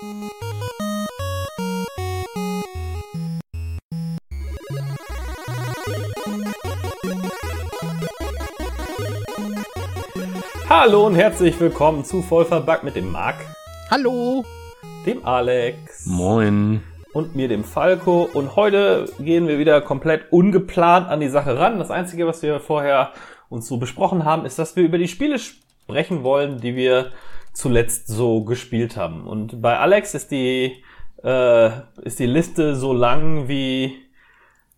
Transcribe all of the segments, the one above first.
Hallo und herzlich willkommen zu Vollverbackt mit dem Marc, Hallo. dem Alex Moin. und mir, dem Falco. Und heute gehen wir wieder komplett ungeplant an die Sache ran. Das Einzige, was wir vorher uns so besprochen haben, ist, dass wir über die Spiele sprechen wollen, die wir zuletzt so gespielt haben. Und bei Alex ist die, äh, ist die Liste so lang wie,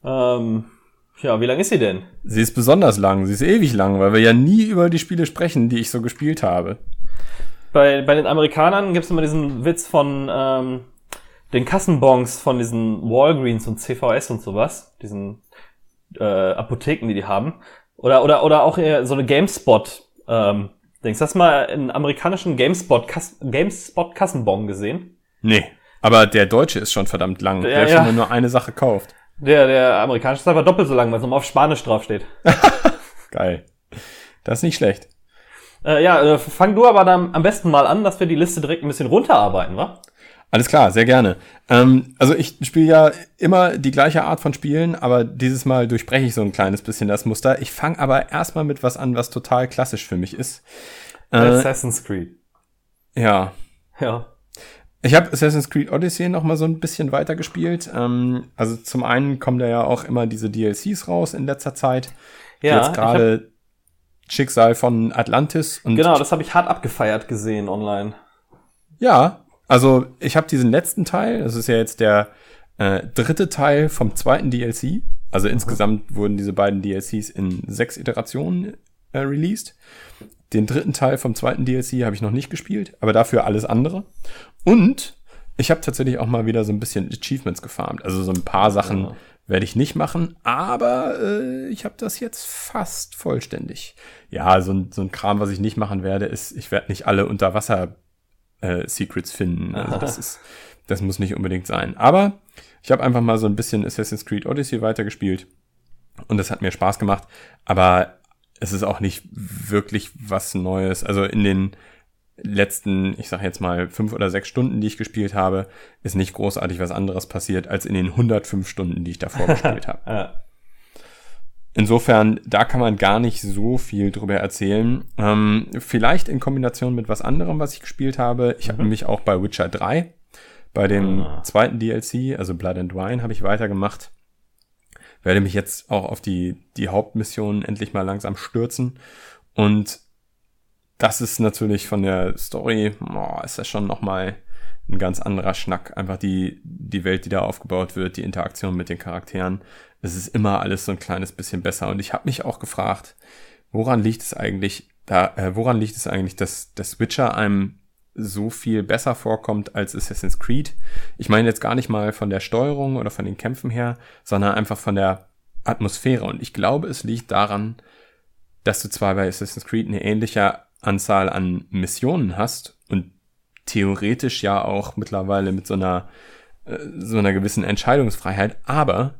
ähm, ja, wie lang ist sie denn? Sie ist besonders lang, sie ist ewig lang, weil wir ja nie über die Spiele sprechen, die ich so gespielt habe. Bei, bei den Amerikanern gibt es immer diesen Witz von ähm, den Kassenbons von diesen Walgreens und CVS und sowas, diesen äh, Apotheken, die die haben. Oder, oder, oder auch eher so eine GameSpot. Ähm, Dings. Hast du mal einen amerikanischen GameSpot, Kas GameSpot Kassenbon gesehen? Nee, aber der deutsche ist schon verdammt lang, Ja, selbst ja. man nur eine Sache kauft. Der, der amerikanische ist einfach doppelt so lang, weil es nochmal auf Spanisch draufsteht. Geil. Das ist nicht schlecht. Äh, ja, äh, fang du aber dann am besten mal an, dass wir die Liste direkt ein bisschen runterarbeiten, wa? Alles klar, sehr gerne. Ähm, also ich spiele ja immer die gleiche Art von Spielen, aber dieses Mal durchbreche ich so ein kleines bisschen das Muster. Ich fange aber erstmal mit was an, was total klassisch für mich ist. Äh, Assassin's Creed. ja, Ja. Ich habe Assassin's Creed Odyssey noch mal so ein bisschen weiter gespielt. Ähm, also zum einen kommen da ja auch immer diese DLCs raus in letzter Zeit. Ja, Jetzt gerade Schicksal von Atlantis und Genau, das habe ich hart abgefeiert gesehen online. ja, also ich habe diesen letzten Teil. Das ist ja jetzt der äh, dritte Teil vom zweiten DLC. Also insgesamt wurden diese beiden DLCs in sechs Iterationen äh, released. Den dritten Teil vom zweiten DLC habe ich noch nicht gespielt, aber dafür alles andere. Und ich habe tatsächlich auch mal wieder so ein bisschen Achievements gefarmt. Also so ein paar Sachen Ja. werde ich nicht machen, aber äh, ich habe das jetzt fast vollständig. Ja, so ein, so ein Kram, was ich nicht machen werde, ist, ich werde nicht alle Unterwasser äh, Secrets finden. Also das ist, das muss nicht unbedingt sein. Aber ich habe einfach mal so ein bisschen Assassin's Creed Odyssey weitergespielt und das hat mir Spaß gemacht. Aber es ist auch nicht wirklich was Neues. Also in den letzten, ich sag jetzt mal fünf oder sechs Stunden, die ich gespielt habe, ist nicht großartig was anderes passiert als in den 105 Stunden, die ich davor gespielt habe. Insofern, da kann man gar nicht so viel drüber erzählen. Ähm, vielleicht in Kombination mit was anderem, was ich gespielt habe. Ich habe nämlich auch bei Witcher 3, bei dem Ah. zweiten DLC, also Blood and Wine, habe ich weitergemacht. Werde mich jetzt auch auf die, die Hauptmission endlich mal langsam stürzen. Und das ist natürlich von der Story, boah, ist das schon nochmal ein ganz anderer Schnack. Einfach die, die Welt, die da aufgebaut wird, die Interaktion mit den Charakteren. Es ist immer alles so ein kleines bisschen besser. Und ich habe mich auch gefragt, woran liegt es eigentlich, da, äh, woran liegt es eigentlich, dass das Witcher einem so viel besser vorkommt als Assassin's Creed? Ich meine jetzt gar nicht mal von der Steuerung oder von den Kämpfen her, sondern einfach von der Atmosphäre. Und ich glaube, es liegt daran, dass du zwar bei Assassin's Creed eine ähnliche Anzahl an Missionen hast theoretisch ja auch mittlerweile mit so einer äh, so einer gewissen Entscheidungsfreiheit, aber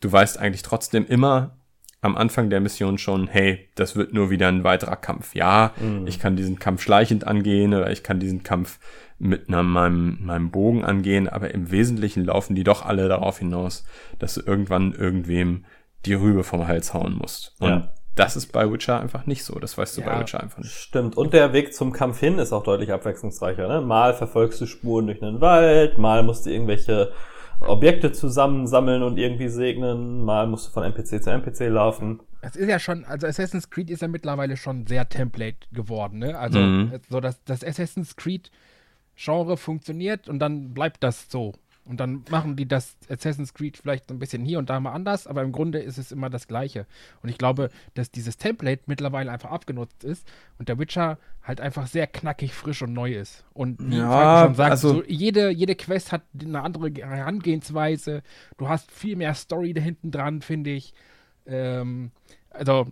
du weißt eigentlich trotzdem immer am Anfang der Mission schon, hey, das wird nur wieder ein weiterer Kampf. Ja, ich kann diesen Kampf schleichend angehen oder ich kann diesen Kampf mit einer, meinem, meinem Bogen angehen, aber im Wesentlichen laufen die doch alle darauf hinaus, dass du irgendwann irgendwem die Rübe vom Hals hauen musst. Und Ja. Das ist bei Witcher einfach nicht so. Das weißt du Ja. bei Witcher einfach nicht. Stimmt. Und der Weg zum Kampf hin ist auch deutlich abwechslungsreicher. Ne? Mal verfolgst du Spuren durch einen Wald, mal musst du irgendwelche Objekte zusammensammeln und irgendwie segnen, mal musst du von NPC zu NPC laufen. Es ist ja schon, also Assassin's Creed ist ja mittlerweile schon sehr Template geworden, ne? Also Mhm. so dass das Assassin's Creed Genre funktioniert und dann bleibt das so. Und dann machen die das Assassin's Creed vielleicht ein bisschen hier und da mal anders, aber im Grunde ist es immer das Gleiche. Und ich glaube, dass dieses Template mittlerweile einfach abgenutzt ist und der Witcher halt einfach sehr knackig, frisch und neu ist. Und wie Ja, schon sagt, also- so jede, jede Quest hat eine andere Herangehensweise. Du hast viel mehr Story da hinten dran, finde ich. Ähm, also,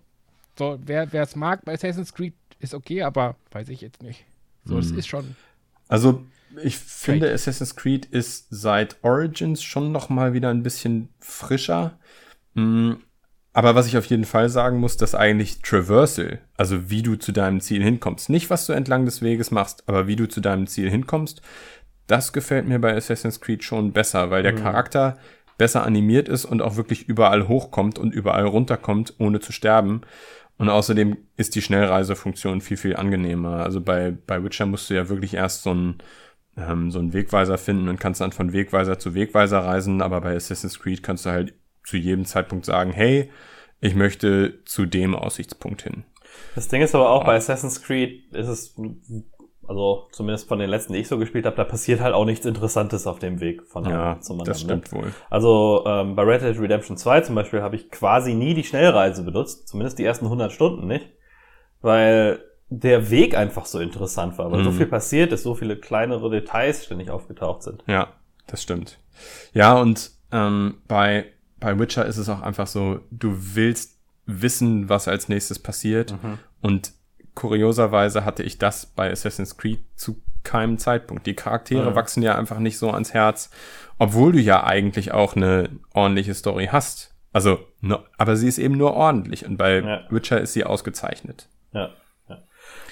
so, wer es mag bei Assassin's Creed ist okay, aber weiß ich jetzt nicht. So, es Mhm. ist schon. Also ich finde. Assassin's Creed ist seit Origins schon noch mal wieder ein bisschen frischer. Mm, Aber was ich auf jeden Fall sagen muss, dass eigentlich Traversal, also wie du zu deinem Ziel hinkommst, nicht was du entlang des Weges machst, aber wie du zu deinem Ziel hinkommst, das gefällt mir bei Assassin's Creed schon besser, weil der mhm. Charakter besser animiert ist und auch wirklich überall hochkommt und überall runterkommt, ohne zu sterben. Und außerdem ist die Schnellreisefunktion viel, viel angenehmer. Also bei, bei Witcher musst du ja wirklich erst so einen, ähm, so einen Wegweiser finden und kannst dann von Wegweiser zu Wegweiser reisen, aber bei Assassin's Creed kannst du halt zu jedem Zeitpunkt sagen, hey, ich möchte zu dem Aussichtspunkt hin. Das Ding ist aber auch, bei Assassin's Creed ist es also zumindest von den letzten, die ich so gespielt habe, da passiert halt auch nichts Interessantes auf dem Weg von ja, zum anderen. Das ne? stimmt wohl. Also ähm, bei Red Dead Redemption 2 zum Beispiel habe ich quasi nie die Schnellreise benutzt, zumindest die ersten 100 Stunden nicht, weil der Weg einfach so interessant war, weil mhm. so viel passiert ist, so viele kleinere Details ständig aufgetaucht sind. Ja, das stimmt. Ja, und ähm, bei, bei Witcher ist es auch einfach so, du willst wissen, was als nächstes passiert mhm. und kurioserweise hatte ich das bei Assassin's Creed zu keinem Zeitpunkt. Die Charaktere mhm. wachsen ja einfach nicht so ans Herz, obwohl du ja eigentlich auch eine ordentliche Story hast. Also, no, aber sie ist eben nur ordentlich und bei ja. Witcher ist sie ausgezeichnet. Ja, ja.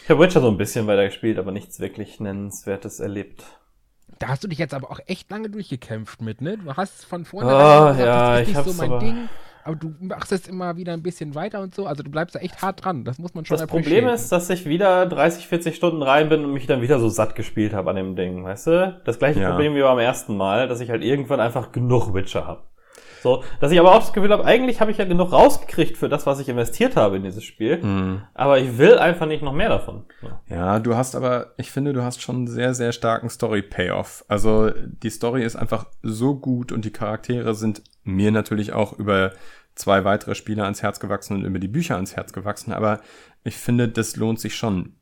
Ich habe Witcher so ein bisschen weiter gespielt, aber nichts wirklich Nennenswertes erlebt. Da hast du dich jetzt aber auch echt lange durchgekämpft mit, ne? Du hast von vorne oh, gesagt, ja, das ist nicht so mein Ding aber du machst es immer wieder ein bisschen weiter und so. Also du bleibst da echt hart dran. Das muss man schon Das Problem ist, dass ich wieder 30, 40 Stunden rein bin und mich dann wieder so satt gespielt habe an dem Ding, weißt du? Das gleiche ja. Problem wie beim ersten Mal, dass ich halt irgendwann einfach genug Witcher habe. So, dass ich aber auch das Gefühl habe, eigentlich habe ich ja genug rausgekriegt für das, was ich investiert habe in dieses Spiel. Mhm. Aber ich will einfach nicht noch mehr davon. Ja. ja, du hast aber, ich finde, du hast schon einen sehr, sehr starken Story-Payoff. Also die Story ist einfach so gut und die Charaktere sind mir natürlich auch über zwei weitere Spiele ans Herz gewachsen und über die Bücher ans Herz gewachsen. Aber ich finde, das lohnt sich schon.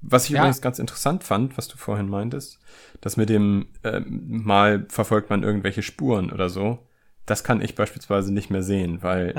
Was ich ja. übrigens ganz interessant fand, was du vorhin meintest, dass mit dem äh, mal verfolgt man irgendwelche Spuren oder so das kann ich beispielsweise nicht mehr sehen, weil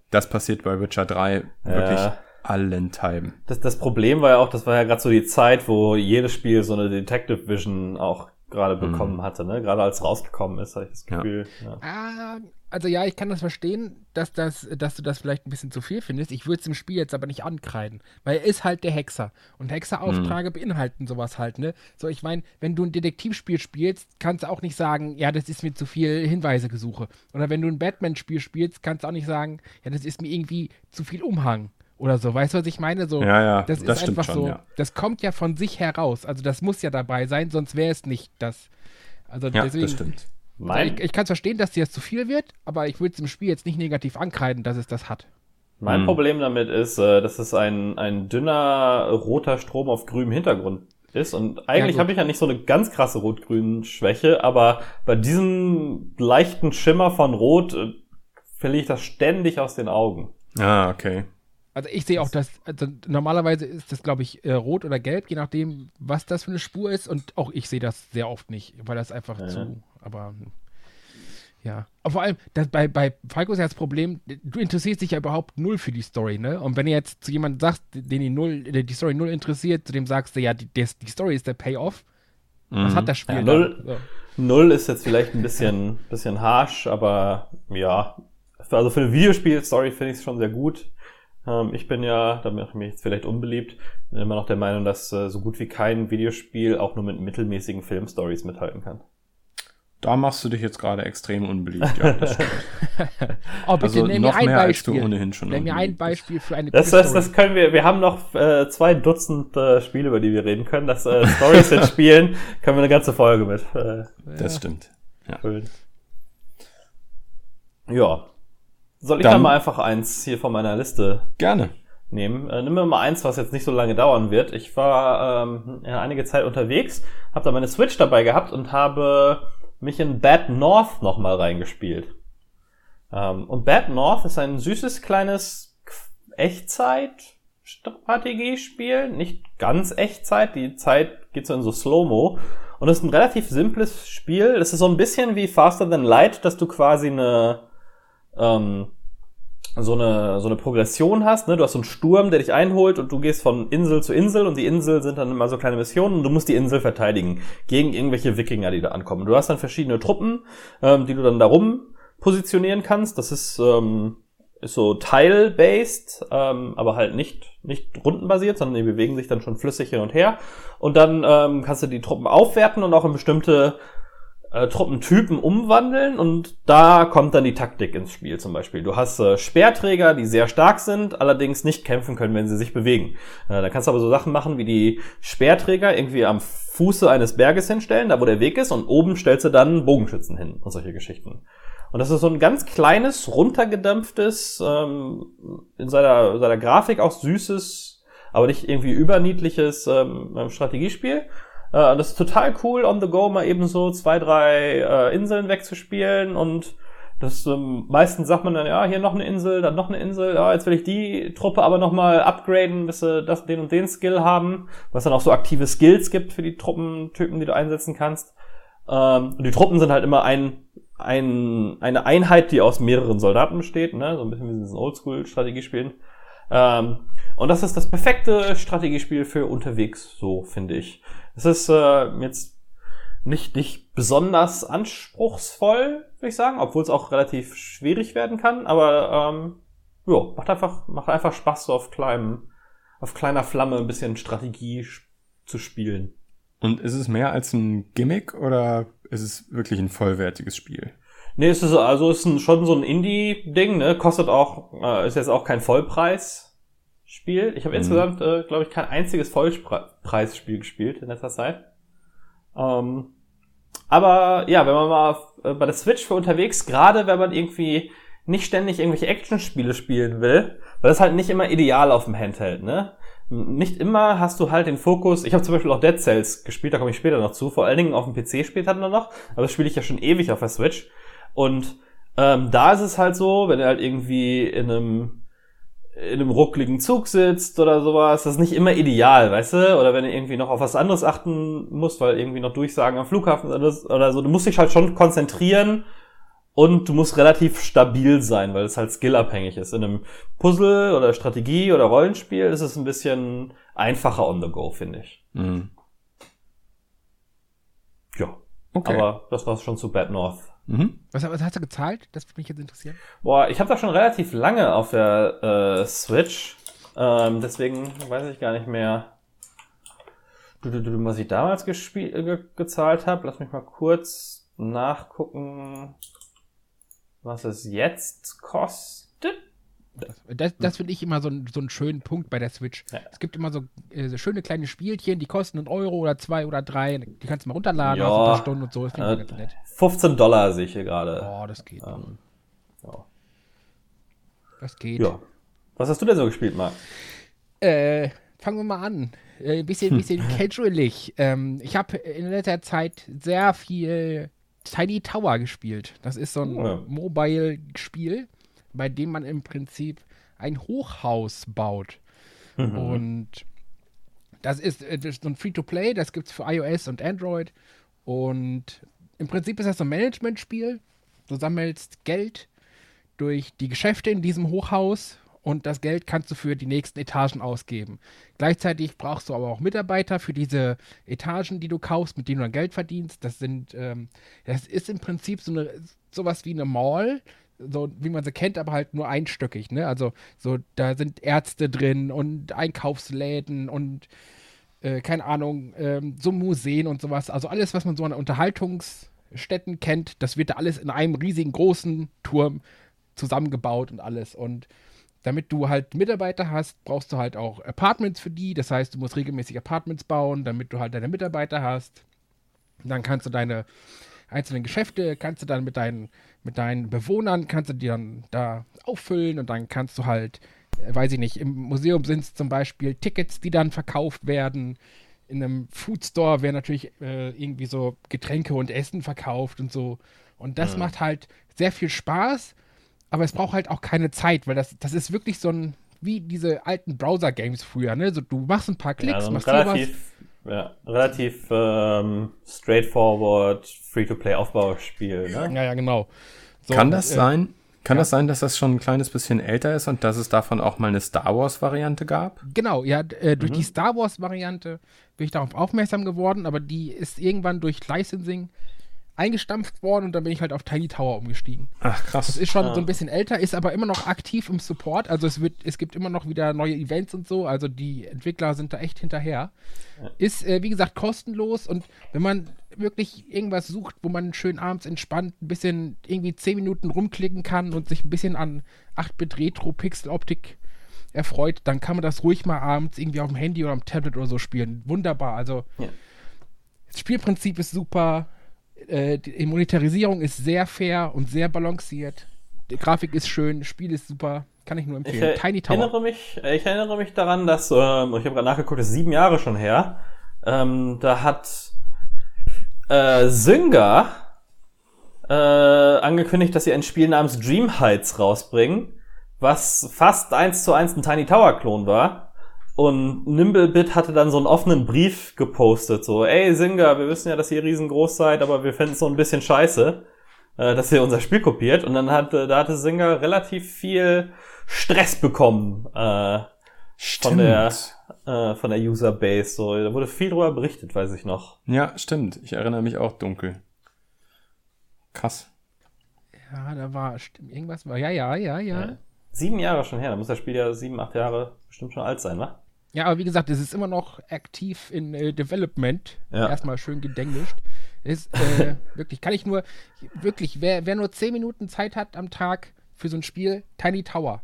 das passiert bei Witcher 3 wirklich ja. allenthalben. Das, das Problem war ja auch, das war ja gerade so die Zeit, wo jedes Spiel so eine Detective Vision auch gerade mhm. bekommen mhm. hatte, ne? Gerade als rausgekommen ist, habe ich das Gefühl. Ja. Ja. Uh, also ja, ich kann das verstehen, dass, das, dass du das vielleicht ein bisschen zu viel findest. Ich würde es im Spiel jetzt aber nicht ankreiden, weil er ist halt der Hexer. Und Hexeraufträge mhm. beinhalten sowas halt, ne? So, ich meine, wenn du ein Detektivspiel spielst, kannst du auch nicht sagen, ja, das ist mir zu viel Hinweisegesuche. Oder wenn du ein Batman-Spiel spielst, kannst du auch nicht sagen, ja, das ist mir irgendwie zu viel Umhang oder so. Weißt du, was ich meine? So, ja, ja, das, das ist einfach schon, so. Ja. Das kommt ja von sich heraus. Also das muss ja dabei sein, sonst wäre es nicht das. Also ja, deswegen, das stimmt. Mein ich, ich kann es verstehen, dass dir das zu viel wird, aber ich würde es im Spiel jetzt nicht negativ ankreiden, dass es das hat. Mein hm. Problem damit ist, äh, dass es ein, ein dünner roter Strom auf grünem Hintergrund ist. Und eigentlich ja, habe ich ja nicht so eine ganz krasse Rot-Grün-Schwäche, aber bei diesem leichten Schimmer von Rot äh, verliere ich das ständig aus den Augen. Ah, okay. Also ich sehe auch, dass also normalerweise ist das, glaube ich, äh, rot oder gelb, je nachdem, was das für eine Spur ist. Und auch ich sehe das sehr oft nicht, weil das einfach ja. zu aber ja. Aber vor allem, das, bei, bei Falco ist ja das Problem, du interessierst dich ja überhaupt null für die Story, ne? Und wenn du jetzt zu jemandem sagst, den die, null, die Story null interessiert, zu dem sagst du, ja, die, die Story ist der Payoff, mhm. was hat das Spiel ja, null, so. null ist jetzt vielleicht ein bisschen, bisschen harsh, aber ja. Also für eine Videospiel-Story finde ich es schon sehr gut. Ähm, ich bin ja, da mache ich mich jetzt vielleicht unbeliebt, immer noch der Meinung, dass äh, so gut wie kein Videospiel auch nur mit mittelmäßigen Filmstories mithalten kann. Da machst du dich jetzt gerade extrem unbeliebt. Ja, das stimmt. oh, bitte also nenn mir ein Beispiel. ohnehin schon nenn mir ein Beispiel für eine das, das, das können wir. Wir haben noch äh, zwei Dutzend äh, Spiele, über die wir reden können. Das äh, Stories in Spielen können wir eine ganze Folge mit. Äh, das stimmt. Ja. ja. Soll ich dann, dann mal einfach eins hier von meiner Liste gerne nehmen. Äh, nimm mir mal eins, was jetzt nicht so lange dauern wird. Ich war ähm, einige Zeit unterwegs, habe da meine Switch dabei gehabt und habe mich in Bad North nochmal reingespielt. Ähm, und Bad North ist ein süßes kleines Echtzeit-Strategie-Spiel. Nicht ganz Echtzeit, die Zeit geht so in so Slow-Mo. Und es ist ein relativ simples Spiel. Es ist so ein bisschen wie Faster Than Light, dass du quasi eine, ähm, so eine, so eine Progression hast, ne? Du hast so einen Sturm, der dich einholt und du gehst von Insel zu Insel und die Insel sind dann immer so kleine Missionen und du musst die Insel verteidigen gegen irgendwelche Wikinger, die da ankommen. Du hast dann verschiedene Truppen, ähm, die du dann darum positionieren kannst. Das ist ähm, ist so tile-based, ähm, aber halt nicht, nicht rundenbasiert, sondern die bewegen sich dann schon flüssig hin und her. Und dann ähm, kannst du die Truppen aufwerten und auch in bestimmte äh, Truppentypen umwandeln und da kommt dann die Taktik ins Spiel zum Beispiel. Du hast äh, Speerträger, die sehr stark sind, allerdings nicht kämpfen können, wenn sie sich bewegen. Äh, da kannst du aber so Sachen machen wie die Speerträger irgendwie am Fuße eines Berges hinstellen, da wo der Weg ist, und oben stellst du dann Bogenschützen hin und solche Geschichten. Und das ist so ein ganz kleines, runtergedämpftes, ähm, in seiner, seiner Grafik auch süßes, aber nicht irgendwie überniedliches ähm, Strategiespiel. Äh, das ist total cool, on the go mal eben so zwei, drei äh, Inseln wegzuspielen und das ähm, meistens sagt man dann, ja, hier noch eine Insel, dann noch eine Insel, ja, jetzt will ich die Truppe aber nochmal upgraden, bis sie das, den und den Skill haben, was dann auch so aktive Skills gibt für die Truppentypen, die du einsetzen kannst. Ähm, und die Truppen sind halt immer ein, ein, eine Einheit, die aus mehreren Soldaten besteht, ne? so ein bisschen wie in diesen Oldschool-Strategiespielen. Ähm, und das ist das perfekte Strategiespiel für unterwegs, so finde ich. Es ist äh, jetzt nicht, nicht besonders anspruchsvoll, würde ich sagen, obwohl es auch relativ schwierig werden kann, aber ähm, ja, macht einfach, macht einfach Spaß, so auf kleinem, auf kleiner Flamme ein bisschen Strategie zu spielen. Und ist es mehr als ein Gimmick oder ist es wirklich ein vollwertiges Spiel? Nee, es ist also es ist ein, schon so ein Indie-Ding, ne? Kostet auch, äh, ist jetzt auch kein Vollpreis. Spiel. Ich habe mhm. insgesamt, äh, glaube ich, kein einziges Vollpreisspiel gespielt in letzter Zeit. Ähm, aber ja, wenn man mal äh, bei der Switch für unterwegs, gerade wenn man irgendwie nicht ständig irgendwelche Action-Spiele spielen will, weil das halt nicht immer ideal auf dem Handheld, ne? Nicht immer hast du halt den Fokus. Ich habe zum Beispiel auch Dead Cells gespielt, da komme ich später noch zu. Vor allen Dingen auf dem PC später noch, aber das spiele ich ja schon ewig auf der Switch. Und ähm, da ist es halt so, wenn du halt irgendwie in einem in einem ruckligen Zug sitzt oder sowas, das ist nicht immer ideal, weißt du? Oder wenn du irgendwie noch auf was anderes achten musst, weil irgendwie noch Durchsagen am Flughafen oder so, du musst dich halt schon konzentrieren und du musst relativ stabil sein, weil es halt skillabhängig ist. In einem Puzzle oder Strategie oder Rollenspiel ist es ein bisschen einfacher on the go, finde ich. Mhm. Ja. Okay. Aber das war's schon zu Bad North. Mhm. Was, was, hast du gezahlt? Das würde mich jetzt interessieren. Boah, ich habe das schon relativ lange auf der äh, Switch. Ähm, deswegen weiß ich gar nicht mehr, was ich damals ge gezahlt habe. Lass mich mal kurz nachgucken, was es jetzt kostet. Das, das finde ich immer so, ein, so einen schönen Punkt bei der Switch. Ja. Es gibt immer so, äh, so, schöne kleine Spielchen, die kosten einen Euro oder zwei oder drei. Die kannst du mal runterladen, ja, ein paar Stunden und so. Das äh, ganz nett. 15 Dollar sehe ich hier gerade. Oh, das geht. Ähm, ja. Das geht. Ja. Was hast du denn so gespielt, Marc? Äh, fangen wir mal an. Äh, ein bisschen, bisschen casualig. Ähm, ich habe in letzter Zeit sehr viel Tiny Tower gespielt. Das ist so ein oh. Mobile-Spiel bei dem man im Prinzip ein Hochhaus baut. Mhm. Und das ist, äh, das ist so ein Free-to-Play, das gibt es für iOS und Android. Und im Prinzip ist das so ein Management-Spiel. Du sammelst Geld durch die Geschäfte in diesem Hochhaus und das Geld kannst du für die nächsten Etagen ausgeben. Gleichzeitig brauchst du aber auch Mitarbeiter für diese Etagen, die du kaufst, mit denen du dann Geld verdienst. Das sind, ähm, das ist im Prinzip so eine, sowas wie eine Mall, so wie man sie kennt, aber halt nur einstöckig, ne? Also so, da sind Ärzte drin und Einkaufsläden und äh, keine Ahnung, ähm, so Museen und sowas. Also alles, was man so an Unterhaltungsstätten kennt, das wird da alles in einem riesigen großen Turm zusammengebaut und alles. Und damit du halt Mitarbeiter hast, brauchst du halt auch Apartments für die. Das heißt, du musst regelmäßig Apartments bauen, damit du halt deine Mitarbeiter hast. Dann kannst du deine einzelnen Geschäfte, kannst du dann mit deinen mit deinen Bewohnern kannst du die dann da auffüllen und dann kannst du halt, äh, weiß ich nicht, im Museum sind es zum Beispiel Tickets, die dann verkauft werden. In einem Foodstore werden natürlich äh, irgendwie so Getränke und Essen verkauft und so. Und das mhm. macht halt sehr viel Spaß, aber es braucht halt auch keine Zeit, weil das, das ist wirklich so ein, wie diese alten Browser-Games früher, ne? So, du machst ein paar Klicks, ja, so machst relativ, ja, relativ ähm, straightforward, Free-to-Play-Aufbauspiel. Ne? Ja, ja, genau. So, Kann das äh, sein? Kann ja. das sein, dass das schon ein kleines bisschen älter ist und dass es davon auch mal eine Star Wars-Variante gab? Genau, ja, äh, durch mhm. die Star Wars-Variante bin ich darauf aufmerksam geworden, aber die ist irgendwann durch Licensing eingestampft worden und dann bin ich halt auf Tiny Tower umgestiegen. Ach, krass. Das ist schon Ah. so ein bisschen älter, ist aber immer noch aktiv im Support. Also es wird, es gibt immer noch wieder neue Events und so. Also die Entwickler sind da echt hinterher. Ist, äh, wie gesagt, kostenlos und wenn man wirklich irgendwas sucht, wo man schön abends entspannt ein bisschen irgendwie 10 Minuten rumklicken kann und sich ein bisschen an 8-Bit Retro Pixel Optik erfreut, dann kann man das ruhig mal abends irgendwie auf dem Handy oder am Tablet oder so spielen. Wunderbar. Also Ja. das Spielprinzip ist super. Äh, die Monetarisierung ist sehr fair und sehr balanciert. Die Grafik ist schön, das Spiel ist super. Kann ich nur Ich empfehlen. Tiny Tower. erinnere mich, ich erinnere mich daran, dass, ähm, ich habe gerade nachgeguckt, das ist sieben Jahre schon her. Ähm, da hat äh, Zynga äh, angekündigt, dass sie ein Spiel namens Dream Heights rausbringen, was fast eins zu eins ein Tiny Tower Klon war. Und Nimblebit hatte dann so einen offenen Brief gepostet, so, ey Zynga, wir wissen ja, dass ihr riesengroß seid, aber wir finden es so ein bisschen scheiße, äh, dass ihr unser Spiel kopiert. Und dann hat, äh, da hatte Zynga relativ viel Stress bekommen äh, von der äh, von der Userbase. So, da wurde viel drüber berichtet, weiß ich noch. Ja, stimmt. Ich erinnere mich auch dunkel. Krass. Ja, da war stimmt, irgendwas. War, ja, ja, ja, ja. Ja. Sieben Jahre schon her, da muss das Spiel ja sieben, acht Jahre bestimmt schon alt sein, wa? Ja, aber wie gesagt, es ist immer noch aktiv in äh, Development. Ja. Erstmal schön gedenglischt. Ist äh, wirklich, kann ich nur, wirklich, wer, wer nur 10 Minuten Zeit hat am Tag für so ein Spiel, Tiny Tower.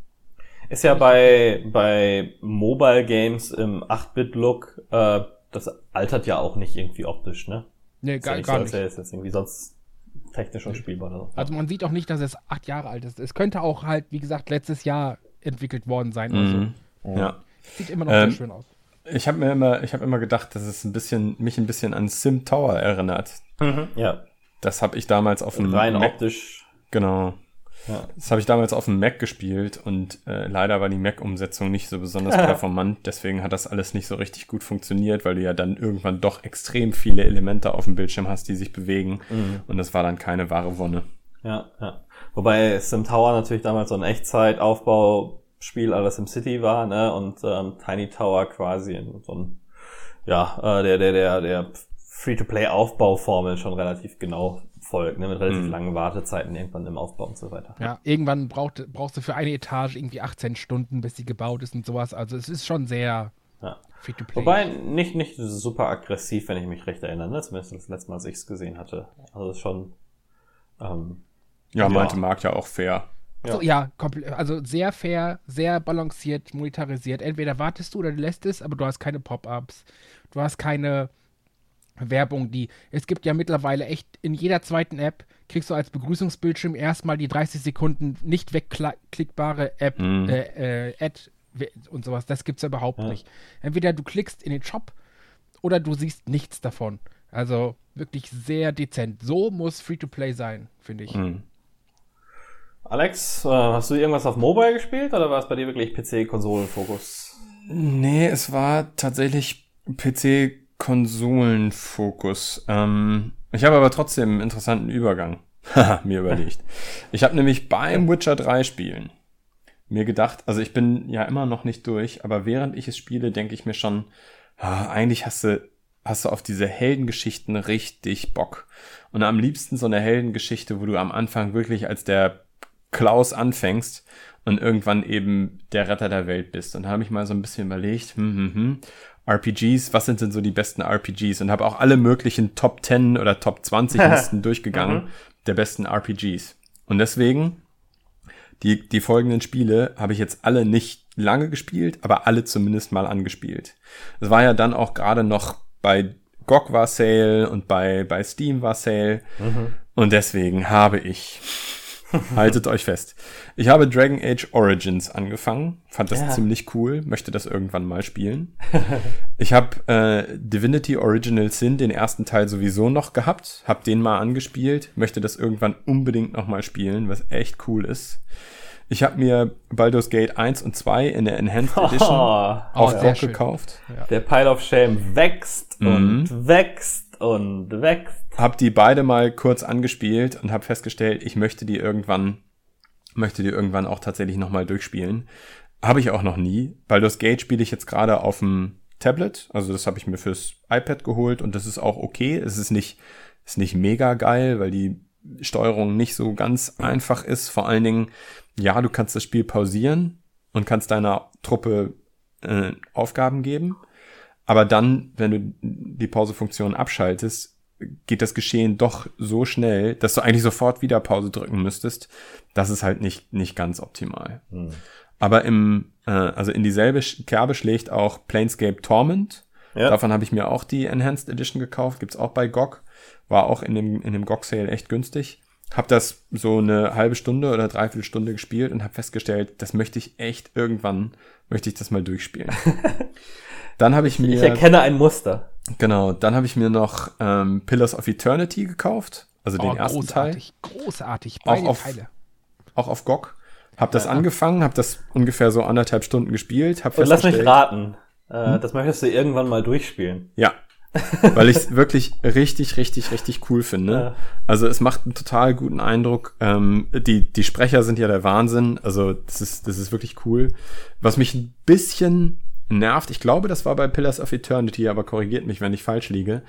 Ist ja bei, bei Mobile Games im 8-Bit-Look, äh, das altert ja auch nicht irgendwie optisch, ne? Nee, Ist ja gar, nicht gar so, nicht. jetzt irgendwie sonst technisch unspielbar oder so. Also man sieht auch nicht, dass es acht Jahre alt ist. Es könnte auch halt, wie gesagt, letztes Jahr entwickelt worden sein. Mhm. Also, Ja. Sieht immer noch Ähm, sehr schön aus. Ich habe mir immer, ich habe immer gedacht, dass es ein bisschen, mich ein bisschen an Sim Tower erinnert. Mhm. Ja, Das habe ich damals auf dem rein Mac, optisch. genau. Ja. Das habe ich damals auf dem Mac gespielt und äh, leider war die Mac-Umsetzung nicht so besonders performant. Deswegen hat das alles nicht so richtig gut funktioniert, weil du ja dann irgendwann doch extrem viele Elemente auf dem Bildschirm hast, die sich bewegen. Mhm. Und das war dann keine wahre Wonne. Ja, ja. Wobei Sim Tower natürlich damals so ein Echtzeitaufbauspiel aller Sim City war, ne? Und ähm, Tiny Tower quasi in so ein, ja, äh, der, der, der, der Free-to-Play-Aufbauformel schon relativ genau folgt, ne? Mit relativ Mhm. langen Wartezeiten irgendwann im Aufbau und so weiter. Ja, irgendwann braucht, brauchst du für eine Etage irgendwie 18 Stunden, bis sie gebaut ist und sowas. Also es ist schon sehr Ja. free-to-play. Wobei nicht, nicht super aggressiv, wenn ich mich recht erinnere, ne? Zumindest das letzte Mal, als ich es gesehen hatte. Also es ist schon, ähm, Ja, Ja. meinte Marc ja auch fair. So, ja, also sehr fair, sehr balanciert, monetarisiert. Entweder wartest du oder du lässt es, aber du hast keine Pop-ups. Du hast keine Werbung, die. Es gibt ja mittlerweile echt in jeder zweiten App kriegst du als Begrüßungsbildschirm erstmal die 30 Sekunden nicht wegklickbare App, Mhm. äh, äh, Ad und sowas. Das gibt's ja überhaupt Ja. nicht. Entweder du klickst in den Shop oder du siehst nichts davon. Also wirklich sehr dezent. So muss Free-to-Play sein, finde ich. Mhm. Alex, äh, hast du irgendwas auf Mobile gespielt oder war es bei dir wirklich PC-Konsolen-Fokus? Nee, es war tatsächlich PC-Konsolenfokus. Ähm, ich habe aber trotzdem einen interessanten Übergang mir überlegt. Ich habe nämlich beim Witcher 3 Spielen mir gedacht, also ich bin ja immer noch nicht durch, aber während ich es spiele, denke ich mir schon, ah, eigentlich hast du, hast du auf diese Heldengeschichten richtig Bock. Und am liebsten so eine Heldengeschichte, wo du am Anfang wirklich als der Klaus anfängst und irgendwann eben der Retter der Welt bist. Und da habe ich mal so ein bisschen überlegt, hm, hm, hm, RPGs, was sind denn so die besten RPGs? Und habe auch alle möglichen Top 10 oder Top 20 Listen durchgegangen der besten RPGs. Und deswegen, die, die folgenden Spiele habe ich jetzt alle nicht lange gespielt, aber alle zumindest mal angespielt. Es war ja dann auch gerade noch bei GOG war Sale und bei, bei Steam war Sale. Und deswegen habe ich Haltet euch fest. Ich habe Dragon Age Origins angefangen, fand das Ja. ziemlich cool, möchte das irgendwann mal spielen. ich habe äh, Divinity Original Sin, den ersten Teil sowieso noch gehabt, habe den mal angespielt, möchte das irgendwann unbedingt noch mal spielen, was echt cool ist. Ich habe mir Baldur's Gate 1 und 2 in der Enhanced Edition auf Oh, GOG schön. gekauft. Der Pile of Shame wächst Mhm. und wächst und wächst. Hab die beide mal kurz angespielt und habe festgestellt, ich möchte die irgendwann, möchte die irgendwann auch tatsächlich nochmal durchspielen. Habe ich auch noch nie. Baldur's Gate spiele ich jetzt gerade auf dem Tablet. Also das habe ich mir fürs iPad geholt und das ist auch okay. Es ist nicht ist nicht mega geil, weil die Steuerung nicht so ganz einfach ist. Vor allen Dingen, ja, du kannst das Spiel pausieren und kannst deiner Truppe äh, Aufgaben geben. Aber dann, wenn du die Pausefunktion abschaltest, geht das Geschehen doch so schnell, dass du eigentlich sofort wieder Pause drücken müsstest. Das ist halt nicht, nicht ganz optimal. Hm. Aber im, äh, also in dieselbe Kerbe schlägt auch Planescape Torment. Ja. Davon habe ich mir auch die Enhanced Edition gekauft. Gibt's auch bei GOG. War auch in dem, in dem GOG-Sale echt günstig. Hab das so eine halbe Stunde oder dreiviertel Stunde gespielt und habe festgestellt, das möchte ich echt irgendwann, möchte ich das mal durchspielen. Dann habe ich mir. Ich erkenne ein Muster. Genau, dann habe ich mir noch ähm, Pillars of Eternity gekauft, also den oh, ersten großartig, Teil. Großartig, beide auch auf, Teile. Auch auf GOG. Hab das ja. angefangen, hab das ungefähr so anderthalb Stunden gespielt. Hab Und lass mich raten, äh, hm? das möchtest du irgendwann mal durchspielen. Ja, weil ich es wirklich richtig, richtig, richtig cool finde. Ja. Also es macht einen total guten Eindruck. Ähm, die, die Sprecher sind ja der Wahnsinn. Also das ist, das ist wirklich cool. Was mich ein bisschen nervt, ich glaube, das war bei Pillars of Eternity, aber korrigiert mich, wenn ich falsch liege.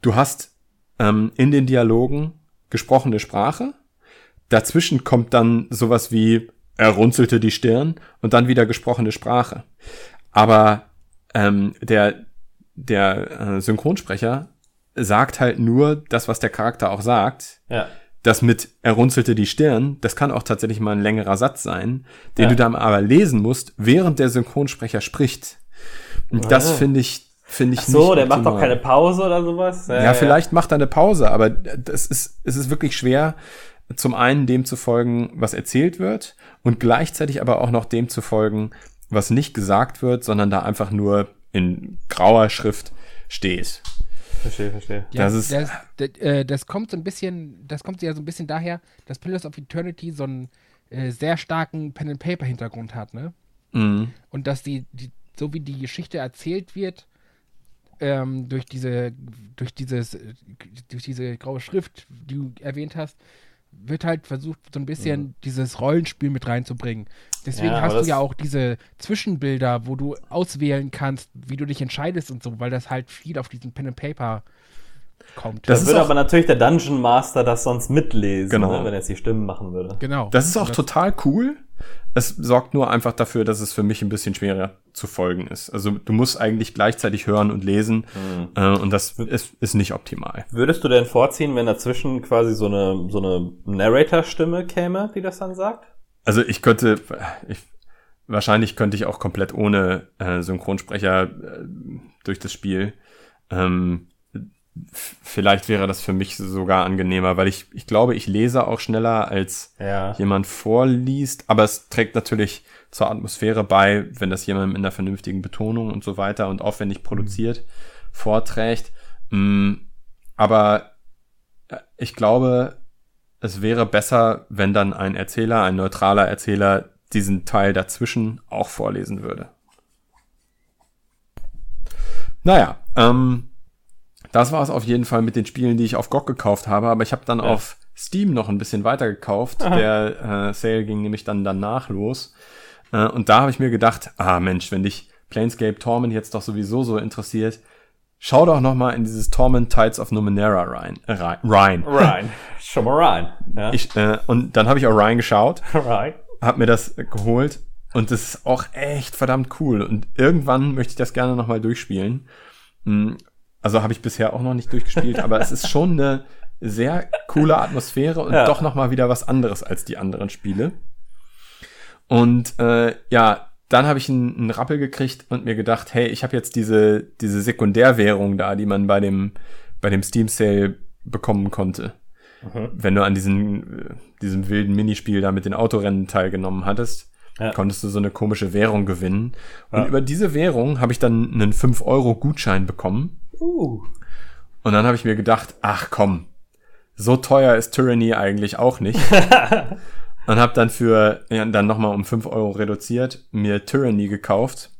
Du hast ähm, in den Dialogen gesprochene Sprache. Dazwischen kommt dann sowas wie er runzelte die Stirn und dann wieder gesprochene Sprache. Aber ähm, der, der äh, Synchronsprecher sagt halt nur das, was der Charakter auch sagt. Ja. Das mit er runzelte die Stirn, das kann auch tatsächlich mal ein längerer Satz sein, den ja. du dann aber lesen musst, während der Synchronsprecher spricht. Und ah. das finde ich finde ich Ach so, der macht doch keine Pause oder sowas. Ja, ja vielleicht macht er eine Pause, aber das ist es ist wirklich schwer zum einen dem zu folgen, was erzählt wird und gleichzeitig aber auch noch dem zu folgen, was nicht gesagt wird, sondern da einfach nur in grauer Schrift steht. Verstehe, verstehe. Ja, das, ist, das, das, äh, das, kommt so ein bisschen, das kommt ja so ein bisschen daher, dass Pillars of Eternity so einen äh, sehr starken Pen and Paper Hintergrund hat, ne? Mhm. Und dass die, die, so wie die Geschichte erzählt wird, ähm, durch diese, durch dieses, durch diese graue Schrift, die du erwähnt hast, wird halt versucht, so ein bisschen mhm. dieses Rollenspiel mit reinzubringen. Deswegen ja, hast du ja auch diese Zwischenbilder, wo du auswählen kannst, wie du dich entscheidest und so, weil das halt viel auf diesen Pen and Paper kommt. Das, das würde aber natürlich der Dungeon Master das sonst mitlesen, genau. ne, wenn er jetzt die Stimmen machen würde. Genau. Das ist auch das total cool. Es sorgt nur einfach dafür, dass es für mich ein bisschen schwerer zu folgen ist. Also du musst eigentlich gleichzeitig hören und lesen mhm. äh, und das ist, ist nicht optimal. Würdest du denn vorziehen, wenn dazwischen quasi so eine, so eine Narrator-Stimme käme, die das dann sagt? Also ich könnte, ich, wahrscheinlich könnte ich auch komplett ohne äh, Synchronsprecher äh, durch das Spiel. Ähm, vielleicht wäre das für mich sogar angenehmer, weil ich, ich glaube, ich lese auch schneller als ja. jemand vorliest, aber es trägt natürlich zur Atmosphäre bei, wenn das jemand mit einer vernünftigen Betonung und so weiter und aufwendig produziert mhm. vorträgt. Mm, aber äh, ich glaube, es wäre besser, wenn dann ein Erzähler, ein neutraler Erzähler diesen Teil dazwischen auch vorlesen würde. Naja, ähm, das war es auf jeden Fall mit den Spielen, die ich auf GOG gekauft habe, aber ich habe dann ja. auf Steam noch ein bisschen weiter gekauft. Aha. Der äh, Sale ging nämlich dann danach los. Äh, und da habe ich mir gedacht, ah Mensch, wenn dich Planescape Torment jetzt doch sowieso so interessiert, schau doch noch mal in dieses Torment Tides of Numenera rein. Äh, rein. Rein. Schon mal rein. Ja. Ich, äh, und dann habe ich auch rein geschaut. Rein. Hab mir das geholt. Und das ist auch echt verdammt cool. Und irgendwann möchte ich das gerne noch mal durchspielen. Hm, also habe ich bisher auch noch nicht durchgespielt, aber es ist schon eine sehr coole Atmosphäre und ja. doch noch mal wieder was anderes als die anderen Spiele. Und äh, ja, dann habe ich einen, einen Rappel gekriegt und mir gedacht, hey, ich habe jetzt diese diese Sekundärwährung da, die man bei dem bei dem Steam Sale bekommen konnte. Mhm. Wenn du an diesem diesem wilden Minispiel da mit den Autorennen teilgenommen hattest, ja. konntest du so eine komische Währung gewinnen. Und ja. über diese Währung habe ich dann einen 5 Euro Gutschein bekommen Uh. Und dann habe ich mir gedacht, ach komm, so teuer ist Tyranny eigentlich auch nicht. und habe dann für, ja, dann nochmal um 5 Euro reduziert, mir Tyranny gekauft.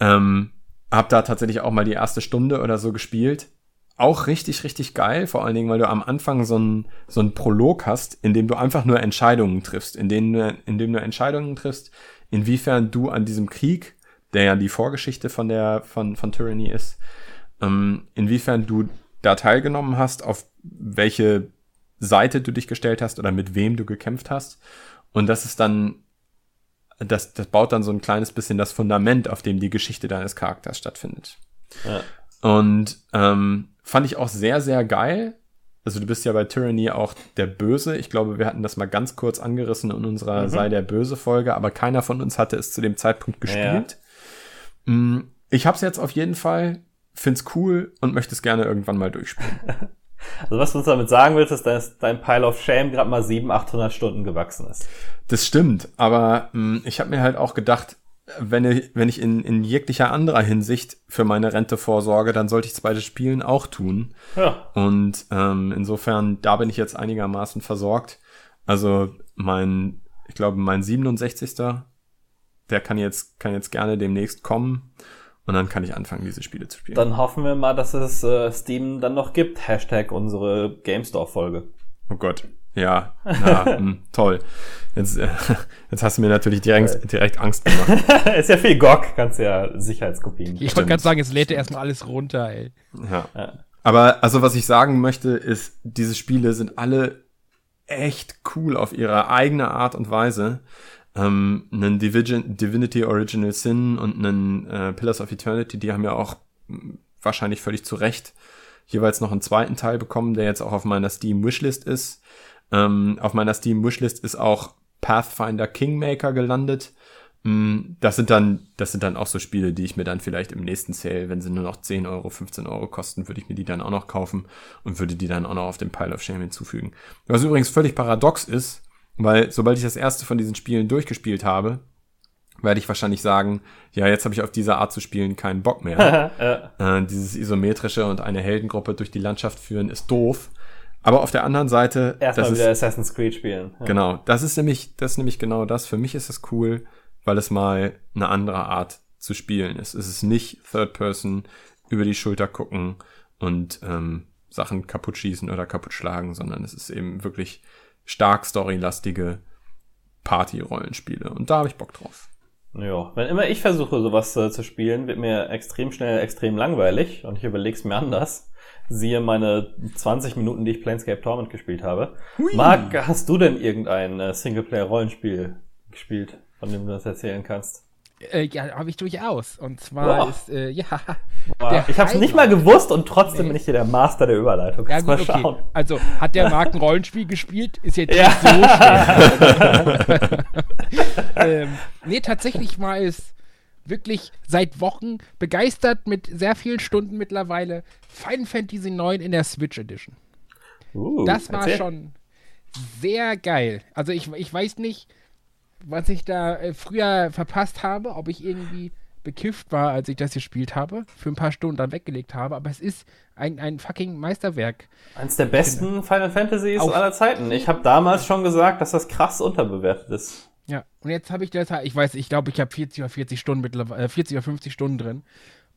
Ähm, hab da tatsächlich auch mal die erste Stunde oder so gespielt. Auch richtig, richtig geil, vor allen Dingen, weil du am Anfang so einen so einen Prolog hast, in dem du einfach nur Entscheidungen triffst, in dem, in dem du Entscheidungen triffst, inwiefern du an diesem Krieg, der ja die Vorgeschichte von der, von, von Tyranny ist, ähm, inwiefern du da teilgenommen hast, auf welche Seite du dich gestellt hast oder mit wem du gekämpft hast. Und das ist dann, das, das baut dann so ein kleines bisschen das Fundament, auf dem die Geschichte deines Charakters stattfindet. Ja. Und ähm, fand ich auch sehr, sehr geil. Also du bist ja bei Tyranny auch der Böse. Ich glaube, wir hatten das mal ganz kurz angerissen in unserer mhm. Sei der Böse Folge, aber keiner von uns hatte es zu dem Zeitpunkt gespielt. Ja. Mm, ich habe es jetzt auf jeden Fall, find's cool und möchte es gerne irgendwann mal durchspielen. Also was du uns damit sagen willst, ist, dass dein Pile of Shame gerade mal 700, 800 Stunden gewachsen ist. Das stimmt, aber mh, mm, ich habe mir halt auch gedacht, wenn ich, wenn ich in, in jeglicher anderer Hinsicht für meine Rente vorsorge, dann sollte ich es bei Spielen auch tun. Ja. Und ähm, insofern, da bin ich jetzt einigermaßen versorgt. Also mein, ich glaube, mein 67. Der kann jetzt, kann jetzt gerne demnächst kommen. Und dann kann ich anfangen, diese Spiele zu spielen. Dann hoffen wir mal, dass es äh, Steam dann noch gibt. Hashtag unsere GameStore-Folge. Oh Gott. Ja, ja mh, hm, toll. Jetzt, äh, jetzt hast du mir natürlich direkt, direkt Angst gemacht. ist ja viel GOG, kannst du ja Sicherheitskopien. Ich wollte gerade sagen, jetzt lädt er erstmal alles runter, ey. Ja. ja. Aber also was ich sagen möchte, ist, diese Spiele sind alle echt cool auf ihre eigene Art und Weise. Ähm, einen Division, Divinity Original Sin und einen äh, Pillars of Eternity, die haben ja auch hm, wahrscheinlich völlig zu Recht jeweils noch einen zweiten Teil bekommen, der jetzt auch auf meiner Steam Wishlist ist. Ähm, auf meiner Steam Wishlist ist auch Pathfinder Kingmaker gelandet. Mm, das sind dann, das sind dann auch so Spiele, die ich mir dann vielleicht im nächsten Sale, wenn sie nur noch 10 Euro, 15 Euro kosten, würde ich mir die dann auch noch kaufen und würde die dann auch noch auf den Pile of Shame hinzufügen. Was übrigens völlig paradox ist, weil sobald ich das erste von diesen Spielen durchgespielt habe, werde ich wahrscheinlich sagen, ja, jetzt habe ich auf diese Art zu spielen keinen Bock mehr. ja. äh, dieses isometrische und eine Heldengruppe durch die Landschaft führen ist doof. Aber auf der anderen Seite. Erstmal wieder ist, Assassin's Creed spielen. Ja. Genau. Das ist nämlich, das ist nämlich genau das. Für mich ist es cool, weil es mal eine andere Art zu spielen ist. Es ist nicht Third Person über die Schulter gucken und ähm, Sachen kaputt schießen oder kaputt schlagen, sondern es ist eben wirklich stark storylastige Party-Rollenspiele. Und da habe ich Bock drauf. Ja, wenn immer ich versuche, sowas äh, zu spielen, wird mir extrem schnell extrem langweilig und ich überlege es mir anders siehe meine 20 Minuten, die ich Planescape Torment gespielt habe. Hui. Marc, hast du denn irgendein äh, Singleplayer-Rollenspiel gespielt, von dem du das erzählen kannst? Äh, ja, habe ich durchaus. Und zwar Boah. ist, äh, ja. Boah, ich habe es nicht mal gewusst und trotzdem nee. bin ich hier der Master der Überleitung. Ja, gut, mal schauen. Okay. Also, hat der Marc ein Rollenspiel gespielt? Ist jetzt ja. nicht so schwer. ähm, nee, tatsächlich mal ist wirklich seit Wochen begeistert mit sehr vielen Stunden mittlerweile Final Fantasy IX in der Switch Edition. Uh, das war erzähl. schon sehr geil. Also ich, ich weiß nicht, was ich da äh, früher verpasst habe, ob ich irgendwie bekifft war, als ich das gespielt habe, für ein paar Stunden dann weggelegt habe, aber es ist ein, ein fucking Meisterwerk. Eins der besten Final Fantasies aller Zeiten. Ich habe damals schon gesagt, dass das krass unterbewertet ist. Ja, und jetzt habe ich das, ich weiß, ich glaube, ich habe 40 oder 40 Stunden mittlerweile, äh, 40 oder 50 Stunden drin.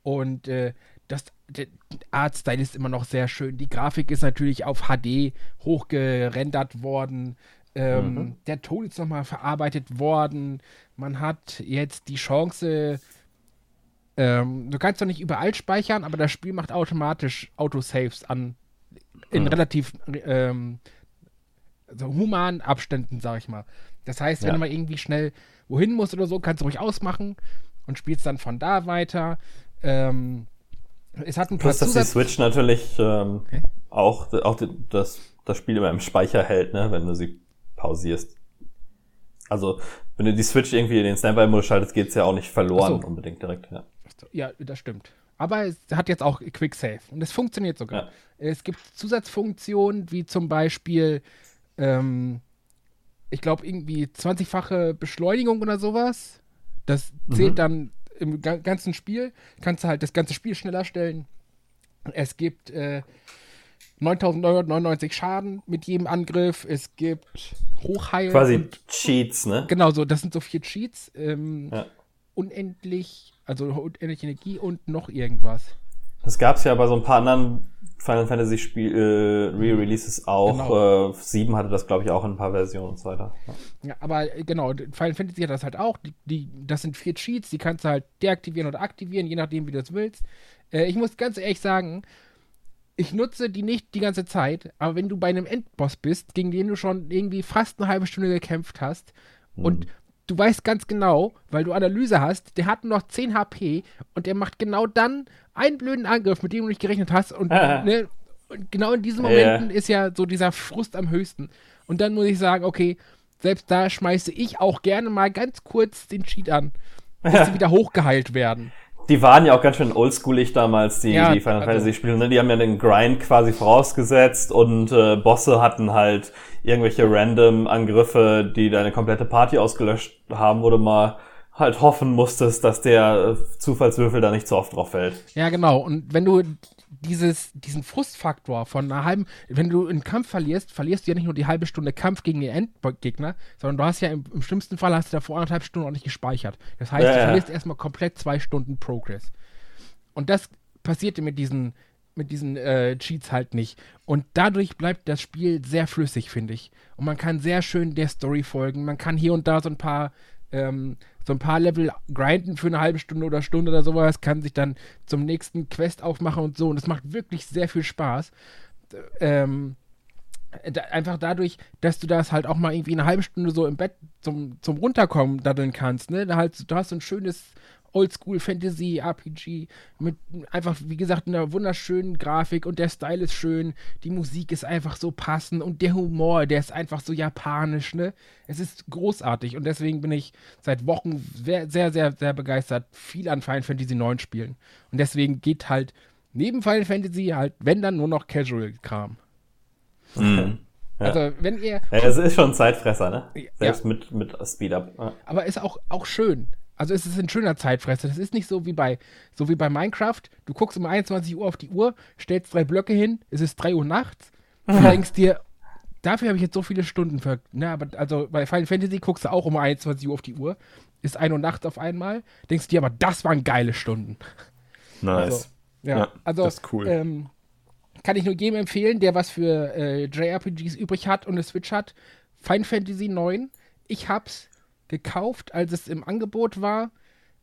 Und äh, das, der Artstyle ist immer noch sehr schön. Die Grafik ist natürlich auf HD hochgerendert worden. Ähm, mhm. Der Ton ist nochmal verarbeitet worden. Man hat jetzt die Chance, ähm, du kannst doch nicht überall speichern, aber das Spiel macht automatisch Autosaves an. In mhm. relativ ähm, also humanen Abständen, sag ich mal. Das heißt, wenn ja. du mal irgendwie schnell wohin musst oder so, kannst du ruhig ausmachen und spielst dann von da weiter. Ähm, es hat ein paar Plus, dass die Switch natürlich ähm, okay. auch, auch das, das Spiel immer im Speicher hält, ne, wenn du sie pausierst. Also, wenn du die Switch irgendwie in den Standby-Modus schaltest, geht's ja auch nicht verloren so. unbedingt direkt. Ja. ja, das stimmt. Aber es hat jetzt auch Quick Save und es funktioniert sogar. Ja. Es gibt Zusatzfunktionen wie zum Beispiel ähm, ich glaube, irgendwie 20-fache Beschleunigung oder sowas. Das zählt mhm. dann im ganzen Spiel. Kannst du halt das ganze Spiel schneller stellen. Es gibt äh, 9999 Schaden mit jedem Angriff. Es gibt Hochheil. Quasi Cheats, ne? Genau so, das sind so vier Cheats. Ähm, ja. Unendlich, also unendlich Energie und noch irgendwas. Das gab es ja bei so ein paar anderen Final Fantasy Spiel äh, Re-Releases auch. Genau. Äh, 7 hatte das, glaube ich, auch in ein paar Versionen und so weiter. Ja, ja aber äh, genau, Final Fantasy hat das halt auch. Die, die, das sind vier Cheats, die kannst du halt deaktivieren oder aktivieren, je nachdem, wie du das willst. Äh, ich muss ganz ehrlich sagen, ich nutze die nicht die ganze Zeit, aber wenn du bei einem Endboss bist, gegen den du schon irgendwie fast eine halbe Stunde gekämpft hast mhm. und du weißt ganz genau, weil du Analyse hast, der hat nur noch 10 HP und der macht genau dann einen blöden Angriff, mit dem du nicht gerechnet hast und, ne, und genau in diesen Momenten ja. ist ja so dieser Frust am höchsten. Und dann muss ich sagen, okay, selbst da schmeiße ich auch gerne mal ganz kurz den Cheat an, bis sie wieder hochgeheilt werden. Die waren ja auch ganz schön oldschoolig damals, die, ja, die Final also, Fantasy Spiele. Ne? Die haben ja den Grind quasi vorausgesetzt und äh, Bosse hatten halt irgendwelche random Angriffe, die deine komplette Party ausgelöscht haben, wo du mal halt hoffen musstest, dass der äh, Zufallswürfel da nicht so oft drauf fällt. Ja, genau. Und wenn du dieses, diesen Frustfaktor von einer halben, wenn du einen Kampf verlierst, verlierst du ja nicht nur die halbe Stunde Kampf gegen den Endgegner, sondern du hast ja im, im schlimmsten Fall hast du da vor anderthalb Stunden auch nicht gespeichert. Das heißt, ja, du verlierst erstmal komplett zwei Stunden Progress. Und das passierte mit diesen, mit diesen äh, Cheats halt nicht. Und dadurch bleibt das Spiel sehr flüssig, finde ich. Und man kann sehr schön der Story folgen. Man kann hier und da so ein paar ähm, so ein paar Level grinden für eine halbe Stunde oder Stunde oder sowas, kann sich dann zum nächsten Quest aufmachen und so. Und es macht wirklich sehr viel Spaß. Ähm, da, einfach dadurch, dass du das halt auch mal irgendwie eine halbe Stunde so im Bett zum, zum Runterkommen daddeln kannst, ne? Da halt, du hast so ein schönes Oldschool Fantasy RPG mit einfach, wie gesagt, einer wunderschönen Grafik und der Style ist schön, die Musik ist einfach so passend und der Humor, der ist einfach so japanisch, ne? Es ist großartig und deswegen bin ich seit Wochen sehr, sehr, sehr, sehr begeistert, viel an Final Fantasy 9 spielen. Und deswegen geht halt neben Final Fantasy halt, wenn dann nur noch Casual-Kram. Mhm. Ja. Also, wenn ihr. Ja, es ist schon ein Zeitfresser, ne? Selbst ja. mit, mit Speed-Up. Ja. Aber ist auch, auch schön. Also es ist ein schöner Zeitfresser. Das ist nicht so wie bei, so wie bei Minecraft. Du guckst um 21 Uhr auf die Uhr, stellst drei Blöcke hin, es ist 3 Uhr nachts und denkst dir, dafür habe ich jetzt so viele Stunden für. Ne, aber also bei Final Fantasy guckst du auch um 21 Uhr auf die Uhr, ist 1 Uhr nachts auf einmal, denkst dir, aber das waren geile Stunden. Nice. Also, ja, ja, also das ist cool. Ähm, kann ich nur jedem empfehlen, der was für äh, JRPGs übrig hat und eine Switch hat. Final Fantasy 9. Ich hab's gekauft, als es im Angebot war.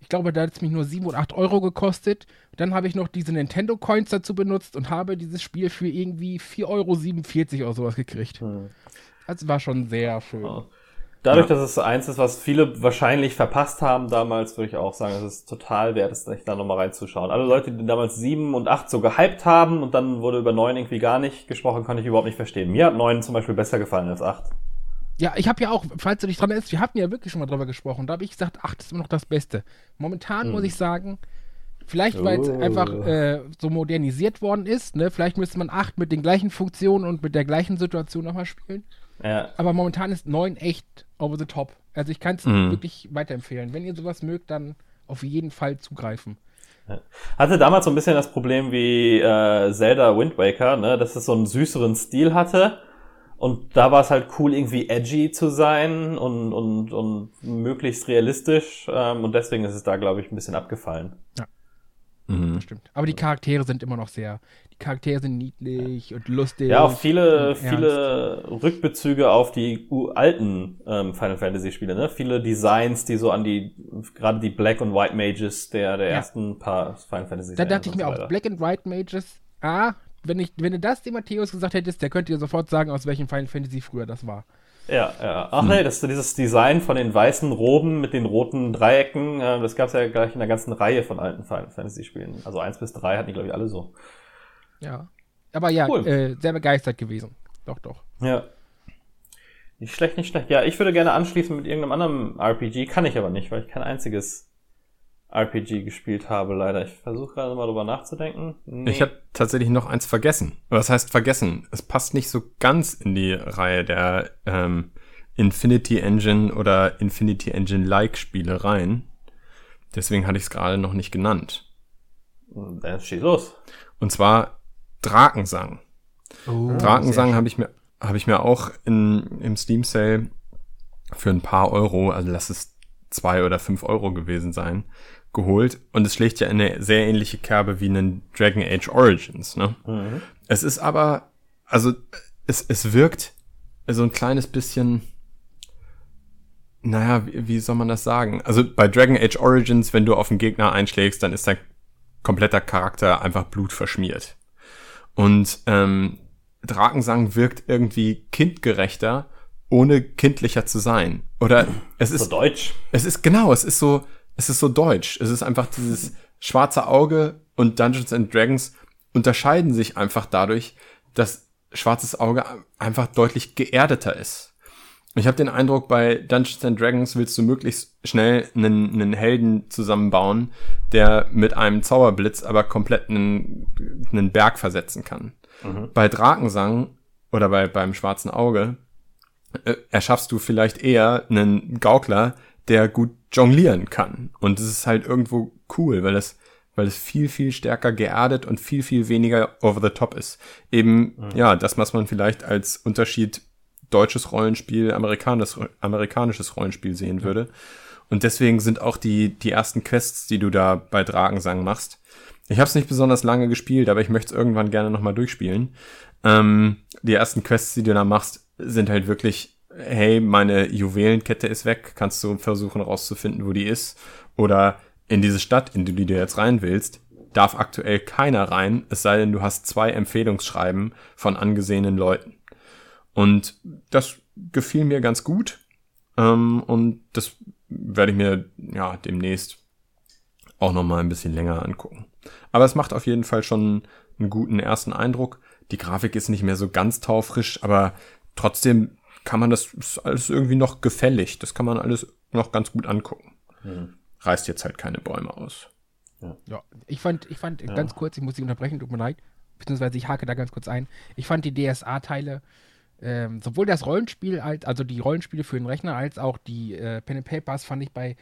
Ich glaube, da hat es mich nur 7 oder 8 Euro gekostet. Dann habe ich noch diese Nintendo Coins dazu benutzt und habe dieses Spiel für irgendwie 4,47 Euro oder sowas gekriegt. Hm. Das war schon sehr schön. Dadurch, ja. dass es eins ist, was viele wahrscheinlich verpasst haben damals, würde ich auch sagen, es ist total wert, es da nochmal reinzuschauen. Alle Leute, die damals 7 und 8 so gehypt haben und dann wurde über 9 irgendwie gar nicht gesprochen, konnte ich überhaupt nicht verstehen. Mir hat 9 zum Beispiel besser gefallen als 8. Ja, ich habe ja auch, falls du dich dran erinnerst, wir hatten ja wirklich schon mal drüber gesprochen. Da habe ich gesagt, ach, das ist immer noch das Beste. Momentan hm. muss ich sagen, vielleicht weil es oh. einfach äh, so modernisiert worden ist, ne? Vielleicht müsste man 8 mit den gleichen Funktionen und mit der gleichen Situation nochmal spielen. Ja. Aber momentan ist 9 echt over the top. Also ich kann es mhm. wirklich weiterempfehlen. Wenn ihr sowas mögt, dann auf jeden Fall zugreifen. Hatte damals so ein bisschen das Problem wie äh, Zelda Wind Waker, ne? dass es so einen süßeren Stil hatte und da war es halt cool, irgendwie edgy zu sein und, und, und möglichst realistisch. Ähm, und deswegen ist es da, glaube ich, ein bisschen abgefallen. Ja. Mhm. Das stimmt. Aber die Charaktere sind immer noch sehr. Die Charaktere sind niedlich und lustig. Ja, auch viele, viele Rückbezüge auf die alten ähm, Final Fantasy Spiele, ne? Viele Designs, die so an die, gerade die Black und White Mages der, der ja. ersten paar Final Fantasy Da dachte ich mir auch, Black and White Mages, ah, wenn, ich, wenn du das dem Matthäus gesagt hättest, der könnte dir sofort sagen, aus welchem Final Fantasy früher das war. Ja, ja. Ach nee, das, dieses Design von den weißen Roben mit den roten Dreiecken, äh, das gab es ja gleich in der ganzen Reihe von alten Final Fantasy Spielen. Also eins bis drei hatten die, glaube ich, alle so. Ja. Aber ja, cool. äh, sehr begeistert gewesen. Doch, doch. Ja. Nicht schlecht, nicht schlecht. Ja, ich würde gerne anschließen mit irgendeinem anderen RPG, kann ich aber nicht, weil ich kein einziges RPG gespielt habe, leider. Ich versuche gerade mal drüber nachzudenken. Nee. Ich habe tatsächlich noch eins vergessen. Was heißt vergessen? Es passt nicht so ganz in die Reihe der ähm, Infinity Engine oder Infinity Engine-like Spiele rein. Deswegen hatte ich es gerade noch nicht genannt. Dann steht los. Und zwar Drakensang. Oh, Drakensang habe ich mir habe ich mir auch in, im Steam Sale für ein paar Euro, also lass es zwei oder fünf Euro gewesen sein, geholt und es schlägt ja eine sehr ähnliche Kerbe wie einen Dragon Age Origins. Ne? Mhm. Es ist aber, also es, es wirkt so ein kleines bisschen, naja, wie, wie soll man das sagen? Also bei Dragon Age Origins, wenn du auf einen Gegner einschlägst, dann ist dein kompletter Charakter einfach blutverschmiert. Und ähm, Drakensang wirkt irgendwie kindgerechter, ohne kindlicher zu sein. Oder es ist So deutsch. es ist genau, es ist so, es ist so deutsch. Es ist einfach dieses schwarze Auge und Dungeons and Dragons unterscheiden sich einfach dadurch, dass schwarzes Auge einfach deutlich geerdeter ist. Ich habe den Eindruck, bei Dungeons and Dragons willst du möglichst schnell einen, einen Helden zusammenbauen, der mit einem Zauberblitz aber komplett einen, einen Berg versetzen kann. Bei Drakensang oder bei, beim schwarzen Auge äh, erschaffst du vielleicht eher einen Gaukler, der gut jonglieren kann. Und es ist halt irgendwo cool, weil es, weil es viel, viel stärker geerdet und viel, viel weniger over the top ist. Eben, ja, das, was man vielleicht als Unterschied deutsches Rollenspiel, amerikanisches, amerikanisches Rollenspiel sehen würde. Und deswegen sind auch die, die ersten Quests, die du da bei Drakensang machst. Ich habe es nicht besonders lange gespielt, aber ich möchte es irgendwann gerne nochmal durchspielen. Ähm, die ersten Quests, die du da machst, sind halt wirklich, hey, meine Juwelenkette ist weg, kannst du versuchen rauszufinden, wo die ist. Oder in diese Stadt, in die du jetzt rein willst, darf aktuell keiner rein, es sei denn, du hast zwei Empfehlungsschreiben von angesehenen Leuten. Und das gefiel mir ganz gut. Ähm, und das werde ich mir ja demnächst auch noch mal ein bisschen länger angucken. Aber es macht auf jeden Fall schon einen guten ersten Eindruck. Die Grafik ist nicht mehr so ganz taufrisch, aber trotzdem kann man das ist alles irgendwie noch gefällig. Das kann man alles noch ganz gut angucken. Reißt jetzt halt keine Bäume aus. Ja, ich fand, ich fand ganz kurz, ich muss dich unterbrechen, tut mir leid, beziehungsweise ich hake da ganz kurz ein. Ich fand die DSA-Teile, ähm, sowohl das Rollenspiel, als, also die Rollenspiele für den Rechner, als auch die äh, Pen and Papers fand ich bei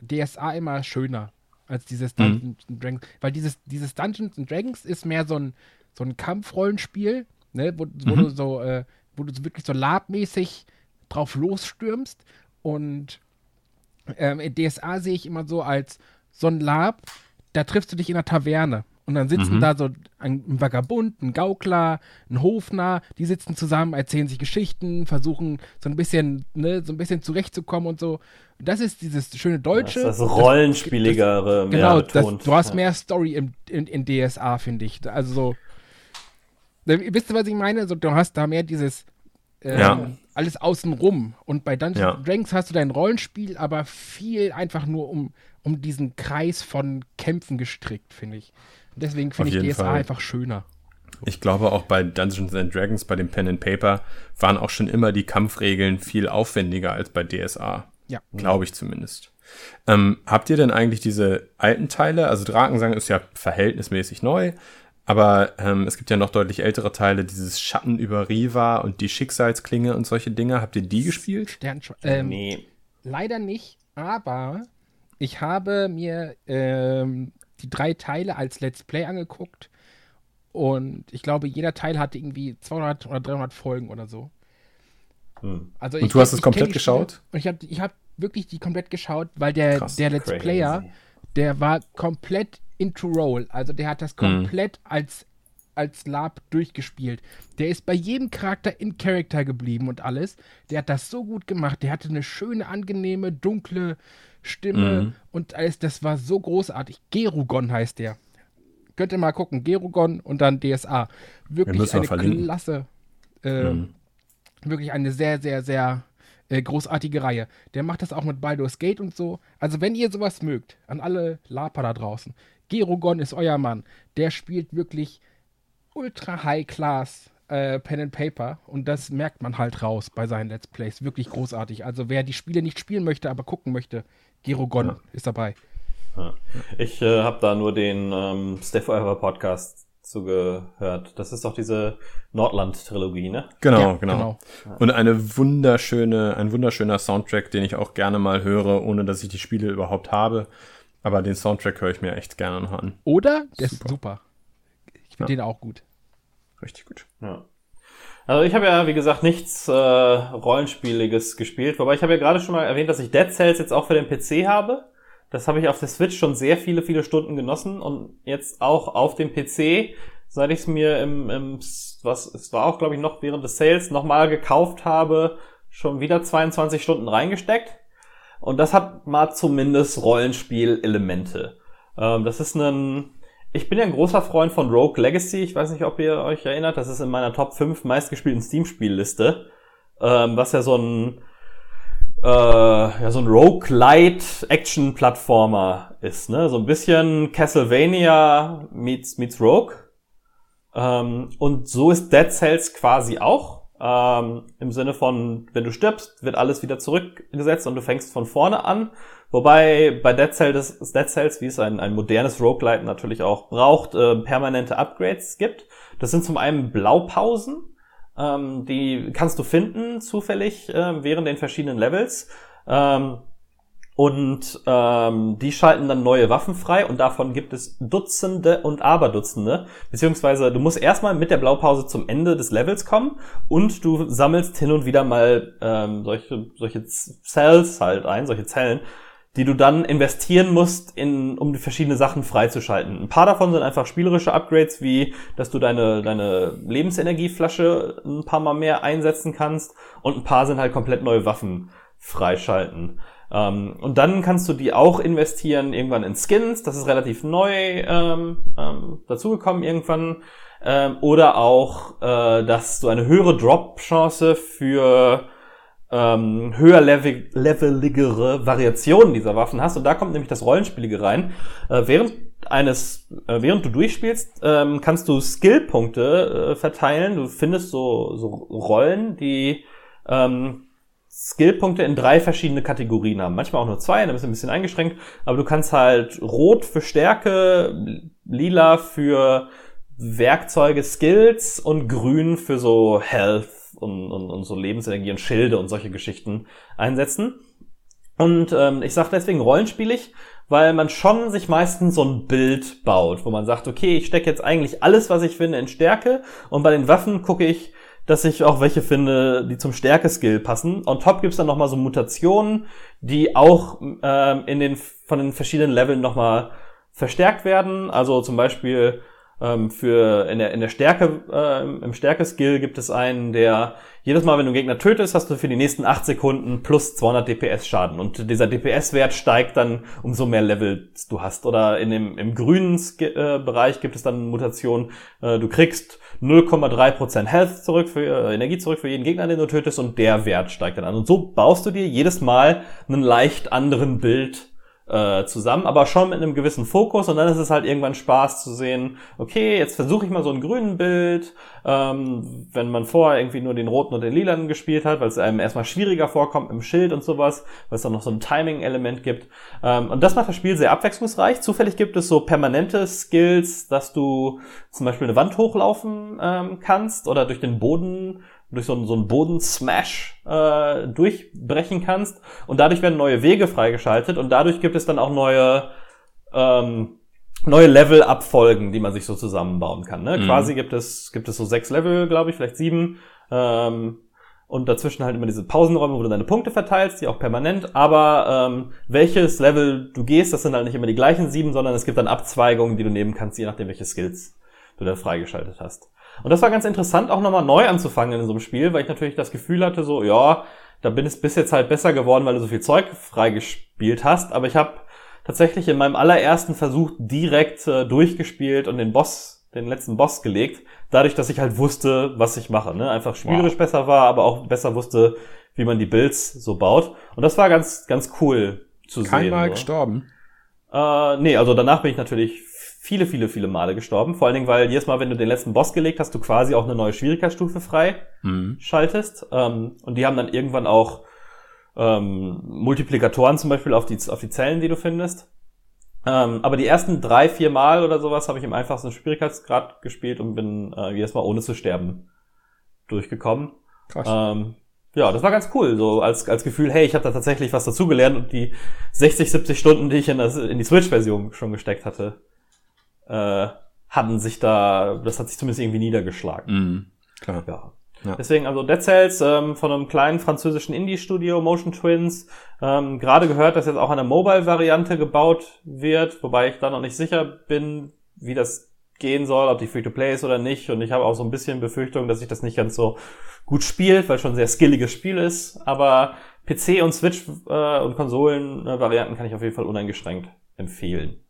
DSA immer schöner als dieses Dungeons and Dragons. Weil dieses, dieses Dungeons and Dragons ist mehr so ein, so ein Kampfrollenspiel, ne, wo, wo du so, äh, wo du so wirklich so labmäßig drauf losstürmst. Und ähm, in DSA sehe ich immer so als so ein Lab, da triffst du dich in einer Taverne. Und dann sitzen da so ein, ein Vagabund, ein Gaukler, ein Hofner, die sitzen zusammen, erzählen sich Geschichten, versuchen so ein bisschen, ne, so ein bisschen zurechtzukommen und so. Das ist dieses schöne Das Deutsche. ist das Rollenspieligere, mehr Genau, das, betont. du hast Ja. mehr Story im, in, in DSA, finde ich. Also so. Wisst ihr, was ich meine? So, du hast da mehr dieses äh, Ja. alles außenrum. Und bei Dungeons Ja. Dragons hast du dein Rollenspiel, aber viel einfach nur um, um diesen Kreis von Kämpfen gestrickt, finde ich. Und deswegen finde ich DSA Fall. einfach schöner. Ich glaube auch bei Dungeons and Dragons, bei dem Pen and Paper, waren auch schon immer die Kampfregeln viel aufwendiger als bei DSA. Ja. Glaube ich zumindest. Ähm, habt ihr denn eigentlich diese alten Teile? Also Drakensang ist ja verhältnismäßig neu, aber ähm, es gibt ja noch deutlich ältere Teile, dieses Schatten über Riva und die Schicksalsklinge und solche Dinge. Habt ihr die gespielt? Sternschwe ähm, Nee. Leider nicht, aber ich habe mir ähm, die drei Teile als Let's Play angeguckt und ich glaube, jeder Teil hatte irgendwie 200 oder 300 Folgen oder so. Hm. Also Und ich- du hast es ich komplett die Spiele geschaut? Und ich habe ich hab wirklich die komplett geschaut, weil der, Krass, der Let's crazy. Player, der war komplett into Roll. Also der hat Mhm. das komplett als, als Lab durchgespielt. Der ist bei jedem Charakter in Character geblieben und alles. Der hat das so gut gemacht. Der hatte eine schöne, angenehme, dunkle Stimme Mhm. und alles. Das war so großartig. Gerugon heißt der. Könnt ihr mal gucken. Gerugon und dann DSA. Wirklich wir eine verlinken. klasse. Äh, Mhm. Wirklich eine sehr, sehr, sehr äh, großartige Reihe. Der macht das auch mit Baldur's Gate und so. Also wenn ihr sowas mögt, an alle Laper da draußen, Gerugon ist euer Mann. Der spielt wirklich ultra high class äh, Pen and Paper und das merkt man halt raus bei seinen Let's Plays. Wirklich großartig. Also wer die Spiele nicht spielen möchte, aber gucken möchte, Gerugon ist dabei. Ja. Ich äh, habe da nur den ähm, Stay Forever Podcast zugehört. Das ist doch diese Nordland-Trilogie, ne? Genau, Ja, genau. Und eine wunderschöne, ein wunderschöner Soundtrack, den ich auch gerne mal höre, ohne dass ich die Spiele überhaupt habe. Aber den Soundtrack höre ich mir echt gerne noch an. Oder? Der ist super. Ich finde den auch gut. Richtig gut. Ja. Also ich habe ja, wie gesagt, nichts äh, Rollenspieliges gespielt, wobei ich habe ja gerade schon mal erwähnt, dass ich Dead Cells jetzt auch für den PC habe. Das habe ich auf der Switch schon sehr viele, viele Stunden genossen und jetzt auch auf dem PC, seit ich es mir im, im was, es war auch, glaube ich, noch während des Sales nochmal gekauft habe, schon wieder 22 Stunden reingesteckt. Und das hat mal zumindest Rollenspiel-Elemente. Ähm, das ist ein ich bin ja ein großer Freund von Rogue Legacy. Ich weiß nicht, ob ihr euch erinnert. Das ist in meiner Top 5 meistgespielten Steam-Spielliste. Ähm, was ja so ein, äh, ja, so ein Rogue-Light-Action-Plattformer ist, ne? So ein bisschen Castlevania meets, meets Rogue. Ähm, und so ist Dead Cells quasi auch. Ähm, Im Sinne von, wenn du stirbst, wird alles wieder zurückgesetzt und du fängst von vorne an. Wobei bei Dead Cells, Dead Cells wie es ein, ein modernes Roguelite natürlich auch braucht, äh, permanente Upgrades gibt. Das sind zum einen Blaupausen, ähm, die kannst du finden zufällig äh, während den verschiedenen Levels. Ähm, und ähm, die schalten dann neue Waffen frei und davon gibt es Dutzende und Aberdutzende. Beziehungsweise du musst erstmal mit der Blaupause zum Ende des Levels kommen und du sammelst hin und wieder mal ähm, solche, solche Cells halt ein, solche Zellen, die du dann investieren musst, in, um die verschiedenen Sachen freizuschalten. Ein paar davon sind einfach spielerische Upgrades, wie dass du deine, deine Lebensenergieflasche ein paar Mal mehr einsetzen kannst und ein paar sind halt komplett neue Waffen freischalten. Ähm, und dann kannst du die auch investieren irgendwann in Skins, das ist relativ neu ähm, ähm, dazugekommen irgendwann. Ähm, oder auch, äh, dass du eine höhere Drop-Chance für ähm, höher level leveligere Variationen dieser Waffen hast. Und da kommt nämlich das Rollenspielige rein. Äh, während eines, äh, während du durchspielst, ähm, kannst du Skillpunkte äh, verteilen. Du findest so, so Rollen, die ähm, Skillpunkte in drei verschiedene Kategorien haben. Manchmal auch nur zwei, dann bist du ein bisschen eingeschränkt, aber du kannst halt rot für Stärke, lila für Werkzeuge, Skills und grün für so Health und, und, und so Lebensenergie und Schilde und solche Geschichten einsetzen. Und ähm, ich sage deswegen rollenspielig, weil man schon sich meistens so ein Bild baut, wo man sagt, okay, ich stecke jetzt eigentlich alles, was ich finde, in Stärke und bei den Waffen gucke ich, dass ich auch welche finde, die zum Stärke-Skill passen. On top gibt's dann nochmal so Mutationen, die auch ähm, in den, von den verschiedenen Leveln nochmal verstärkt werden. Also zum Beispiel ähm, für in der, in der Stärke, äh, im Stärke-Skill gibt es einen, der jedes Mal, wenn du einen Gegner tötest, hast du für die nächsten 8 Sekunden plus 200 DPS Schaden. Und dieser DPS-Wert steigt dann, umso mehr Level du hast. Oder in dem, im grünen äh, Bereich gibt es dann Mutationen, äh, du kriegst 0,3% Health zurück für äh, Energie zurück für jeden Gegner, den du tötest und der Wert steigt dann an. Und so baust du dir jedes Mal einen leicht anderen Bild äh, zusammen, aber schon mit einem gewissen Fokus und dann ist es halt irgendwann Spaß zu sehen, okay, jetzt versuche ich mal so ein grünen Bild, ähm, wenn man vorher irgendwie nur den roten und den lilanen gespielt hat, weil es einem erstmal schwieriger vorkommt im Schild und sowas, weil es dann noch so ein Timing-Element gibt. Ähm, und das macht das Spiel sehr abwechslungsreich. Zufällig gibt es so permanente Skills, dass du zum Beispiel eine Wand hochlaufen ähm, kannst oder durch den Boden durch so einen, so einen Bodensmash äh, durchbrechen kannst und dadurch werden neue Wege freigeschaltet und dadurch gibt es dann auch neue ähm, neue Level-Abfolgen, die man sich so zusammenbauen kann. Ne? Mhm. Quasi gibt es gibt es so sechs Level, glaube ich, vielleicht sieben ähm, und dazwischen halt immer diese Pausenräume, wo du deine Punkte verteilst, die auch permanent. Aber ähm, welches Level du gehst, das sind halt nicht immer die gleichen sieben, sondern es gibt dann Abzweigungen, die du nehmen kannst, je nachdem, welche Skills du da freigeschaltet hast. Und das war ganz interessant, auch nochmal neu anzufangen in so einem Spiel, weil ich natürlich das Gefühl hatte, so, ja, da bin ich bis jetzt halt besser geworden, weil du so viel Zeug freigespielt hast. Aber ich habe tatsächlich in meinem allerersten Versuch direkt äh, durchgespielt und den Boss, den letzten Boss gelegt. Dadurch, dass ich halt wusste, was ich mache. Ne? Einfach spielerisch wow. besser war, aber auch besser wusste, wie man die Builds so baut. Und das war ganz, ganz cool zu Kein sehen. Keinmal gestorben? Äh, nee, also danach bin ich natürlich viele, viele, viele Male gestorben. Vor allen Dingen, weil jedes Mal, wenn du den letzten Boss gelegt hast, du quasi auch eine neue Schwierigkeitsstufe frei mhm. schaltest. Ähm, und die haben dann irgendwann auch ähm, Multiplikatoren zum Beispiel auf die, auf die Zellen, die du findest. Ähm, aber die ersten drei, vier Mal oder sowas habe ich im einfachsten Schwierigkeitsgrad gespielt und bin äh, jedes Mal ohne zu sterben durchgekommen. Krass. Ähm, ja, das war ganz cool, so als, als Gefühl, hey, ich habe da tatsächlich was dazugelernt und die 60, 70 Stunden, die ich in, das, in die Switch-Version schon gesteckt hatte, äh, hatten sich da, das hat sich zumindest irgendwie niedergeschlagen. Mhm, klar. Ja. Ja. Deswegen, also Dead Cells ähm, von einem kleinen französischen Indie-Studio, Motion Twins, ähm, gerade gehört, dass jetzt auch eine Mobile-Variante gebaut wird, wobei ich da noch nicht sicher bin, wie das gehen soll, ob die Free-to-Play ist oder nicht. Und ich habe auch so ein bisschen Befürchtung, dass sich das nicht ganz so gut spielt, weil es schon ein sehr skilliges Spiel ist. Aber PC und Switch äh, und Konsolen-Varianten kann ich auf jeden Fall uneingeschränkt empfehlen.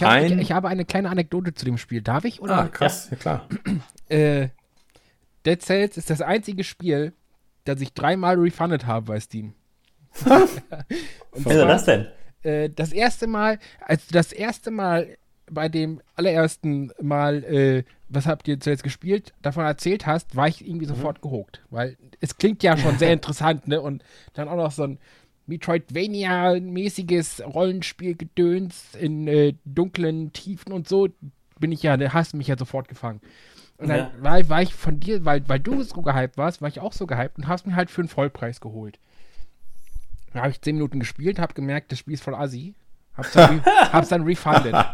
Ich, hab, Ein- ich, ich habe eine kleine Anekdote zu dem Spiel. Darf ich? Oder? Ah, krass, ja, klar. Äh, Dead Cells ist das einzige Spiel, das ich dreimal refunded habe bei Steam. Wieso zwar, das denn? äh, das erste Mal, als du das erste Mal bei dem allerersten Mal, äh, was habt ihr zuletzt gespielt, davon erzählt hast, war ich irgendwie sofort gehuckt. Weil es klingt ja schon sehr interessant, ne? Und dann auch noch so ein Metroidvania-mäßiges Rollenspielgedöns in äh, dunklen Tiefen und so, bin ich ja, da hast du mich ja sofort gefangen. Und dann Ja. war, war ich von dir, weil, weil du so gehypt warst, war ich auch so gehypt und hast mir halt für einen Vollpreis geholt. Da habe ich 10 Minuten gespielt, habe gemerkt, das Spiel ist voll assi. Hab's dann, hab's dann refunded.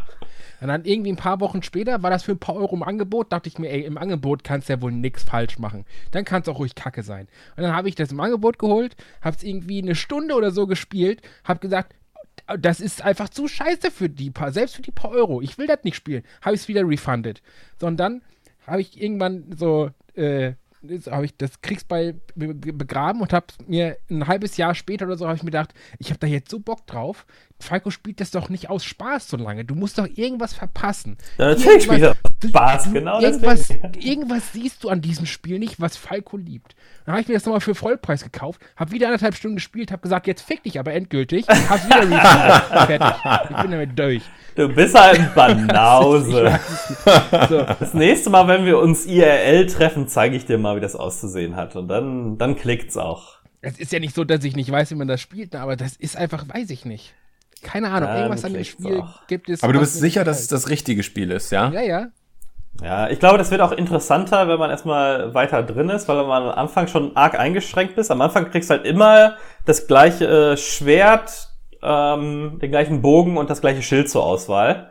Und dann irgendwie ein paar Wochen später war das für ein paar Euro im Angebot. Dachte ich mir, ey, im Angebot kannst du ja wohl nichts falsch machen. Dann kann es auch ruhig kacke sein. Und dann habe ich das im Angebot geholt, habe es irgendwie eine Stunde oder so gespielt, habe gesagt, das ist einfach zu scheiße für die paar, selbst für die paar Euro. Ich will das nicht spielen. Habe ich es wieder refunded. So, und dann habe ich irgendwann so, äh, habe ich das Kriegsball be be- begraben und habe mir ein halbes Jahr später oder so habe ich mir gedacht, ich habe da jetzt so Bock drauf. Falco spielt das doch nicht aus Spaß so lange. Du musst doch irgendwas verpassen. Ja, natürlich spielt er Spaß, du- genau Irgendwas, deswegen. irgendwas siehst du an diesem Spiel nicht, was Falco liebt. Dann habe ich mir das nochmal für Vollpreis gekauft, habe wieder anderthalb Stunden gespielt, habe gesagt, jetzt fick dich aber endgültig, hab's wieder. Fertig. Ich bin damit durch. Du bist halt ein Banause. So. Das nächste Mal, wenn wir uns IRL treffen, zeige ich dir mal, wie das auszusehen hat. Und dann, dann klickt's auch. Es ist ja nicht so, dass ich nicht weiß, wie man das spielt, aber das ist einfach, weiß ich nicht. Keine Ahnung, Dann irgendwas an dem Spiel auch. gibt es. Aber du bist sicher, dass es das richtige Spiel ist, ja? Ja, ja. Ja, ich glaube, das wird auch interessanter, wenn man erstmal weiter drin ist, weil man am Anfang schon arg eingeschränkt bist. Am Anfang kriegst du halt immer das gleiche äh, Schwert, ähm, den gleichen Bogen und das gleiche Schild zur Auswahl.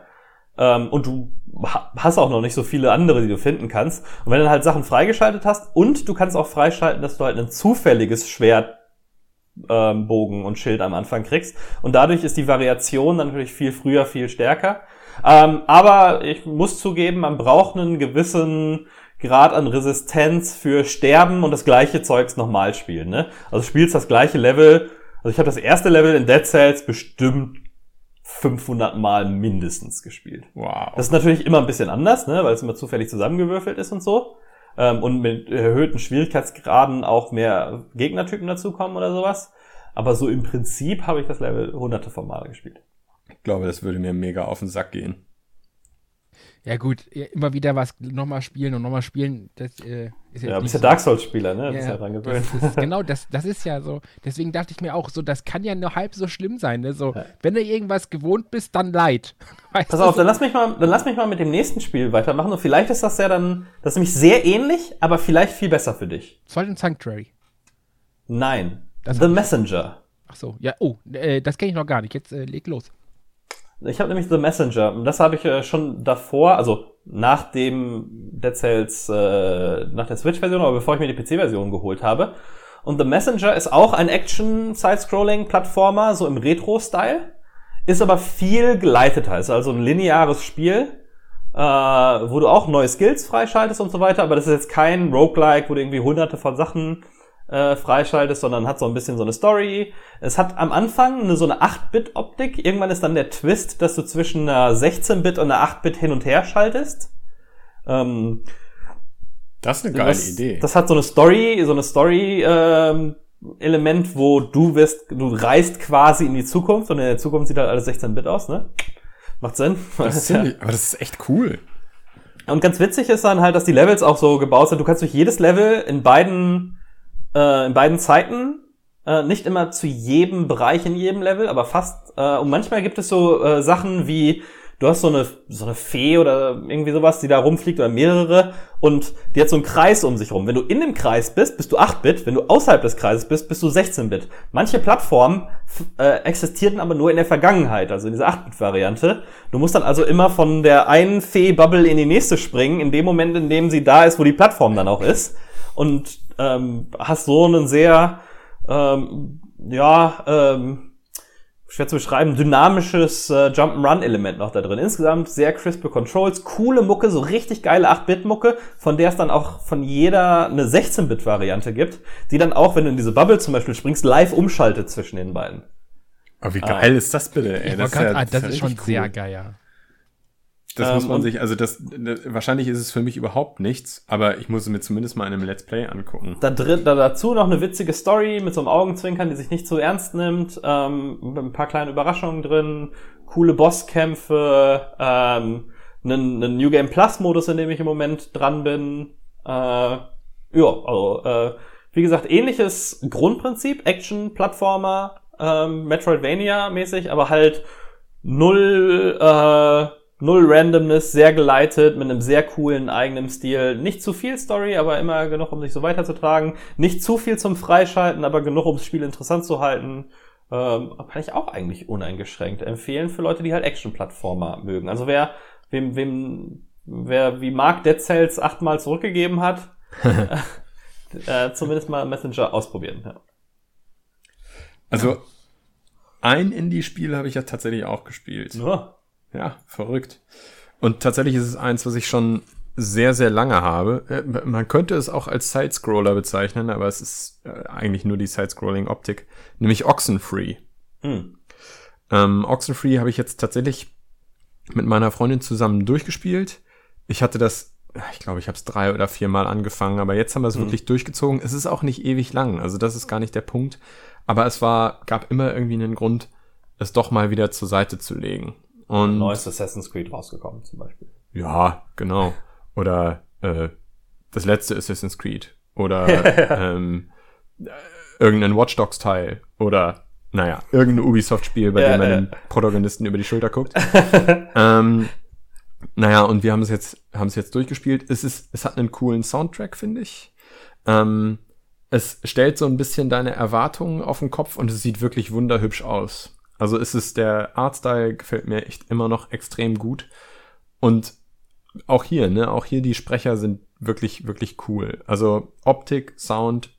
Ähm, und du ha- hast auch noch nicht so viele andere, die du finden kannst. Und wenn du dann halt Sachen freigeschaltet hast und du kannst auch freischalten, dass du halt ein zufälliges Schwert, ähm, Bogen und Schild am Anfang kriegst. Und dadurch ist die Variation dann natürlich viel früher, viel stärker. Ähm, aber ich muss zugeben, man braucht einen gewissen Grad an Resistenz für Sterben und das gleiche Zeugs nochmal spielen. Ne? Also spielst das gleiche Level. Also ich habe das erste Level in Dead Cells bestimmt 500 Mal mindestens gespielt. Wow. Das ist natürlich immer ein bisschen anders, ne, weil es immer zufällig zusammengewürfelt ist und so. Ähm, und mit erhöhten Schwierigkeitsgraden auch mehr Gegnertypen dazukommen oder sowas. Aber so im Prinzip habe ich das Level hunderte von Male gespielt. ich glaube, das würde mir mega auf den Sack gehen. Ja, gut, ja, immer wieder was nochmal spielen und nochmal spielen, das äh, ist Ja, du nicht bist ja Dark Souls-Spieler, ne? Du bist Ja, ja dran gewöhnt. das ist, genau, das, das ist ja so. Deswegen dachte ich mir auch so, das kann ja nur halb so schlimm sein. Ne? So, Ja. Wenn du irgendwas gewohnt bist, dann leid. Weißt Pass auf, so- dann lass mich mal, dann lass mich mal mit dem nächsten Spiel weitermachen und vielleicht ist das ja dann, das ist nämlich sehr ähnlich, aber vielleicht viel besser für dich. Salt Sanctuary. Nein. Das- The Messenger. Ach so, ja, oh, äh, das kenne ich noch gar nicht. Jetzt äh, leg los. Ich habe nämlich The Messenger und das habe ich äh, schon davor, also nach dem Dead Cells, äh, nach der Switch-Version, aber bevor ich mir die PC-Version geholt habe. Und The Messenger ist auch ein Action-Side-Scrolling-Plattformer, so im Retro-Style, ist aber viel geleiteter, ist also ein lineares Spiel, äh, wo du auch neue Skills freischaltest und so weiter, aber das ist jetzt kein Roguelike, wo du irgendwie hunderte von Sachen äh, freischaltest, sondern hat so ein bisschen so eine Story. Es hat am Anfang eine, so eine 8-Bit-Optik. Irgendwann ist dann der Twist, dass du zwischen einer 16-Bit und einer 8-Bit hin und her schaltest. Ähm, Das ist eine geile das, Idee. Das hat so eine Story, so eine Story ähm, Element, wo du wirst, du reist quasi in die Zukunft und in der Zukunft sieht halt alles 16-Bit aus, ne? Macht Sinn. Das ist ziemlich, aber das ist echt cool. Und ganz witzig ist dann halt, dass die Levels auch so gebaut sind. Du kannst durch jedes Level in beiden, äh, in beiden Zeiten, äh, nicht immer zu jedem Bereich in jedem Level, aber fast. Äh, und manchmal gibt es so äh, Sachen wie, du hast so eine, so eine Fee oder irgendwie sowas, die da rumfliegt oder mehrere und die hat so einen Kreis um sich rum. Wenn du in dem Kreis bist, bist du 8-Bit. Wenn du außerhalb des Kreises bist, bist du 16-Bit. Manche Plattformen äh, existierten aber nur in der Vergangenheit, also in dieser 8-Bit-Variante. Du musst dann also immer von der einen Fee-Bubble in die nächste springen, in dem Moment, in dem sie da ist, wo die Plattform dann auch ist. Und ähm, hast so einen sehr, ähm, ja, ähm, schwer zu beschreiben, dynamisches äh, Jump'n'Run-Element noch da drin. Insgesamt sehr crispe Controls, coole Mucke, so richtig geile 8-Bit-Mucke, von der es dann auch von jeder eine 16-Bit-Variante gibt, die dann auch, wenn du in diese Bubble zum Beispiel springst, live umschaltet zwischen den beiden. Aber wie geil ist das bitte, ey? Das grad- ja- ah, das ist schon richtig sehr cool. geil, ja. Das muss Ähm, man und- sich, also das, das, wahrscheinlich ist es für mich überhaupt nichts, aber ich muss es mir zumindest mal in einem Let's Play angucken. Da, drin, da dazu noch eine witzige Story mit so einem Augenzwinkern, die sich nicht so ernst nimmt, ähm, mit ein paar kleinen Überraschungen drin, coole Bosskämpfe, ähm, einen, einen New Game Plus Modus, in dem ich im Moment dran bin. Äh, ja, also äh, wie gesagt, ähnliches Grundprinzip, Action, Plattformer, ähm, Metroidvania-mäßig, aber halt null, äh, null Randomness, sehr geleitet, mit einem sehr coolen eigenen Stil. Nicht zu viel Story, aber immer genug, um sich so weiterzutragen. Nicht zu viel zum Freischalten, aber genug, um das Spiel interessant zu halten. Ähm, kann ich auch eigentlich uneingeschränkt empfehlen für Leute, die halt Action-Plattformer mögen. Also wer, wem, wem, wer wie Mark Dead Cells achtmal zurückgegeben hat, äh, zumindest mal Messenger ausprobieren. Ja. Also, ein Indie-Spiel habe ich ja tatsächlich auch gespielt. Nur. Ja, verrückt. Und tatsächlich ist es eins, was ich schon sehr, sehr lange habe. Äh, Man könnte es auch als Sidescroller bezeichnen, aber es ist äh, eigentlich nur die Sidescrolling-Optik, nämlich Oxenfree. Hm. Ähm, Oxenfree habe ich jetzt tatsächlich mit meiner Freundin zusammen durchgespielt. Ich hatte das, ich glaube, ich habe es drei oder vier Mal angefangen, aber jetzt haben wir es Mhm. wirklich durchgezogen. Es ist auch nicht ewig lang, also das ist gar nicht der Punkt. Aber es war, gab immer irgendwie einen Grund, es doch mal wieder zur Seite zu legen. Und Neues Assassin's Creed rausgekommen zum Beispiel. ja, genau. Oder äh, das letzte Assassin's Creed. Oder ähm, äh, irgendein Watch Dogs Teil. Oder, naja, irgendein Ubisoft-Spiel, bei Ja, dem man ja. den Protagonisten über die Schulter guckt. ähm, naja, und wir haben es jetzt, haben es jetzt durchgespielt. Es ist, es hat einen coolen Soundtrack, finde ich. Ähm, es stellt so ein bisschen deine Erwartungen auf den Kopf und es sieht wirklich wunderhübsch aus. Also es ist der Artstyle gefällt mir echt immer noch extrem gut. Und auch hier, ne, auch hier die Sprecher sind wirklich, wirklich cool. Also Optik, Sound,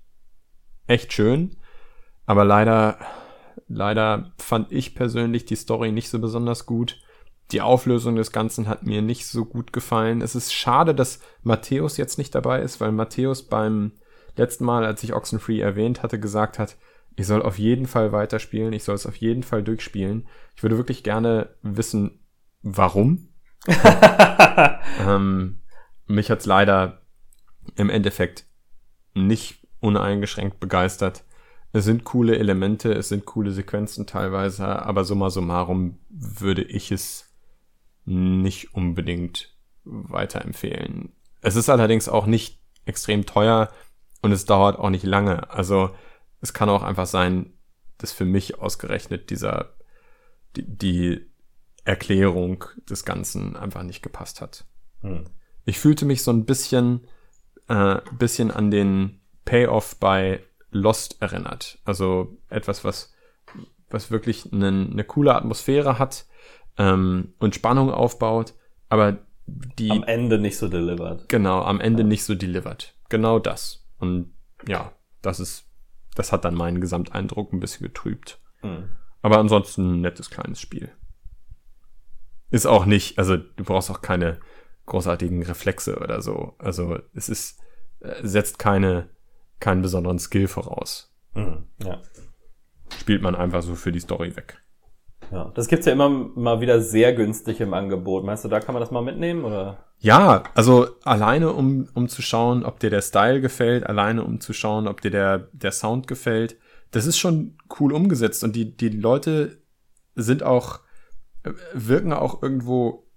echt schön. Aber leider, leider fand ich persönlich die Story nicht so besonders gut. Die Auflösung des Ganzen hat mir nicht so gut gefallen. Es ist schade, dass Matthäus jetzt nicht dabei ist, weil Matthäus beim letzten Mal, als ich Oxenfree erwähnt hatte, gesagt hat, ich soll auf jeden Fall weiterspielen, ich soll es auf jeden Fall durchspielen. Ich würde wirklich gerne wissen, warum. ähm, mich hat's leider im Endeffekt nicht uneingeschränkt begeistert. Es sind coole Elemente, es sind coole Sequenzen teilweise, aber summa summarum würde ich es nicht unbedingt weiterempfehlen. Es ist allerdings auch nicht extrem teuer und es dauert auch nicht lange. Also es kann auch einfach sein, dass für mich ausgerechnet dieser die, die Erklärung des Ganzen einfach nicht gepasst hat. Hm. Ich fühlte mich so ein bisschen, äh, bisschen an den Payoff bei Lost erinnert. Also etwas, was, was wirklich eine, eine coole Atmosphäre hat ähm, und Spannung aufbaut, aber die Am Ende nicht so delivered. genau am Ende nicht so delivered. Genau das. Und ja, das ist, das hat dann meinen Gesamteindruck ein bisschen getrübt. Hm. Aber ansonsten ein nettes kleines Spiel. Ist auch nicht, also du brauchst auch keine großartigen Reflexe oder so. Also es ist, äh, setzt keine, keinen besonderen Skill voraus. Hm. Ja. Spielt man einfach so für die Story weg. Ja. Das gibt's ja immer mal wieder sehr günstig im Angebot. Meinst du, da kann man das mal mitnehmen oder? Ja, also alleine um, um zu schauen, ob dir der Style gefällt, alleine um zu schauen, ob dir der, der Sound gefällt, das ist schon cool umgesetzt und die, die Leute sind auch, äh, wirken auch irgendwo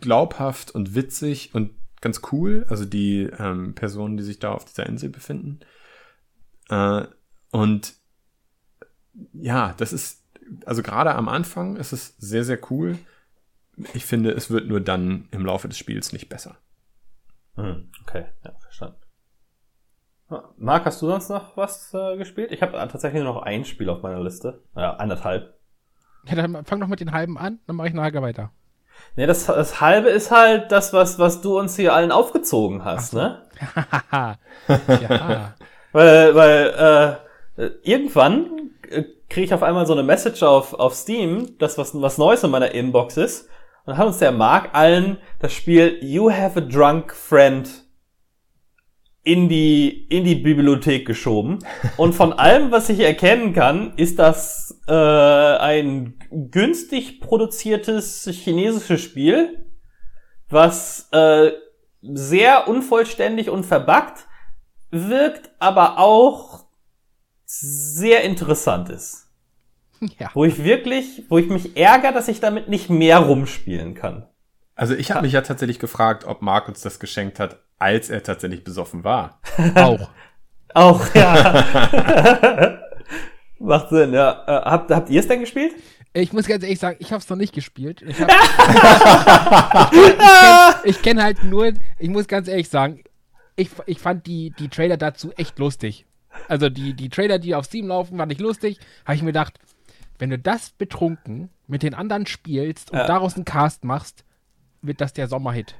glaubhaft und witzig und ganz cool, also die ähm, Personen, die sich da auf dieser Insel befinden. Äh, und ja, das ist, also gerade am Anfang ist es sehr, sehr cool. Ich finde, es wird nur dann im Laufe des Spiels nicht besser. Hm. Okay, ja, verstanden. Marc, hast du sonst noch was äh, gespielt? Ich habe tatsächlich nur noch ein Spiel auf meiner Liste. Ja, anderthalb. Ja, dann fang doch mit den halben an, dann mache ich nachher weiter. Nee, das, das halbe ist halt das, was, was du uns hier allen aufgezogen hast, ne? Haha. ja. Weil, weil äh, irgendwann äh, kriege ich auf einmal so eine Message auf, auf Steam, dass was, was Neues in meiner Inbox ist. Und dann hat uns der Marc allen das Spiel You Have a Drunk Friend in die, in die Bibliothek geschoben. Und von allem, was ich erkennen kann, ist das äh, ein günstig produziertes chinesisches Spiel was äh, sehr unvollständig und verbuggt wirkt, aber auch sehr interessant ist. Ja. Wo ich wirklich, wo ich mich ärgere, dass ich damit nicht mehr rumspielen kann. Also ich habe mich ja tatsächlich gefragt, ob Mark uns das geschenkt hat, als er tatsächlich besoffen war. Auch. Auch, ja. Macht Sinn, ja. Äh, habt, habt ihr es denn gespielt? Ich muss ganz ehrlich sagen, ich habe es noch nicht gespielt. Ich, ich kenne kenn halt nur, ich muss ganz ehrlich sagen, ich, ich fand die, die Trailer dazu echt lustig. Also die, die Trailer, die auf Steam laufen, fand ich lustig. Habe ich mir gedacht, wenn du das betrunken mit den anderen spielst und Ja. daraus einen Cast machst, wird das der Sommerhit.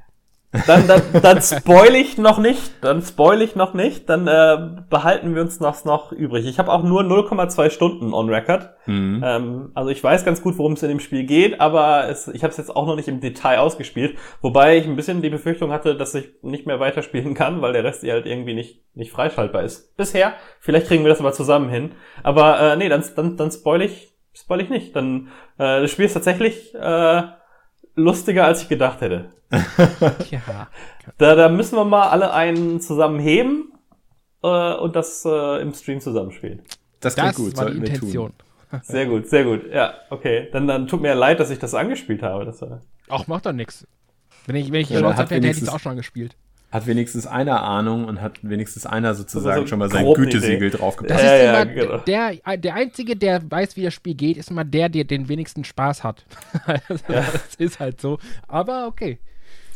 Dann, dann, dann spoil ich noch nicht, dann spoil ich noch nicht, dann äh, behalten wir uns das noch übrig. Ich habe auch nur 0,2 Stunden on Record. Mhm. Ähm, also ich weiß ganz gut, worum es in dem Spiel geht, aber es, ich habe es jetzt auch noch nicht im Detail ausgespielt, wobei ich ein bisschen die Befürchtung hatte, dass ich nicht mehr weiterspielen kann, weil der Rest hier halt irgendwie nicht, nicht freischaltbar ist. Bisher, vielleicht kriegen wir das aber zusammen hin. Aber äh, nee, dann, dann, dann spoil ich, spoil ich nicht. Dann äh, das Spiel ist tatsächlich äh, lustiger, als ich gedacht hätte. Ja. Da, da müssen wir mal alle einen zusammen heben äh, und das äh, im Stream zusammenspielen. Das klingt Das gut, war die Intention. tun. Sehr gut, sehr gut. Ja, okay. Dann, dann tut mir leid, dass ich das angespielt habe. Das war Auch macht doch nichts. Wenn ich, wenn ich Ja, hat hätte, hätte ich es auch schon gespielt. Hat wenigstens einer Ahnung und hat wenigstens einer sozusagen so schon mal sein Gütesiegel Idee. draufgepackt. Das Ja, ist ja, immer genau. der, der Einzige, der weiß, wie das Spiel geht, ist immer der, der den wenigsten Spaß hat. also, Das ist halt so. Aber okay.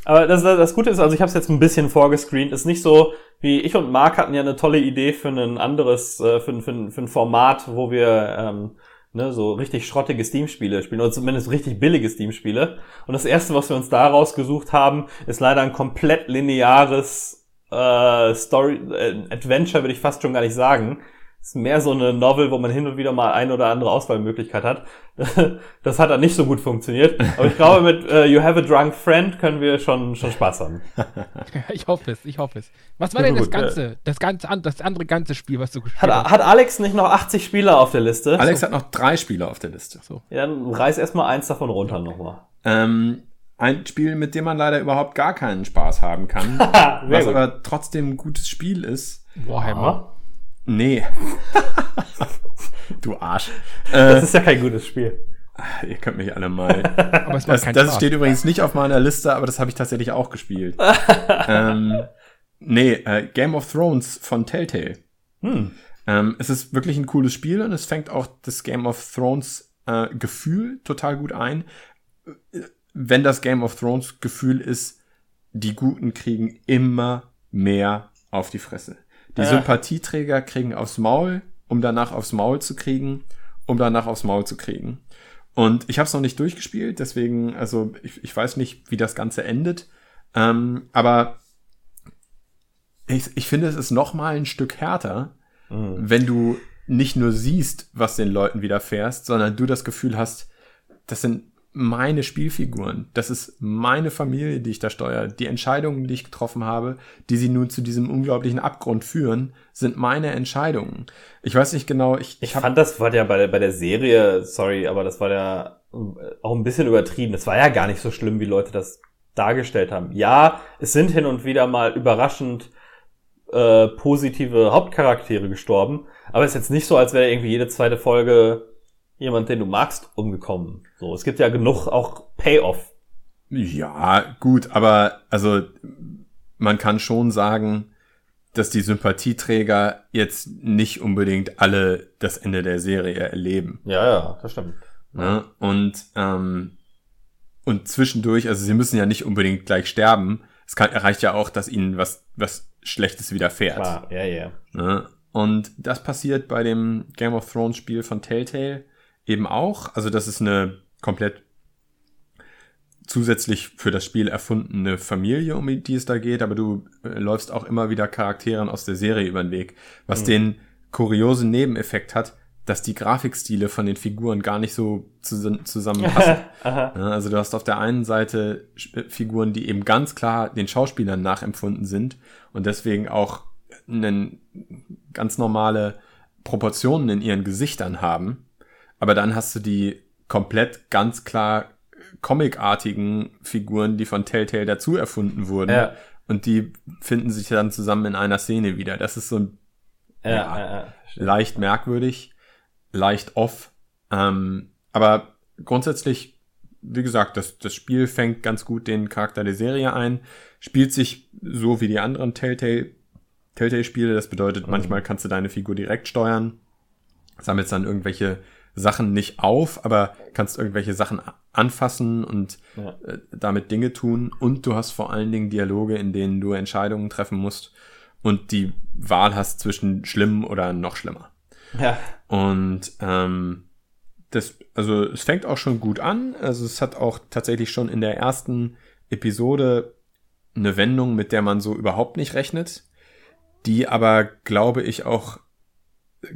Aber das, das Gute ist, also ich habe es jetzt ein bisschen vorgescreent. Ist nicht so, wie ich und Marc hatten ja eine tolle Idee für ein anderes, äh, für, ein- für, ein- für ein Format, wo wir ähm, ne, so richtig schrottige Steam-Spiele spielen, oder zumindest richtig billige Steam-Spiele. Und das erste, was wir uns da rausgesucht haben, ist leider ein komplett lineares äh, Story, äh, Adventure, würde ich fast schon gar nicht sagen. Ist mehr so eine Novel, wo man hin und wieder mal eine oder andere Auswahlmöglichkeit hat. Das hat dann nicht so gut funktioniert. Aber ich glaube, mit äh, You Have a Drunk Friend können wir schon, schon Spaß haben. Ich hoffe es, ich hoffe es. Was war denn das Gut, äh, ganze, das ganze, an- das andere ganze Spiel, was du gespielt Hat, hast? hat Alex nicht noch 80 Spieler auf der Liste? Alex hat noch drei Spiele auf der Liste. So. Ja, dann reiß erstmal eins davon runter nochmal. Ähm, ein Spiel, mit dem man leider überhaupt gar keinen Spaß haben kann, was gut. aber trotzdem ein gutes Spiel ist. Warhammer. Nee. du Arsch. Das Äh, ist ja kein gutes Spiel. ihr könnt mich alle mal. Aber es Das, das steht übrigens nicht auf meiner Liste, aber das habe ich tatsächlich auch gespielt. ähm, nee, äh, Game of Thrones von Telltale. Hm. Ähm, es ist wirklich ein cooles Spiel und es fängt auch das Game of Thrones äh, Gefühl total gut ein. Äh, Wenn das Game of Thrones Gefühl ist, die Guten kriegen immer mehr auf die Fresse. Die Ja. Sympathieträger kriegen aufs Maul, um danach aufs Maul zu kriegen, um danach aufs Maul zu kriegen. Und ich habe es noch nicht durchgespielt, deswegen, also ich, ich weiß nicht, wie das Ganze endet. Ähm, aber ich, ich finde, es ist noch mal ein Stück härter, wenn du nicht nur siehst, was den Leuten widerfährst, sondern du das Gefühl hast, das sind meine Spielfiguren, das ist meine Familie, die ich da steuere. Die Entscheidungen, die ich getroffen habe, die sie nun zu diesem unglaublichen Abgrund führen, sind meine Entscheidungen. Ich weiß nicht genau, ich, Ich ich fand, das war ja bei, der- bei der Serie, sorry, aber das war ja äh, auch ein bisschen übertrieben. Das war ja gar nicht so schlimm, wie Leute das dargestellt haben. Ja, es sind hin und wieder mal überraschend äh, positive Hauptcharaktere gestorben, aber es ist jetzt nicht so, als wäre irgendwie jede zweite Folge jemand, den du magst, umgekommen. So, es gibt ja genug auch Payoff. Ja, gut, aber also man kann schon sagen, dass die Sympathieträger jetzt nicht unbedingt alle das Ende der Serie erleben. Ja, ja, das stimmt. Ne? Und, ähm, und zwischendurch, also sie müssen ja nicht unbedingt gleich sterben. Es kann, reicht ja auch, dass ihnen was, was Schlechtes widerfährt. Klar, ja, ja. Ne? Und das passiert bei dem Game of Thrones Spiel von Telltale eben auch. Also das ist eine komplett zusätzlich für das Spiel erfundene Familie, um die es da geht, aber du äh, läufst auch immer wieder Charakteren aus der Serie über den Weg, was den kuriosen Nebeneffekt hat, dass die Grafikstile von den Figuren gar nicht so zus- zusammenpassen. Also du hast auf der einen Seite Sp- Figuren, die eben ganz klar den Schauspielern nachempfunden sind und deswegen auch einen ganz normale Proportionen in ihren Gesichtern haben. Aber dann hast du die komplett ganz klar comicartigen Figuren, die von Telltale dazu erfunden wurden. Ja. Und die finden sich dann zusammen in einer Szene wieder. Das ist so ein Ja, Ja. leicht merkwürdig, leicht off. Ähm, aber grundsätzlich, wie gesagt, das, das Spiel fängt ganz gut den Charakter der Serie ein, spielt sich so wie die anderen Telltale, Telltale-Spiele. Das bedeutet, manchmal kannst du deine Figur direkt steuern, sammelst dann irgendwelche Sachen nicht auf, aber kannst irgendwelche Sachen anfassen und Ja. äh, damit Dinge tun. Und du hast vor allen Dingen Dialoge, in denen du Entscheidungen treffen musst und die Wahl hast zwischen schlimm oder noch schlimmer. ja. Und ähm, das, also es fängt auch schon gut an. Also es hat auch tatsächlich schon in der ersten Episode eine Wendung, mit der man so überhaupt nicht rechnet, die aber, glaube ich, auch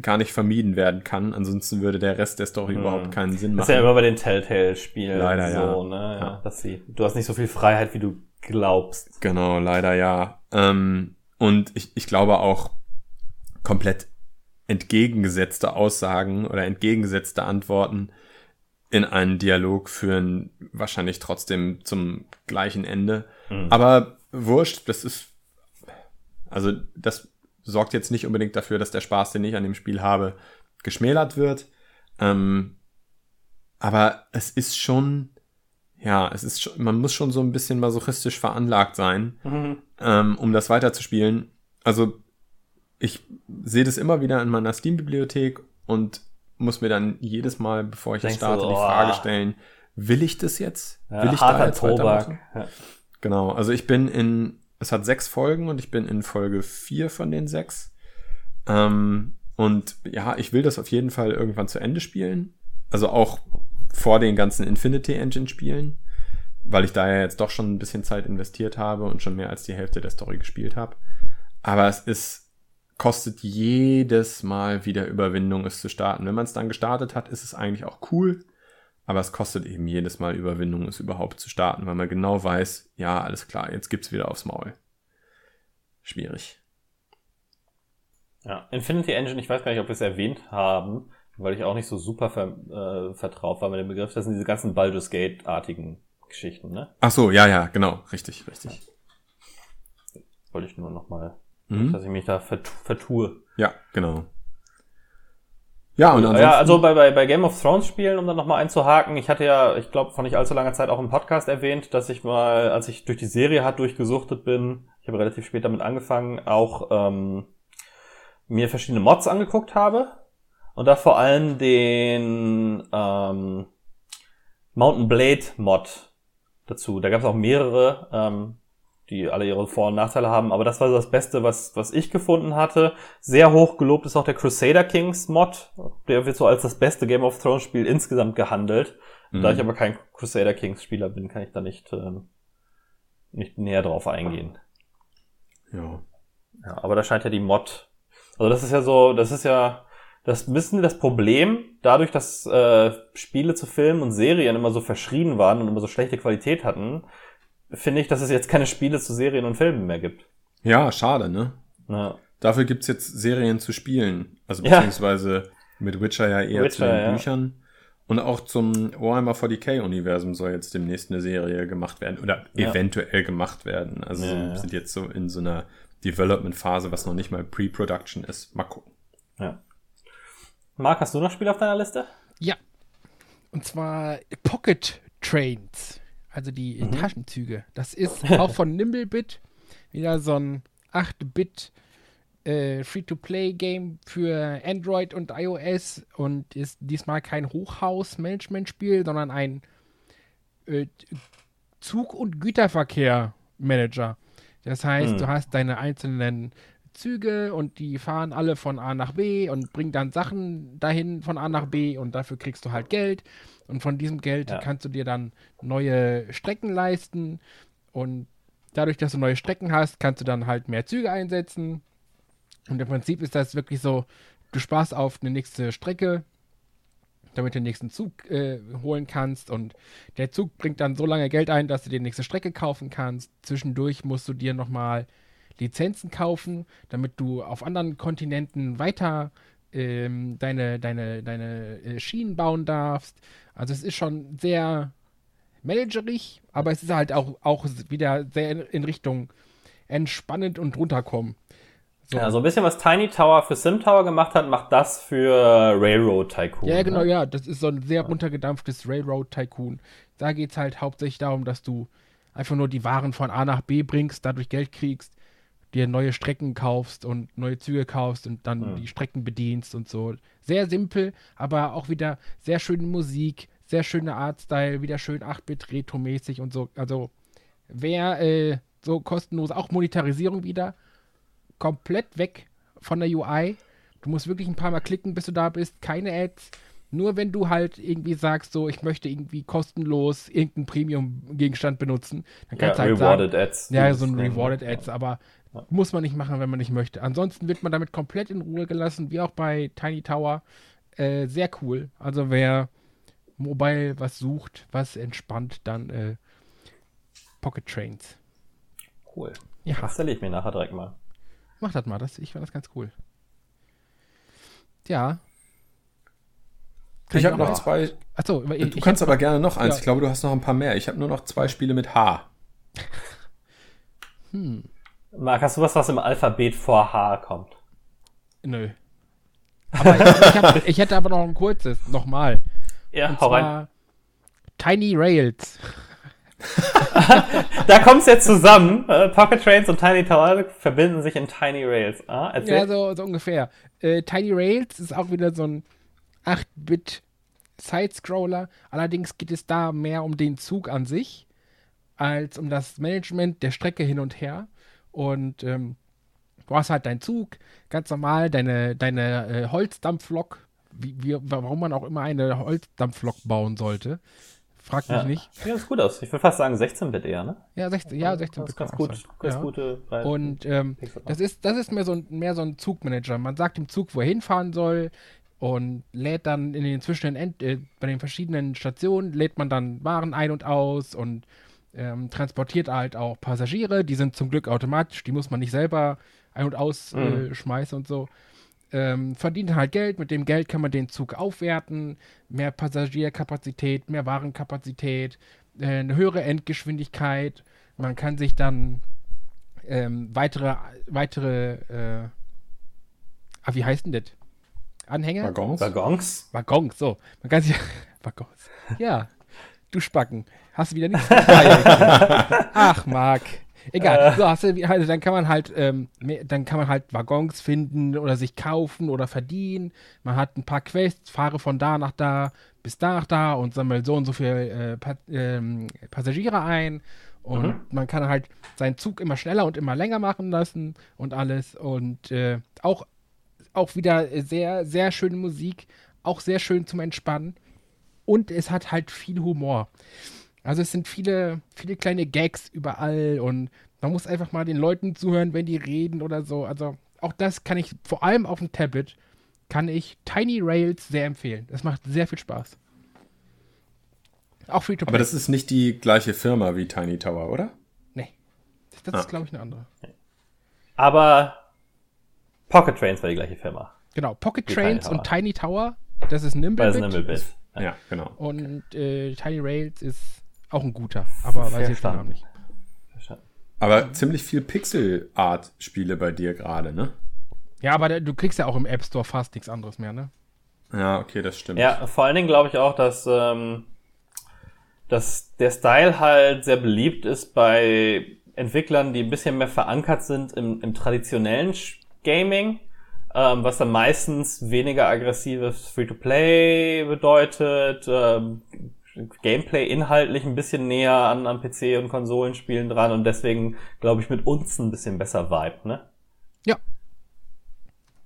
gar nicht vermieden werden kann. Ansonsten würde der Rest der Story überhaupt keinen Sinn Das ist ja machen. immer bei den Telltale-Spielen Leider, so, ja. ne? Ja. Dass sie, du hast nicht so viel Freiheit, wie du glaubst. Genau, leider ja. Ähm, und ich, ich glaube auch komplett entgegengesetzte Aussagen oder entgegengesetzte Antworten in einen Dialog führen wahrscheinlich trotzdem zum gleichen Ende. Aber wurscht, das ist, also das sorgt jetzt nicht unbedingt dafür, dass der Spaß, den ich an dem Spiel habe, geschmälert wird. Ähm, aber es ist schon, ja, es ist schon, man muss schon so ein bisschen masochistisch veranlagt sein, ähm, um das weiterzuspielen. Also ich sehe das immer wieder in meiner Steam-Bibliothek und muss mir dann jedes Mal, bevor ich es Denkst starte, die oh. Frage stellen, will ich das jetzt? Ja, will ich da jetzt Tobak. weitermachen? Ja. Genau, also ich bin in, es hat sechs Folgen und ich bin in Folge vier von den sechs. Ähm, und ja, ich will das auf jeden Fall irgendwann zu Ende spielen. Also auch vor den ganzen Infinity Engine Spielen, weil ich da ja jetzt doch schon ein bisschen Zeit investiert habe und schon mehr als die Hälfte der Story gespielt habe. Aber es ist, kostet jedes Mal wieder Überwindung, es zu starten. Wenn man es dann gestartet hat, ist es eigentlich auch cool. Aber es kostet eben jedes Mal Überwindung, es überhaupt zu starten, weil man genau weiß, ja, alles klar, jetzt gibt's wieder aufs Maul. Schwierig. Ja, Infinity Engine, ich weiß gar nicht, ob wir es erwähnt haben, weil ich auch nicht so super ver, äh, vertraut war mit dem Begriff. Das sind diese ganzen Baldur's Gate-artigen Geschichten, ne? Ach so, ja, ja, genau, richtig, richtig. Wollte ich nur nochmal, Mhm. dass ich mich da vert vertue. Ja, genau. Ja, und ansonsten, Ja, also bei, bei, bei Game of Thrones Spielen, um dann nochmal einzuhaken, ich hatte ja, ich glaube, vor nicht allzu langer Zeit auch im Podcast erwähnt, dass ich mal, als ich durch die Serie hart durchgesuchtet bin, ich habe relativ spät damit angefangen, auch ähm, mir verschiedene Mods angeguckt habe und da vor allem den ähm, Mountain Blade Mod dazu. Da gab es auch mehrere, ähm, die alle ihre Vor- und Nachteile haben, aber das war so das Beste, was, was ich gefunden hatte. Sehr hoch gelobt ist auch der Crusader Kings Mod. Der wird so als das beste Game of Thrones Spiel insgesamt gehandelt. Mhm. Da ich aber kein Crusader Kings Spieler bin, kann ich da nicht, ähm, nicht näher drauf eingehen. ja. Ja, aber da scheint ja die Mod. Also das ist ja so, das ist ja das ein bisschen das Problem, dadurch, dass äh, Spiele zu Filmen und Serien immer so verschrien waren und immer so schlechte Qualität hatten, finde ich, dass es jetzt keine Spiele zu Serien und Filmen mehr gibt. ja, schade, ne? Ja. Dafür gibt's jetzt Serien zu spielen. Also Ja. beziehungsweise mit Witcher ja eher zu Witcher, den ja. Büchern. Und auch zum Warhammer 40k-Universum soll jetzt demnächst eine Serie gemacht werden oder Ja. eventuell gemacht werden. Also Ja, ja. sind jetzt so in so einer Development-Phase, was noch nicht mal Pre-Production ist. Mal gucken. ja. Marc, hast du noch Spiele auf deiner Liste? Ja. Und zwar Pocket Trains. Also die Mhm. Taschenzüge. Das ist auch von Nimblebit. Wieder so ein 8-Bit äh, Free-to-Play-Game für Android und iOS und ist diesmal kein Hochhaus-Management-Spiel, sondern ein äh, Zug- und Güterverkehr-Manager. Das heißt, Hm. du hast deine einzelnen Züge und die fahren alle von A nach B und bringen dann Sachen dahin von A nach B und dafür kriegst du halt Geld. Und von diesem Geld Ja. kannst du dir dann neue Strecken leisten und dadurch, dass du neue Strecken hast, kannst du dann halt mehr Züge einsetzen. Und im Prinzip ist das wirklich so, du sparst auf eine nächste Strecke, damit du den nächsten Zug äh, holen kannst. Und der Zug bringt dann so lange Geld ein, dass du die nächste Strecke kaufen kannst. Zwischendurch musst du dir nochmal Lizenzen kaufen, damit du auf anderen Kontinenten weiter ähm, deine, deine, deine äh, Schienen bauen darfst. Also es ist schon sehr managerig, aber es ist halt auch, auch wieder sehr in, in Richtung entspannend und runterkommen. So. Ja, so ein bisschen was Tiny Tower für Sim Tower gemacht hat, macht das für Railroad Tycoon. Ja, genau, ne? ja. Das ist so ein sehr runtergedampftes Railroad Tycoon. Da geht es halt hauptsächlich darum, dass du einfach nur die Waren von A nach B bringst, dadurch Geld kriegst, dir neue Strecken kaufst und neue Züge kaufst und dann hm. die Strecken bedienst und so. Sehr simpel, aber auch wieder sehr schöne Musik, sehr schöner Artstyle, wieder schön 8-Bit-Retro-mäßig und so. Also, wer äh, so kostenlos, auch Monetarisierung wieder, komplett weg von der UI. Du musst wirklich ein paar Mal klicken, bis du da bist. Keine Ads. Nur wenn du halt irgendwie sagst, so, ich möchte irgendwie kostenlos irgendeinen Premium-Gegenstand benutzen, dann kannst ja, du halt Rewarded sagen, Ads. Ja, so ein Rewarded Ads, aber ja. muss man nicht machen, wenn man nicht möchte. Ansonsten wird man damit komplett in Ruhe gelassen, wie auch bei Tiny Tower. Äh, sehr cool. Also wer mobile was sucht, was entspannt, dann äh, Pocket Trains. Cool. Ja. Das ich mir nachher direkt mal. Mach das mal, das, ich fand das ganz cool. Ja. Kann ich habe noch zwei. Achso, du ich kannst aber gerne noch eins. Ja. Ich glaube, du hast noch ein paar mehr. Ich habe nur noch zwei Spiele mit H. Hm. Marc, hast du was, was im Alphabet vor H kommt? Nö. Aber ich, ich, hab, ich hätte aber noch ein kurzes, nochmal. Ja, Und hau rein. Tiny Rails. da kommt es jetzt zusammen. Äh, Pocket Trains und Tiny Tower verbinden sich in Tiny Rails. Ah, ja, so, so ungefähr. Äh, Tiny Rails ist auch wieder so ein 8-Bit Side-Scroller. Allerdings geht es da mehr um den Zug an sich, als um das Management der Strecke hin und her. Und ähm, du hast halt deinen Zug, ganz normal, deine, deine äh, Holzdampflok, wie, wie, warum man auch immer eine Holzdampflok bauen sollte. Frag mich ja. nicht. Ja, das gut aus. Ich würde fast sagen 16-Bit eher, ne? Ja, 16, ja, 16 Bit. Ganz, gut, ganz ja. gute Preise. Und ähm, das, ist, das ist mehr so, ein, mehr so ein Zugmanager. Man sagt dem Zug, wo er hinfahren soll und lädt dann in den zwischen äh, bei den verschiedenen Stationen lädt man dann Waren ein und aus und ähm, transportiert halt auch Passagiere. Die sind zum Glück automatisch, die muss man nicht selber ein- und ausschmeißen mhm. äh, und so ähm, verdient halt Geld. Mit dem Geld kann man den Zug aufwerten. Mehr Passagierkapazität, mehr Warenkapazität, äh, eine höhere Endgeschwindigkeit. Man kann sich dann ähm, weitere, weitere, äh, ah, wie heißt denn das? Anhänger? Waggons. Waggons. Waggons, so. Man kann sich, Waggons. Ja, du Spacken. Hast du wieder nichts Ach, Marc. Egal. Äh. So, hast du, also dann kann man halt, ähm, dann kann man halt Waggons finden oder sich kaufen oder verdienen. Man hat ein paar Quests, fahre von da nach da bis da nach da und sammelt so und so viele äh, pa ähm, Passagiere ein. Und mhm. man kann halt seinen Zug immer schneller und immer länger machen lassen und alles. Und äh, auch, auch wieder sehr, sehr schöne Musik. Auch sehr schön zum Entspannen. Und es hat halt viel Humor. Also es sind viele, viele kleine Gags überall und man muss einfach mal den Leuten zuhören, wenn die reden oder so. Also auch das kann ich, vor allem auf dem Tablet, kann ich Tiny Rails sehr empfehlen. Das macht sehr viel Spaß. Auch free to play. Aber das ist nicht die gleiche Firma wie Tiny Tower, oder? Nee. Das, das ah. ist, glaube ich, eine andere. Aber Pocket Trains war die gleiche Firma. Genau, Pocket Trains Tiny und Tiny Tower, das ist Nimblebit. Das ist Nimblebit. Ja, genau. Und äh, Tiny Rails ist auch ein guter, aber weiß ich den Namen nicht. Aber ziemlich viel Pixel-Art-Spiele bei dir gerade, ne? Ja, aber du kriegst ja auch im App Store fast nichts anderes mehr, ne? Ja, okay, das stimmt. Ja, vor allen Dingen glaube ich auch, dass, ähm, dass der Style halt sehr beliebt ist bei Entwicklern, die ein bisschen mehr verankert sind im, im traditionellen Gaming, ähm, was dann meistens weniger aggressives Free-to-Play bedeutet, ähm, Gameplay inhaltlich ein bisschen näher an, an PC und Konsolenspielen dran und deswegen, glaube ich, mit uns ein bisschen besser vibe, ne? Ja.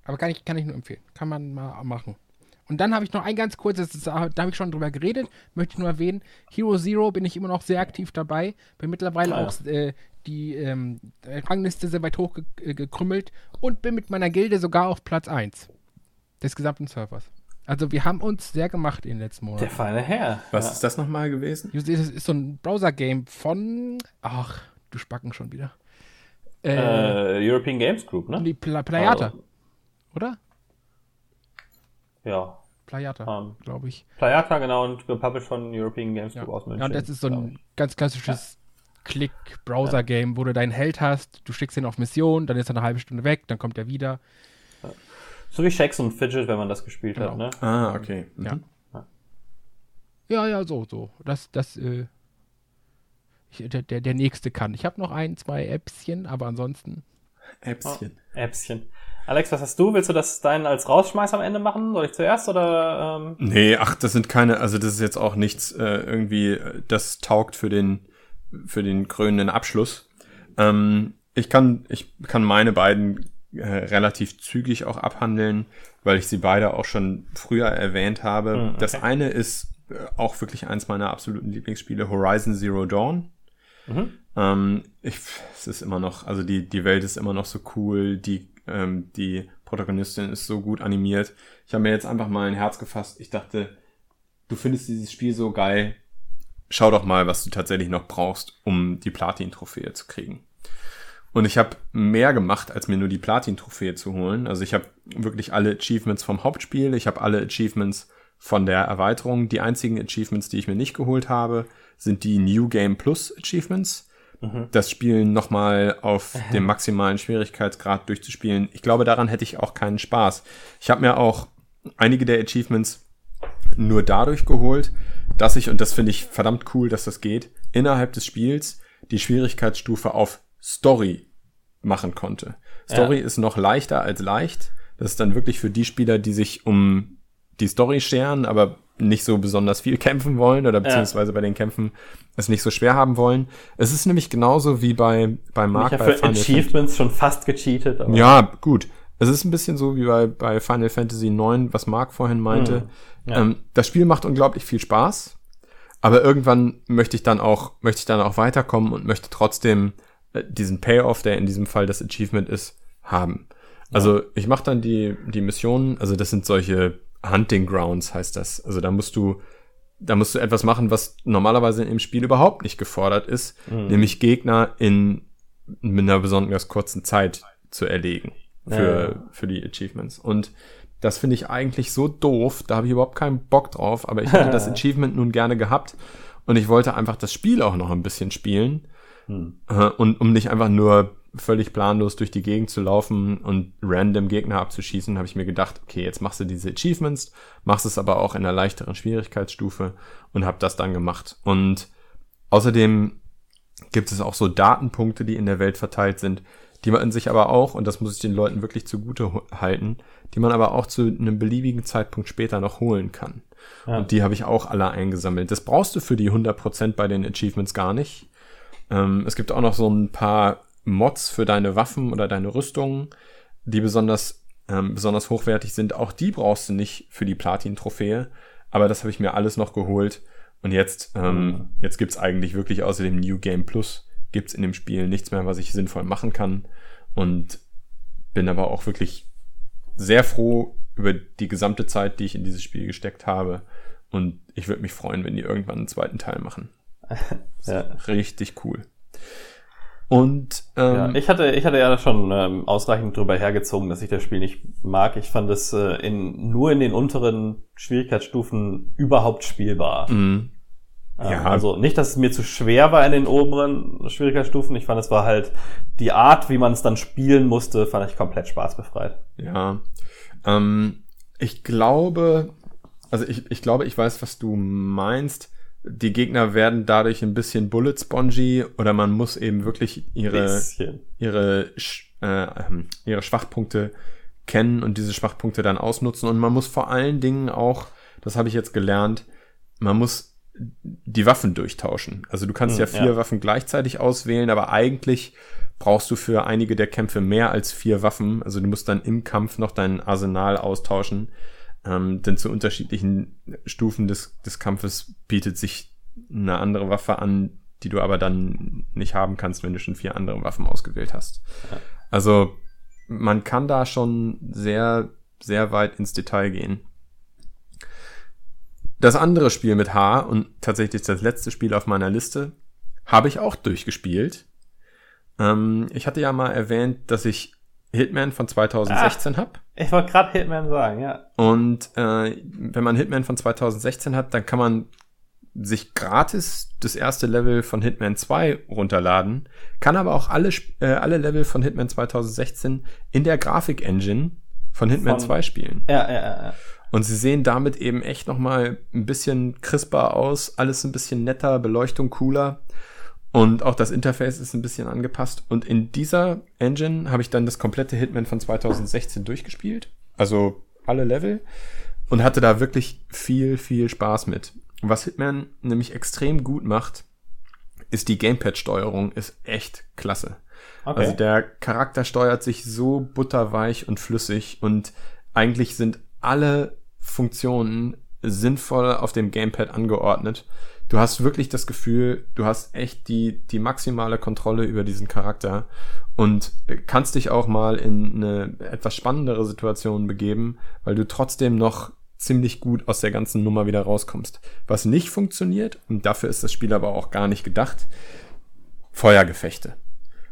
Aber kann ich, kann ich nur empfehlen. Kann man mal machen. Und dann habe ich noch ein ganz kurzes, da habe ich schon drüber geredet, möchte ich nur erwähnen. Hero Zero bin ich immer noch sehr aktiv dabei. Bin mittlerweile ah, ja. auch äh, die ähm, Rangliste sehr weit hochgekrümmelt und bin mit meiner Gilde sogar auf Platz 1 des gesamten Servers. Also wir haben uns sehr gemacht in den letzten Monaten. Der feine Herr. Was ja. ist das nochmal gewesen? Das ist so ein Browser-Game von, ach, du Spacken schon wieder. Äh, äh, European Games Group, ne? Die Pla Playata. Also. Oder? Ja. Playata, Ähm, glaube ich. Playata, genau, und gepublished von European Games Ja. Group aus München. Ja, und das ist so ein ganz klassisches Klick-Browser-Game, wo du deinen Held hast, du schickst ihn auf Mission, dann ist er eine halbe Stunde weg, dann kommt er wieder. So wie Shakes und Fidget, wenn man das gespielt hat, Genau. ne? Ah, okay. Mhm. Ja. Ja, ja, so, so. Das, das, äh, ich, der, der, der nächste kann. Ich habe noch ein, zwei Äppchen, aber ansonsten. Äpfchen. Äpfchen. Alex, was hast du? Willst du das deinen als Rausschmeiß am Ende machen? Soll ich zuerst oder ähm, Nee, ach, das sind keine, also das ist jetzt auch nichts äh, irgendwie, äh, das taugt für den, für den krönenden Abschluss. Ähm, ich kann, ich kann meine beiden äh, relativ zügig auch abhandeln, weil ich sie beide auch schon früher erwähnt habe. Hm, okay. Das eine ist äh, auch wirklich eins meiner absoluten Lieblingsspiele, Horizon Zero Dawn. Mhm. Ähm, ich, es ist immer noch, also die, die Welt ist immer noch so cool, die, ähm, die Protagonistin ist so gut animiert. Ich habe mir jetzt einfach mal ein Herz gefasst. Ich dachte, du findest dieses Spiel so geil. Schau doch mal, was du tatsächlich noch brauchst, um die Platin-Trophäe zu kriegen. Und ich habe mehr gemacht, als mir nur die Platin-Trophäe zu holen. Also ich habe wirklich alle Achievements vom Hauptspiel, ich habe alle Achievements von der Erweiterung. Die einzigen Achievements, die ich mir nicht geholt habe, sind die New Game Plus Achievements. Das Spiel nochmal auf dem maximalen Schwierigkeitsgrad durchzuspielen. Ich glaube, daran hätte ich auch keinen Spaß. Ich habe mir auch einige der Achievements nur dadurch geholt, dass ich, und das finde ich verdammt cool, dass das geht, innerhalb des Spiels die Schwierigkeitsstufe auf Story machen konnte. Story ist noch leichter als leicht. Das ist dann wirklich für die Spieler, die sich um die Story scheren, aber nicht so besonders viel kämpfen wollen oder beziehungsweise bei den Kämpfen es nicht so schwer haben wollen. Es ist nämlich genauso wie bei, bei Mark ich habe für. Achievements schon fast gecheatet. Aber Ja, gut. Es ist ein bisschen so wie bei, bei Final Fantasy IX, was Marc vorhin meinte. Hm, ja. Ähm, das Spiel macht unglaublich viel Spaß, aber irgendwann möchte ich dann auch, möchte ich dann auch weiterkommen und möchte trotzdem äh, diesen Payoff, der in diesem Fall das Achievement ist, haben. Also ich mache dann die, die Missionen, also das sind solche Hunting Grounds, heißt das. Also da musst du, da musst du etwas machen, was normalerweise im Spiel überhaupt nicht gefordert ist, nämlich Gegner in mit einer besonders kurzen Zeit zu erlegen für, Ja. für die Achievements. Und das finde ich eigentlich so doof, da habe ich überhaupt keinen Bock drauf, aber ich hätte das Achievement nun gerne gehabt und ich wollte einfach das Spiel auch noch ein bisschen spielen. Äh, Und um nicht einfach nur völlig planlos durch die Gegend zu laufen und random Gegner abzuschießen, habe ich mir gedacht, okay, jetzt machst du diese Achievements, machst es aber auch in einer leichteren Schwierigkeitsstufe und habe das dann gemacht. Und außerdem gibt es auch so Datenpunkte, die in der Welt verteilt sind, die man sich aber auch, und das muss ich den Leuten wirklich zugute halten, die man aber auch zu einem beliebigen Zeitpunkt später noch holen kann. Ja. Und die habe ich auch alle eingesammelt. Das brauchst du für die 100% bei den Achievements gar nicht. Ähm, es gibt auch noch so ein paar Mods für deine Waffen oder deine Rüstungen, die besonders, ähm, besonders hochwertig sind. Auch die brauchst du nicht für die Platin-Trophäe. Aber das habe ich mir alles noch geholt. Und jetzt, ähm, jetzt gibt's eigentlich wirklich außer dem New Game Plus gibt's in dem Spiel nichts mehr, was ich sinnvoll machen kann. Und bin aber auch wirklich sehr froh über die gesamte Zeit, die ich in dieses Spiel gesteckt habe. Und ich würde mich freuen, wenn die irgendwann einen zweiten Teil machen. Ja. Richtig cool. Und ähm, Ja, ich hatte, ich hatte ja schon ähm, ausreichend drüber hergezogen, dass ich das Spiel nicht mag. Ich fand es äh, in, nur in den unteren Schwierigkeitsstufen überhaupt spielbar. mh, Ähm, Ja. Also nicht, dass es mir zu schwer war in den oberen Schwierigkeitsstufen. Ich fand, es war halt die Art, wie man es dann spielen musste, fand ich komplett spaßbefreit. ja. Ähm, ich glaube, also ich, ich glaube, ich weiß, was du meinst. Die Gegner werden dadurch ein bisschen bullet spongy oder man muss eben wirklich ihre Bisschen. ihre, äh, ähm, ihre Schwachpunkte kennen und diese Schwachpunkte dann ausnutzen. Und man muss vor allen Dingen auch, das habe ich jetzt gelernt, man muss die Waffen durchtauschen. Also du kannst Hm, ja vier ja. Waffen gleichzeitig auswählen, aber eigentlich brauchst du für einige der Kämpfe mehr als vier Waffen. Also du musst dann im Kampf noch dein Arsenal austauschen. Ähm, denn zu unterschiedlichen Stufen des, des Kampfes bietet sich eine andere Waffe an, die du aber dann nicht haben kannst, wenn du schon vier andere Waffen ausgewählt hast. Ja. Also man kann da schon sehr, sehr weit ins Detail gehen. Das andere Spiel mit H und tatsächlich das letzte Spiel auf meiner Liste habe ich auch durchgespielt. Ähm, ich hatte ja mal erwähnt, dass ich Hitman von 2016 hab. Ich wollte gerade Hitman sagen, ja. Und äh, wenn man Hitman von 2016 hat, dann kann man sich gratis das erste Level von Hitman 2 runterladen, kann aber auch alle, äh, alle Level von Hitman 2016 in der Grafik-Engine von Hitman von, 2 spielen. Ja, ja, ja. Und sie sehen damit eben echt nochmal ein bisschen crisper aus, alles ein bisschen netter, Beleuchtung cooler. Und auch das Interface ist ein bisschen angepasst. Und in dieser Engine habe ich dann das komplette Hitman von 2016 durchgespielt. Also alle Level. Und hatte da wirklich viel, viel Spaß mit. Was Hitman nämlich extrem gut macht, ist die Gamepad-Steuerung, ist echt klasse. Okay. Also der Charakter steuert sich so butterweich und flüssig und eigentlich sind alle Funktionen sinnvoll auf dem Gamepad angeordnet. Du hast wirklich das Gefühl, du hast echt die, die maximale Kontrolle über diesen Charakter und kannst dich auch mal in eine etwas spannendere Situation begeben, weil du trotzdem noch ziemlich gut aus der ganzen Nummer wieder rauskommst. Was nicht funktioniert, und dafür ist das Spiel aber auch gar nicht gedacht, Feuergefechte.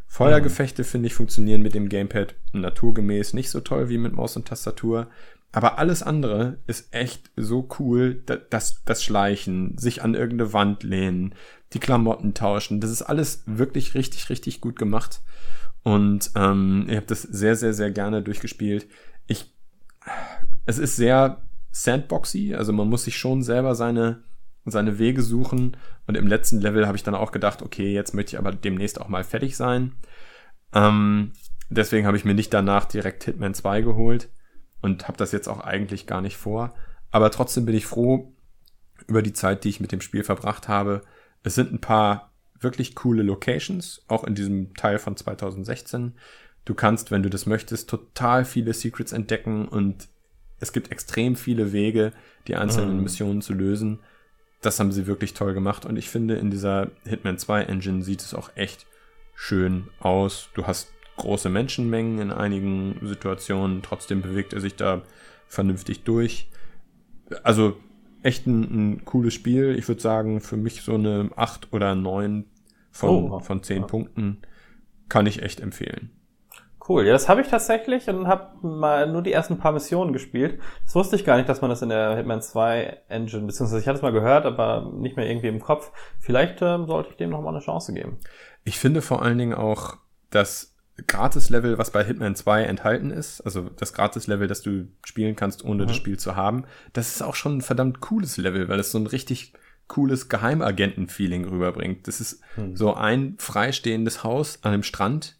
Feuergefechte, finde ich, funktionieren mit dem Gamepad naturgemäß nicht so toll wie mit Maus und Tastatur. Aber alles andere ist echt so cool, dass das Schleichen, sich an irgendeine Wand lehnen, die Klamotten tauschen, das ist alles wirklich richtig, richtig gut gemacht. Und ähm, ich habe das sehr, sehr, sehr gerne durchgespielt. Ich, es ist sehr sandboxy, also man muss sich schon selber seine, seine Wege suchen. Und im letzten Level habe ich dann auch gedacht, okay, jetzt möchte ich aber demnächst auch mal fertig sein. Ähm, deswegen habe ich mir nicht danach direkt Hitman 2 geholt und habe das jetzt auch eigentlich gar nicht vor. Aber trotzdem bin ich froh über die Zeit, die ich mit dem Spiel verbracht habe. Es sind ein paar wirklich coole Locations, auch in diesem Teil von 2016. Du kannst, wenn du das möchtest, total viele Secrets entdecken und es gibt extrem viele Wege, die einzelnen mhm. Missionen zu lösen. Das haben sie wirklich toll gemacht und ich finde, in dieser Hitman 2 Engine sieht es auch echt schön aus. Du hast große Menschenmengen in einigen Situationen, trotzdem bewegt er sich da vernünftig durch. Also echt ein, ein cooles Spiel. Ich würde sagen, für mich so eine 8 oder 9 von, oh, von 10 ja. Punkten kann ich echt empfehlen. Cool, ja, das habe ich tatsächlich und habe mal nur die ersten paar Missionen gespielt. Das wusste ich gar nicht, dass man das in der Hitman 2 Engine, beziehungsweise ich hatte es mal gehört, aber nicht mehr irgendwie im Kopf. Vielleicht ähm, sollte ich dem noch mal eine Chance geben. Ich finde vor allen Dingen auch, das Gratis-Level, was bei Hitman 2 enthalten ist, also das Gratis-Level, das du spielen kannst, ohne mhm. das Spiel zu haben, das ist auch schon ein verdammt cooles Level, weil es so ein richtig cooles Geheimagenten-Feeling rüberbringt. Das ist mhm. so ein freistehendes Haus an einem Strand,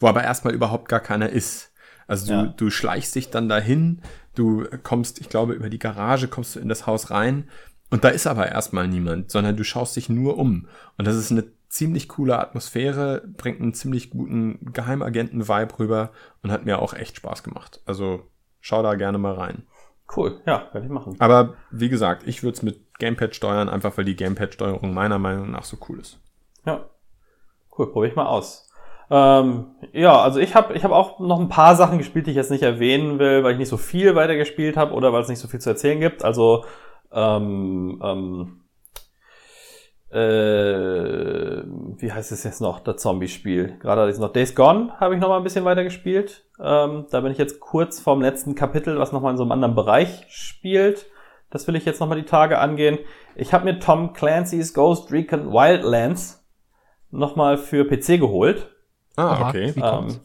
wo aber erstmal überhaupt gar keiner ist. Also du, ja. du schleichst dich dann dahin, du kommst, ich glaube, über die Garage kommst du in das Haus rein und da ist aber erstmal niemand, sondern du schaust dich nur um. Und das ist eine ziemlich coole Atmosphäre, bringt einen ziemlich guten Geheimagenten-Vibe rüber und hat mir auch echt Spaß gemacht. Also schau da gerne mal rein. Cool, ja, werde ich machen. Aber wie gesagt, ich würde es mit Gamepad steuern, einfach weil die Gamepad-Steuerung meiner Meinung nach so cool ist. Ja. Cool, probiere ich mal aus. Ähm, ja, also ich habe ich hab auch noch ein paar Sachen gespielt, die ich jetzt nicht erwähnen will, weil ich nicht so viel weiter gespielt habe oder weil es nicht so viel zu erzählen gibt. Also ähm, ähm, äh, wie heißt es jetzt noch, das Zombie-Spiel? Gerade ist noch Days Gone, habe ich noch mal ein bisschen weiter gespielt. Ähm, da bin ich jetzt kurz vorm letzten Kapitel, was noch mal in so einem anderen Bereich spielt. Das will ich jetzt noch mal die Tage angehen. Ich habe mir Tom Clancy's Ghost Recon Wildlands noch mal für PC geholt. Ah, okay. Ähm,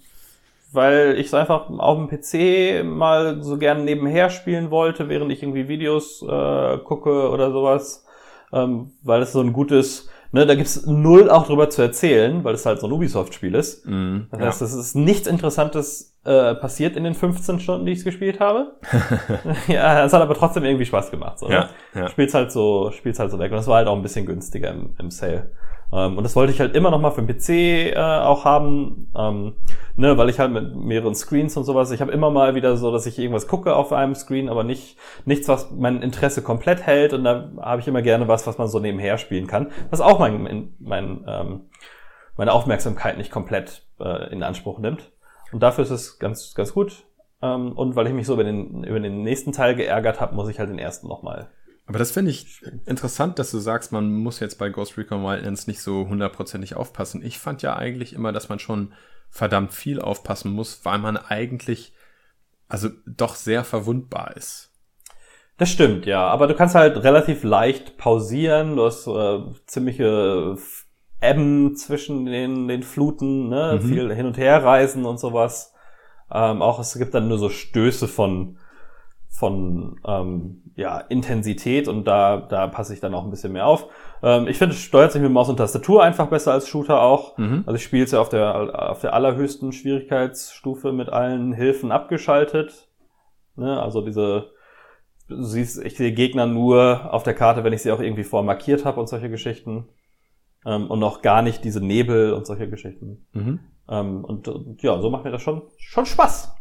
weil ich es einfach auf dem PC mal so gern nebenher spielen wollte, während ich irgendwie Videos äh, gucke oder sowas. Ähm, weil es so ein gutes, ne, da gibt's null auch drüber zu erzählen, weil es halt so ein Ubisoft-Spiel ist. Mm, das heißt, es ist nichts Interessantes äh, passiert in den 15 Stunden, die ich gespielt habe. ja, es hat aber trotzdem irgendwie Spaß gemacht. So, ne? ja, ja. Halt so, spiel's halt so weg. Und es war halt auch ein bisschen günstiger im, im Sale. Ähm, und das wollte ich halt immer noch mal für den PC äh, auch haben, ähm, ne, weil ich halt mit mehreren Screens und sowas, ich habe immer mal wieder so, dass ich irgendwas gucke auf einem Screen, aber nicht nichts, was mein Interesse komplett hält. Und da habe ich immer gerne was, was man so nebenher spielen kann, was auch mein, mein ähm, meine Aufmerksamkeit nicht komplett äh, in Anspruch nimmt. Und dafür ist es ganz ganz gut. Ähm, und weil ich mich so über den über den nächsten Teil geärgert habe, muss ich halt den ersten noch mal aber das finde ich interessant, dass du sagst, man muss jetzt bei Ghost Recon Wildlands nicht so hundertprozentig aufpassen. Ich fand ja eigentlich immer, dass man schon verdammt viel aufpassen muss, weil man eigentlich also doch sehr verwundbar ist. Das stimmt, ja. Aber du kannst halt relativ leicht pausieren. Du hast äh, ziemliche Ebben zwischen den, den Fluten, ne? Mhm. viel hin und her reisen und sowas. Ähm, auch es gibt dann nur so Stöße von von ähm, ja, Intensität und da, da passe ich dann auch ein bisschen mehr auf. Ähm, ich finde, es steuert sich mit Maus und Tastatur einfach besser als Shooter auch. Mhm. Also ich spiele es ja auf der, auf der allerhöchsten Schwierigkeitsstufe mit allen Hilfen abgeschaltet. Ne? Also diese, du siehst, ich sehe Gegner nur auf der Karte, wenn ich sie auch irgendwie vormarkiert habe und solche Geschichten. Ähm, und noch gar nicht diese Nebel und solche Geschichten. Mhm. Ähm, und, und ja, so macht mir das schon, schon Spaß.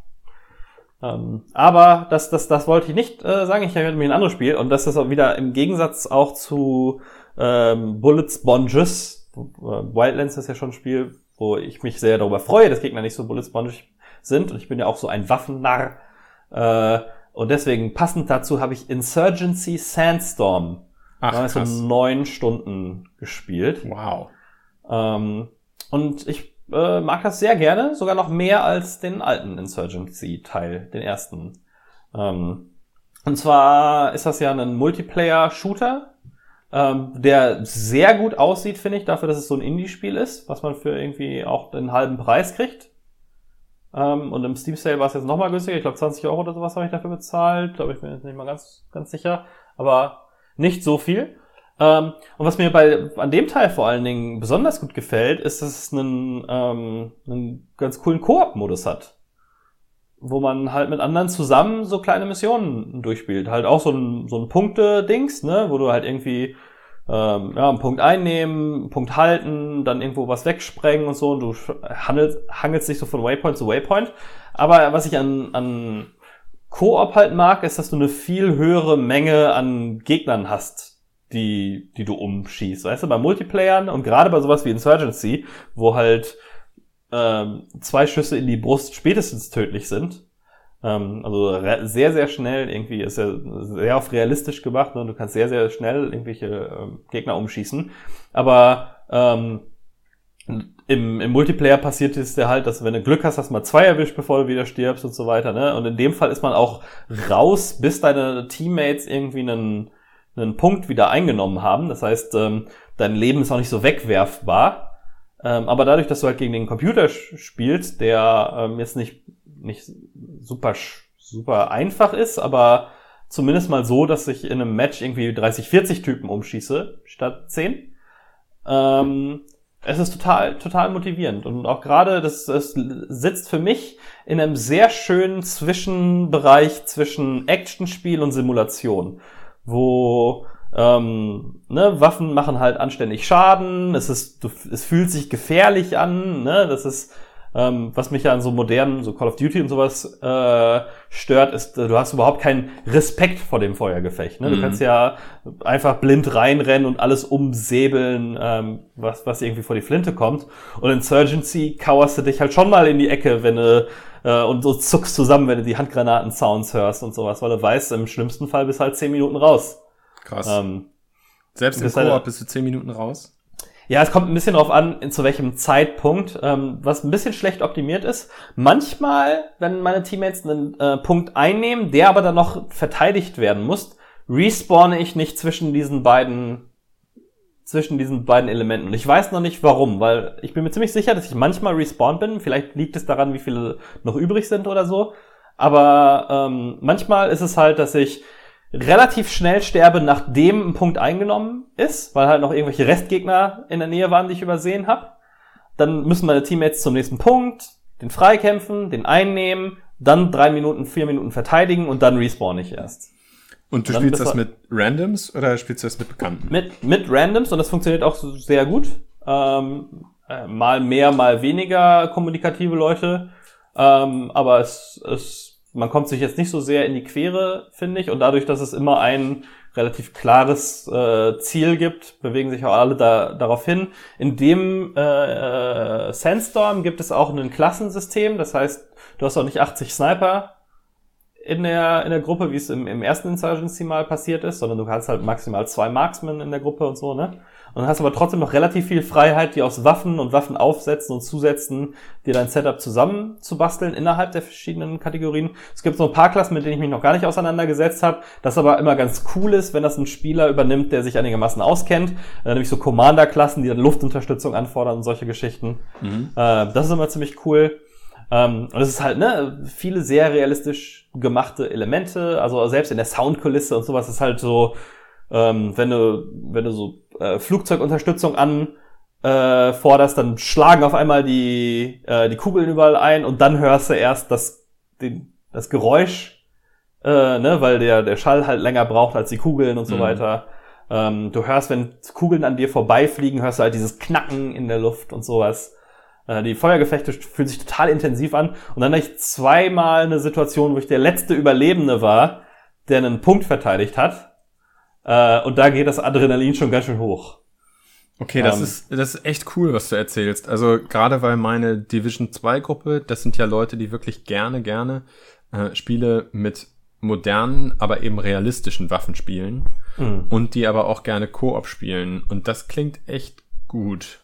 Ähm, aber das, das, das wollte ich nicht äh, sagen. Ich habe mir ein anderes Spiel und das ist auch wieder im Gegensatz auch zu ähm, Bullet Sponges. Äh, Wildlands ist ja schon ein Spiel, wo ich mich sehr darüber freue, dass Gegner nicht so Bullet Sponges sind. Und ich bin ja auch so ein Waffennarr. Äh, und deswegen passend dazu habe ich Insurgency Sandstorm. Ach, da so neun Stunden gespielt. Wow. Ähm, und ich äh, mag das sehr gerne, sogar noch mehr als den alten Insurgency-Teil, den ersten. Ähm, und zwar ist das ja ein Multiplayer-Shooter, ähm, der sehr gut aussieht, finde ich, dafür, dass es so ein Indie-Spiel ist, was man für irgendwie auch den halben Preis kriegt. Ähm, und im Steam Sale war es jetzt nochmal günstiger. Ich glaube 20 Euro oder sowas habe ich dafür bezahlt. Glaube ich bin jetzt nicht mal ganz, ganz sicher. Aber nicht so viel. Ähm, und was mir bei an dem Teil vor allen Dingen besonders gut gefällt, ist, dass es einen, ähm, einen ganz coolen Koop-Modus hat. Wo man halt mit anderen zusammen so kleine Missionen durchspielt. Halt auch so ein, so ein Punkte-Dings, ne, wo du halt irgendwie ähm, ja, einen Punkt einnehmen, einen Punkt halten, dann irgendwo was wegsprengen und so und du handelst, hangelst dich so von Waypoint zu Waypoint. Aber was ich an, an Koop halt mag, ist, dass du eine viel höhere Menge an Gegnern hast, die, die du umschießt. Weißt du, bei Multiplayern und gerade bei sowas wie Insurgency, wo halt ähm, zwei Schüsse in die Brust spätestens tödlich sind. Ähm, also sehr, sehr schnell irgendwie ist ja sehr auf realistisch gemacht ne? du kannst sehr, sehr schnell irgendwelche ähm, Gegner umschießen. Aber ähm, im, im Multiplayer passiert es dir halt, dass wenn du Glück hast, dass mal zwei erwischt, bevor du wieder stirbst und so weiter. Ne? Und in dem Fall ist man auch raus, bis deine Teammates irgendwie einen einen Punkt wieder eingenommen haben. Das heißt, ähm, dein Leben ist auch nicht so wegwerfbar. Ähm, aber dadurch, dass du halt gegen den Computer spielst, der ähm, jetzt nicht, nicht super, super einfach ist, aber zumindest mal so, dass ich in einem Match irgendwie 30, 40 Typen umschieße, statt 10. Ähm, es ist total, total motivierend. Und auch gerade, das, das sitzt für mich in einem sehr schönen Zwischenbereich zwischen Actionspiel und Simulation wo ähm, ne, Waffen machen halt anständig Schaden, es ist, es fühlt sich gefährlich an, ne, das ist, ähm, was mich ja an so modernen, so Call of Duty und sowas äh, stört, ist, du hast überhaupt keinen Respekt vor dem Feuergefecht. Ne? Du mhm. kannst ja einfach blind reinrennen und alles umsäbeln, ähm, was, was irgendwie vor die Flinte kommt. Und Insurgency kauerst du dich halt schon mal in die Ecke, wenn du äh, und so zuckst zusammen, wenn du die Handgranaten-Sounds hörst und sowas, weil du weißt, im schlimmsten Fall bist halt zehn Minuten raus. Krass. Ähm, Selbst im Koop halt, bist du zehn Minuten raus? Ja, es kommt ein bisschen darauf an, zu welchem Zeitpunkt, ähm, was ein bisschen schlecht optimiert ist. Manchmal, wenn meine Teammates einen äh, Punkt einnehmen, der aber dann noch verteidigt werden muss, respawne ich nicht zwischen diesen beiden zwischen diesen beiden Elementen. Und ich weiß noch nicht warum, weil ich bin mir ziemlich sicher, dass ich manchmal respawned bin. Vielleicht liegt es daran, wie viele noch übrig sind oder so. Aber ähm, manchmal ist es halt, dass ich relativ schnell sterbe, nachdem ein Punkt eingenommen ist, weil halt noch irgendwelche Restgegner in der Nähe waren, die ich übersehen habe. Dann müssen meine Teammates zum nächsten Punkt, den freikämpfen, den einnehmen, dann drei Minuten, vier Minuten verteidigen und dann respawn ich erst. Und du spielst das mit Randoms oder spielst du das mit Bekannten? Mit, mit Randoms und das funktioniert auch sehr gut. Ähm, äh, mal mehr, mal weniger kommunikative Leute. Ähm, aber es, es, man kommt sich jetzt nicht so sehr in die Quere, finde ich. Und dadurch, dass es immer ein relativ klares äh, Ziel gibt, bewegen sich auch alle da, darauf hin. In dem äh, äh, Sandstorm gibt es auch ein Klassensystem. Das heißt, du hast auch nicht 80 Sniper in der, in der Gruppe, wie es im, im ersten Insurgency mal passiert ist, sondern du hast halt maximal zwei Marksmen in der Gruppe und so, ne? Und hast aber trotzdem noch relativ viel Freiheit, die aus Waffen und Waffen aufsetzen und zusetzen, dir dein Setup zusammen zu basteln innerhalb der verschiedenen Kategorien. Es gibt so ein paar Klassen, mit denen ich mich noch gar nicht auseinandergesetzt habe, das aber immer ganz cool ist, wenn das ein Spieler übernimmt, der sich einigermaßen auskennt, äh, nämlich so Commander-Klassen, die dann Luftunterstützung anfordern und solche Geschichten. Mhm. Äh, das ist immer ziemlich cool. Ähm, und es ist halt, ne, viele sehr realistisch gemachte Elemente, also selbst in der Soundkulisse und sowas ist halt so, ähm, wenn du, wenn du so äh, Flugzeugunterstützung an äh, forderst, dann schlagen auf einmal die, äh, die Kugeln überall ein und dann hörst du erst das, den, das Geräusch, äh, ne, weil der, der Schall halt länger braucht als die Kugeln und so mhm. weiter. Ähm, du hörst, wenn Kugeln an dir vorbeifliegen, hörst du halt dieses Knacken in der Luft und sowas. Äh, die Feuergefechte fühlen sich total intensiv an. Und dann hatte ich zweimal eine Situation, wo ich der letzte Überlebende war, der einen Punkt verteidigt hat. Äh, und da geht das Adrenalin schon ganz schön hoch. Okay, das ähm. ist, das ist echt cool, was du erzählst. Also gerade weil meine Division 2 Gruppe, das sind ja Leute, die wirklich gerne, gerne äh, Spiele mit modernen, aber eben realistischen Waffen spielen. Mhm. Und die aber auch gerne Koop spielen. Und das klingt echt gut.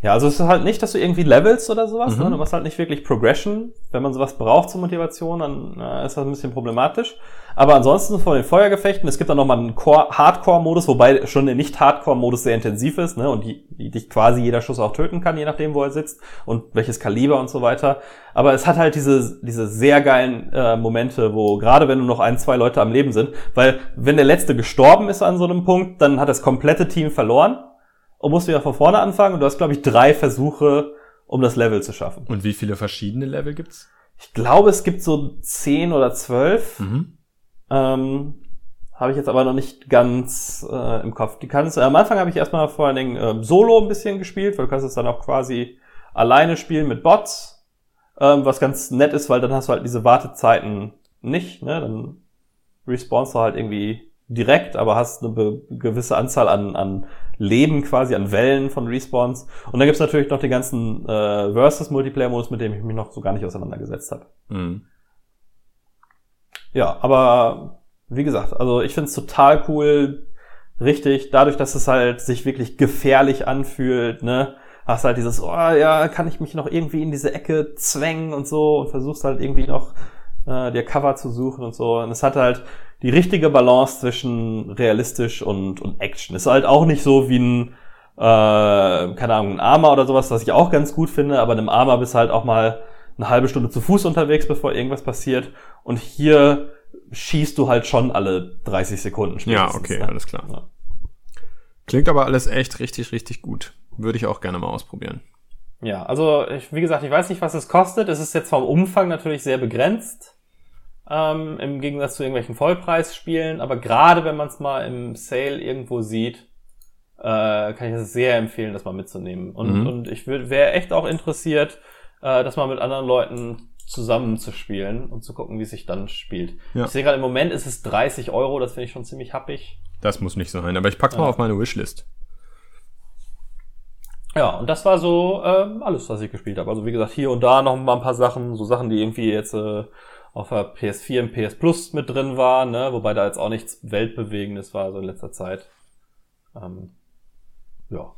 Ja, also es ist halt nicht, dass du irgendwie levelst oder sowas, ne? mhm. ne? du machst halt nicht wirklich Progression. Wenn man sowas braucht zur Motivation, dann na, ist das ein bisschen problematisch. Aber ansonsten von den Feuergefechten, es gibt dann nochmal einen Hardcore-Modus, wobei schon der Nicht-Hardcore-Modus sehr intensiv ist, ne? Und die, die dich quasi jeder Schuss auch töten kann, je nachdem, wo er sitzt und welches Kaliber und so weiter. Aber es hat halt diese, diese sehr geilen äh, Momente, wo gerade wenn nur noch ein, zwei Leute am Leben sind, weil wenn der letzte gestorben ist an so einem Punkt, dann hat das komplette Team verloren und musst wieder von vorne anfangen. Und du hast, glaube ich, drei Versuche, um das Level zu schaffen. Und wie viele verschiedene Level gibt's? Ich glaube, es gibt so zehn oder zwölf. Mhm. Ähm, habe ich jetzt aber noch nicht ganz äh, im Kopf. Die kannst, äh, am Anfang habe ich erstmal vor allen Dingen äh, Solo ein bisschen gespielt, weil du kannst es dann auch quasi alleine spielen mit Bots, ähm, was ganz nett ist, weil dann hast du halt diese Wartezeiten nicht, ne? Dann respawnst du halt irgendwie direkt, aber hast eine gewisse Anzahl an, an Leben quasi, an Wellen von Respawns. Und dann gibt's natürlich noch den ganzen äh, Versus-Multiplayer-Modus, mit dem ich mich noch so gar nicht auseinandergesetzt habe. Mhm. Ja, aber wie gesagt, also ich find's total cool, richtig, dadurch, dass es halt sich wirklich gefährlich anfühlt, ne, hast halt dieses, oh ja, kann ich mich noch irgendwie in diese Ecke zwängen und so und versuchst halt irgendwie noch äh, dir Cover zu suchen und so. Und es hat halt die richtige Balance zwischen realistisch und, und Action. Ist halt auch nicht so wie ein, äh, keine Ahnung, ein Armer oder sowas, was ich auch ganz gut finde, aber einem Armer bist halt auch mal eine halbe Stunde zu Fuß unterwegs, bevor irgendwas passiert. Und hier schießt du halt schon alle 30 Sekunden spätestens. Ja, okay, ne? alles klar. Ja. Klingt aber alles echt richtig, richtig gut. Würde ich auch gerne mal ausprobieren. Ja, also ich, wie gesagt, ich weiß nicht, was es kostet. Es ist jetzt vom Umfang natürlich sehr begrenzt ähm, im Gegensatz zu irgendwelchen Vollpreisspielen. Aber gerade wenn man es mal im Sale irgendwo sieht, äh, kann ich es sehr empfehlen, das mal mitzunehmen. Und, mhm. und ich wäre echt auch interessiert, äh, das mal mit anderen Leuten zusammen zu spielen und zu gucken, wie es sich dann spielt. Ja. Ich sehe gerade im Moment ist es 30 Euro, das finde ich schon ziemlich happig. Das muss nicht sein, aber ich pack's ja. mal auf meine Wishlist. Ja, und das war so ähm, alles, was ich gespielt habe. Also wie gesagt, hier und da noch mal ein paar Sachen, so Sachen, die irgendwie jetzt äh, auf der PS4 und PS Plus mit drin war, ne? wobei da jetzt auch nichts Weltbewegendes war so in letzter Zeit. Ähm, ja.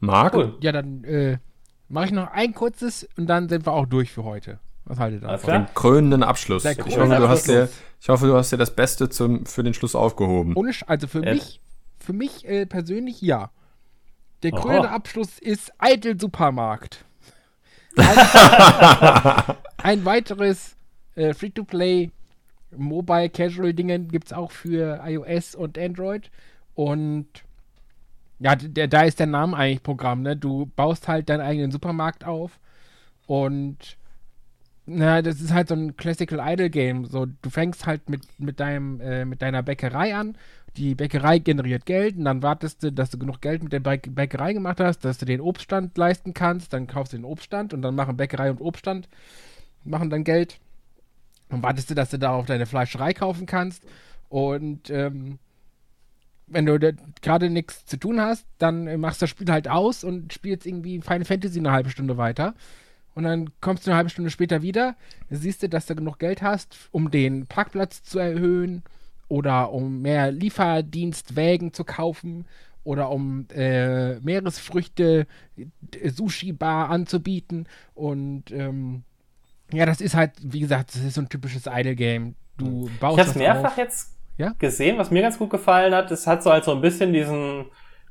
Marc? Cool. Ja, dann äh, mache ich noch ein kurzes und dann sind wir auch durch für heute. Was haltet ihr davon? Den krönenden Abschluss. Ich hoffe, du hast dir, ich hoffe, du hast dir das Beste zum, für den Schluss aufgehoben. Ohne, also für Ed. mich, für mich äh, persönlich ja. Der krönende Abschluss ist Eitel Supermarkt. Ein, weiteres äh, Free-to-Play Mobile Casual Dingen gibt es auch für iOS und Android. Und ja, der, da ist der Name eigentlich Programm, ne? Du baust halt deinen eigenen Supermarkt auf und na, das ist halt so ein Classical Idle Game. So, du fängst halt mit, mit deinem, äh, mit deiner Bäckerei an die Bäckerei generiert Geld und dann wartest du, dass du genug Geld mit der Bäckerei gemacht hast, dass du den Obststand leisten kannst, dann kaufst du den Obststand und dann machen Bäckerei und Obststand, machen dann Geld. Dann wartest du, dass du darauf deine Fleischerei kaufen kannst und ähm, wenn du gerade nichts zu tun hast, dann machst du das Spiel halt aus und spielst irgendwie Final Fantasy eine halbe Stunde weiter. Und dann kommst du eine halbe Stunde später wieder, siehst du, dass du genug Geld hast, um den Parkplatz zu erhöhen oder um mehr Lieferdienstwägen zu kaufen oder um äh, Meeresfrüchte, äh, Sushi-Bar anzubieten. Und ähm, ja, das ist halt, wie gesagt, das ist so ein typisches Idle-Game. Du baust Ich habe es mehrfach auf. jetzt Ja? gesehen, was mir ganz gut gefallen hat. Es hat so halt so ein bisschen diesen,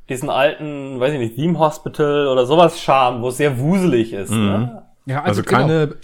diesen alten, weiß ich nicht, Theme Hospital oder sowas Charme, wo es sehr wuselig ist. Ne? Ja, Also, genau. keine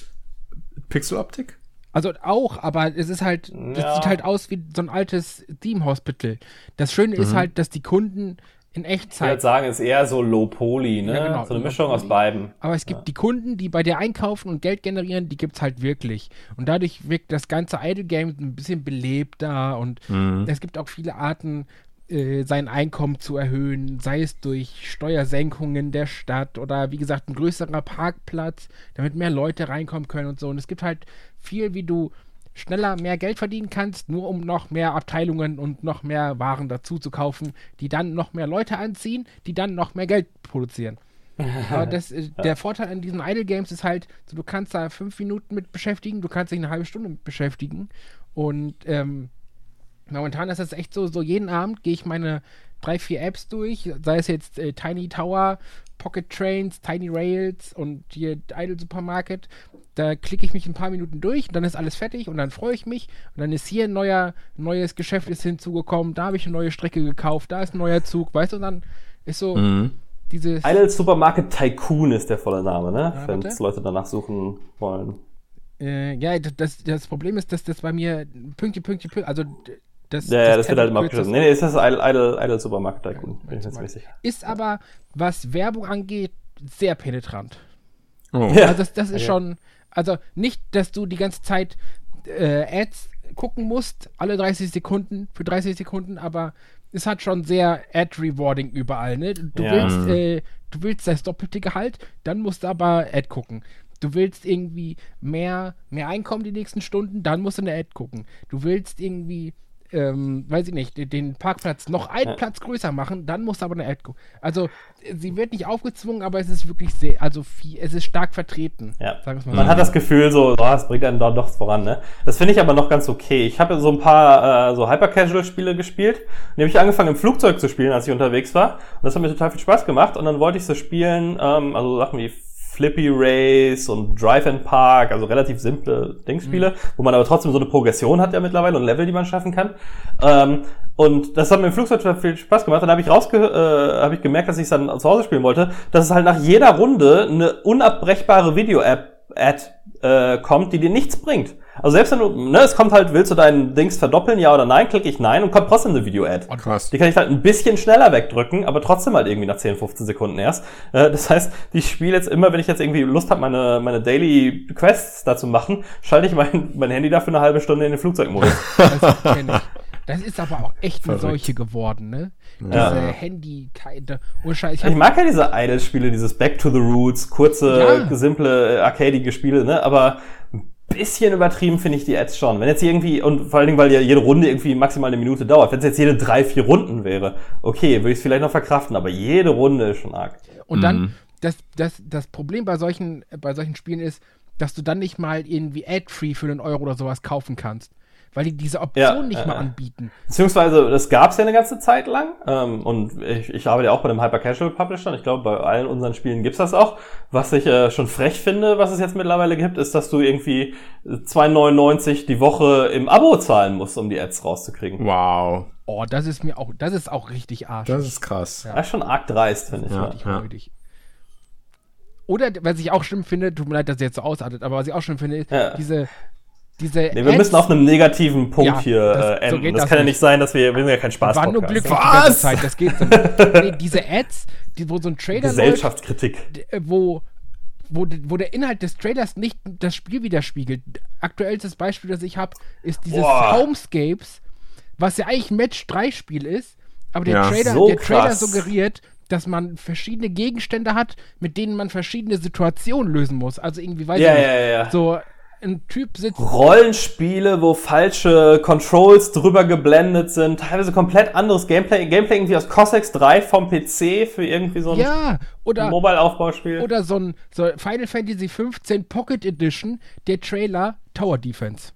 Pixeloptik? Also auch, aber es ist halt, das Ja. sieht halt aus wie so ein altes Theme Hospital. Das Schöne ist halt, dass die Kunden in Ich würde Echtzeit sagen, ist eher so Low Poly, ne? Ja, genau, so eine Mischung aus beiden. Aber es gibt die Kunden, die bei dir einkaufen und Geld generieren, die gibt's halt wirklich. Und dadurch wirkt das ganze Idle Game ein bisschen belebter und es gibt auch viele Arten, äh, sein Einkommen zu erhöhen, sei es durch Steuersenkungen der Stadt oder wie gesagt ein größerer Parkplatz, damit mehr Leute reinkommen können und so. Und es gibt halt viel, wie du schneller mehr Geld verdienen kannst, nur um noch mehr Abteilungen und noch mehr Waren dazu zu kaufen, die dann noch mehr Leute anziehen, die dann noch mehr Geld produzieren. Aber das, äh, der Vorteil an diesen Idle Games ist halt, so, du kannst da fünf Minuten mit beschäftigen, du kannst dich eine halbe Stunde mit beschäftigen. Und ähm, momentan ist das echt so, so jeden Abend gehe ich meine drei, vier Apps durch, sei es jetzt äh, Tiny Tower, Pocket Trains, Tiny Rails und hier Idle Supermarket. Da klicke ich mich ein paar Minuten durch und dann ist alles fertig und dann freue ich mich. Und dann ist hier ein neuer, neues Geschäft ist hinzugekommen, da habe ich eine neue Strecke gekauft, da ist ein neuer Zug, weißt du, und dann ist so Mhm. dieses. Idle Supermarket Tycoon ist der volle Name, ne? Ja, Wenn. Leute danach suchen wollen. Äh, ja, das, das Problem ist, dass das bei mir Pünktchen, Pünktchen, Pünktchen, also das, Ja, ja, das wird halt immer abgeschlossen. Nee, nee, ist das Idle, Idle, Idle Supermarket Tycoon. Bin ich ziemlich sicher. ist aber, was Werbung angeht, sehr penetrant. Oh. Ja. Also das, das ist Okay. schon, also nicht, dass du die ganze Zeit äh, Ads gucken musst, alle 30 Sekunden, für 30 Sekunden, aber es hat schon sehr Ad-Rewarding überall, ne? Du Ja. willst, äh, du willst das doppelte Gehalt, dann musst du aber Ad gucken. Du willst irgendwie mehr, mehr Einkommen die nächsten Stunden, dann musst du eine Ad gucken. Du willst irgendwie, ähm, weiß ich nicht, den- Parkplatz noch einen Ja. Platz größer machen, dann musst du aber eine gucken. Also, sie wird nicht aufgezwungen, aber es ist wirklich sehr, also viel, es ist stark vertreten. Ja. Sagen wir's mal Man so. hat das Gefühl, so, oh, es bringt einen da doch voran, ne? Das finde ich aber noch ganz okay. Ich habe so ein paar äh, so Hyper-Casual-Spiele gespielt. Und die habe ich angefangen im Flugzeug zu spielen, als ich unterwegs war. Und das hat mir total viel Spaß gemacht. Und dann wollte ich so spielen, ähm, also Sachen wie Flippy Race und Drive and Park, also relativ simple Dingspiele, Mhm. wo man aber trotzdem so eine Progression hat ja mittlerweile und Level, die man schaffen kann. Ähm, und das hat mir im Flugzeug viel Spaß gemacht. Dann habe ich rausge äh, habe ich gemerkt, dass ich es dann zu Hause spielen wollte, dass es halt nach jeder Runde eine unabbrechbare Video-App-Ad äh, kommt, die dir nichts bringt. Also selbst wenn du, ne, es kommt halt, willst du deinen Dings verdoppeln, ja oder nein, klicke ich nein und kommt trotzdem eine Video-Ad. Krass. Die kann ich halt ein bisschen schneller wegdrücken, aber trotzdem halt irgendwie nach 10, 15 Sekunden erst. Äh, das heißt, ich spiele jetzt immer, wenn ich jetzt irgendwie Lust habe, meine, meine Daily Quests da zu machen, schalte ich mein, mein Handy da für eine halbe Stunde in den Flugzeugmodus. Das. Das ist aber auch echt eine Verrückt. Seuche geworden, ne? Ja. Diese Handy, keine, oh Scheiß, ich Ich mag ja diese Idle-Spiele, dieses Back to the Roots, kurze, Ja. simple, äh, arcadige Spiele, ne? Aber ein bisschen übertrieben finde ich die Ads schon. Wenn jetzt irgendwie, und vor allen Dingen, weil ja jede Runde irgendwie maximal eine Minute dauert, wenn es jetzt jede drei, vier Runden wäre, okay, würde ich es vielleicht noch verkraften, aber jede Runde ist schon arg. und dann, das, das, das Problem bei solchen, bei solchen Spielen ist, dass du dann nicht mal irgendwie Ad-Free für einen Euro oder sowas kaufen kannst. Weil die diese Option Ja, nicht äh, mal äh. anbieten. Beziehungsweise, das gab es ja eine ganze Zeit lang. Ähm, und ich, ich arbeite ja auch bei einem Hyper-Casual-Publisher. und Ich glaube, bei allen unseren Spielen gibt's das auch. Was ich äh, schon frech finde, was es jetzt mittlerweile gibt, ist, dass du irgendwie 2,99 die Woche im Abo zahlen musst, um die Ads rauszukriegen. Wow. Oh, das ist mir auch, das ist auch richtig arsch. Das ist krass. Ja. Das ist schon arg dreist, finde ich. Ja. Ja. richtig räudig. Oder, was ich auch schlimm finde, tut mir leid, dass ihr jetzt so ausartet, aber was ich auch schlimm finde, ist, Ja. diese, diese Nee, wir müssen auf einem negativen Punkt Ja, hier das- äh, so enden. geht das das kann ja nicht. sein, dass wir, wir sind ja kein Spaß war nur glücklich Was? die ganze Zeit, das geht so nicht. nee, diese Ads, die, wo so ein Trailer läuft, Gesellschaftskritik. äh, wo, wo, wo der Inhalt des Trailers nicht das Spiel widerspiegelt. Aktuellstes Beispiel, das ich habe, ist dieses Boah. Homescapes, was ja eigentlich ein Match-3-Spiel ist, aber der, Ja, Trailer, so der Trailer suggeriert, dass man verschiedene Gegenstände hat, mit denen man verschiedene Situationen lösen muss. Also irgendwie, weiß Ja, ich nicht, ja, ja, ja. so ein Typ sitzt. Rollenspiele, wo falsche Controls drüber geblendet sind, teilweise komplett anderes Gameplay, Gameplay irgendwie aus Cossacks 3 vom PC für irgendwie so ein Ja, oder, Mobile-Aufbauspiel. oder so ein so Final Fantasy 15 Pocket Edition, der Trailer Tower Defense.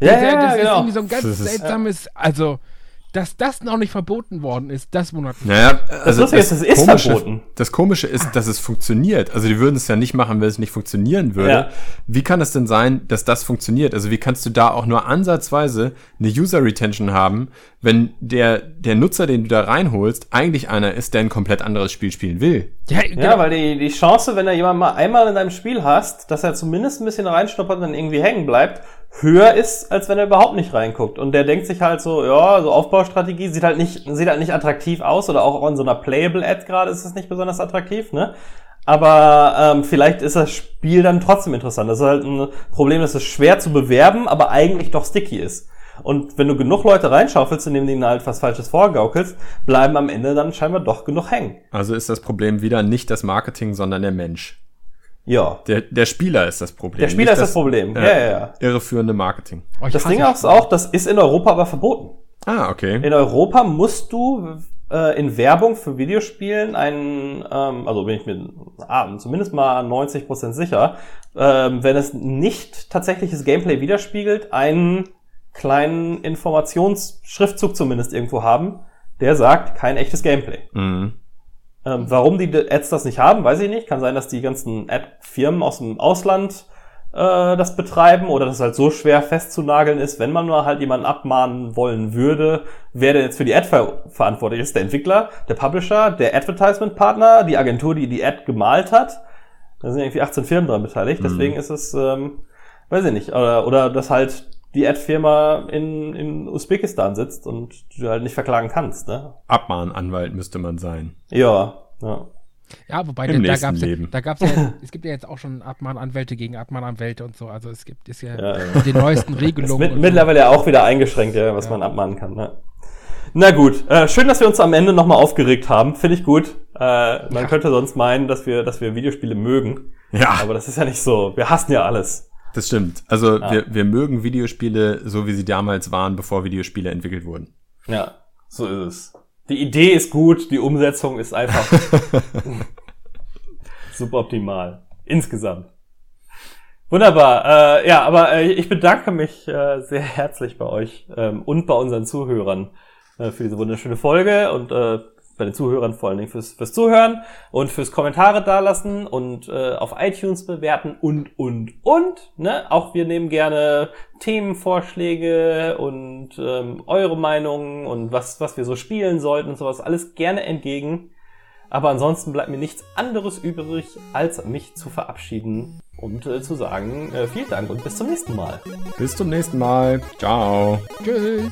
ja, das, ja, das ist genau. irgendwie so ein ganz Das ist- seltsames, also, dass das noch nicht verboten worden ist, das wundert mich. Naja, also Lustige ist, es ist Komische, verboten. Das Komische ist, dass es funktioniert. Also die würden es ja nicht machen, wenn es nicht funktionieren würde. Ja. Wie kann es denn sein, dass das funktioniert? Also wie kannst du da auch nur ansatzweise eine User Retention haben, wenn der, der Nutzer, den du da reinholst, eigentlich einer ist, der ein komplett anderes Spiel spielen will? Ja, Ja, genau. weil die, die Chance, wenn du jemanden mal einmal in deinem Spiel hast, dass er zumindest ein bisschen reinschnuppert und dann irgendwie hängen bleibt, höher ist, als wenn er überhaupt nicht reinguckt. Und der denkt sich halt so, ja, so Aufbaustrategie sieht halt nicht, sieht halt nicht attraktiv aus oder auch in so einer Playable-Ad gerade ist es nicht besonders attraktiv, ne? Aber ähm, vielleicht ist das Spiel dann trotzdem interessant. Das ist halt ein Problem, das ist schwer zu bewerben, aber eigentlich doch sticky ist. Und wenn du genug Leute reinschaufelst, indem du ihnen halt was Falsches vorgaukelst, bleiben am Ende dann scheinbar doch genug hängen. Also ist das Problem wieder nicht das Marketing, sondern der Mensch. Ja. Der, der Spieler ist das Problem. Der Spieler nicht ist das Problem. äh, Ja, ja, ja. Irreführende Marketing. Oh, Das Ding auch ist auch, das ist in Europa aber verboten. Ah, okay. In Europa musst du äh, in Werbung für Videospielen einen, ähm, also bin ich mir ah, zumindest mal 90% sicher, ähm, wenn es nicht tatsächliches Gameplay widerspiegelt, einen kleinen Informationsschriftzug zumindest irgendwo haben, der sagt, kein echtes Gameplay. Mhm. Ähm, warum die Ads das nicht haben, weiß ich nicht. Kann sein, dass die ganzen Ad-Firmen aus dem Ausland äh, das betreiben oder dass es halt so schwer festzunageln ist, wenn man nur halt jemanden abmahnen wollen würde, wer denn jetzt für die Ad ver verantwortlich ist. Der Entwickler, der Publisher, der Advertisement-Partner, die Agentur, die die Ad gemalt hat. Da sind irgendwie 18 Firmen dran beteiligt. Deswegen ist es, ähm, weiß ich nicht, oder, oder dass halt die Ad-Firma in, in Usbekistan sitzt und du halt nicht verklagen kannst, ne? Abmahnanwalt müsste man sein. Ja, ja. Ja, wobei Im da nächsten gab's ja, da gab's ja, es gibt ja jetzt auch schon Abmahnanwälte gegen Abmahnanwälte und so. Also es gibt ist ja, Ja, ja. mit den neuesten Ist Regelungen. mit, und so. mittlerweile ja auch wieder eingeschränkt, ja, was man abmahnen kann. Ne? Na gut, äh, schön, dass wir uns am Ende nochmal aufgeregt haben. Finde ich gut. Äh, man könnte sonst meinen, dass wir, dass wir Videospiele mögen. Ja, Aber das ist ja nicht so. Wir hassen ja alles. Das stimmt. Also Ah. wir, wir mögen Videospiele so, wie sie damals waren, bevor Videospiele entwickelt wurden. Ja, so ist es. Die Idee ist gut, die Umsetzung ist einfach suboptimal. Insgesamt. Wunderbar. Äh, ja, aber äh, ich bedanke mich äh, sehr herzlich bei euch ähm, und bei unseren Zuhörern äh, für diese wunderschöne Folge und äh, bei den Zuhörern vor allen Dingen fürs, fürs Zuhören und fürs Kommentare dalassen und äh, auf iTunes bewerten und, und, und. Ne? Auch wir nehmen gerne Themenvorschläge und ähm, eure Meinungen und was, was wir so spielen sollten und sowas. Alles gerne entgegen. Aber ansonsten bleibt mir nichts anderes übrig, als mich zu verabschieden und äh, zu sagen, äh, vielen Dank und bis zum nächsten Mal. Bis zum nächsten Mal. Ciao. Tschüss.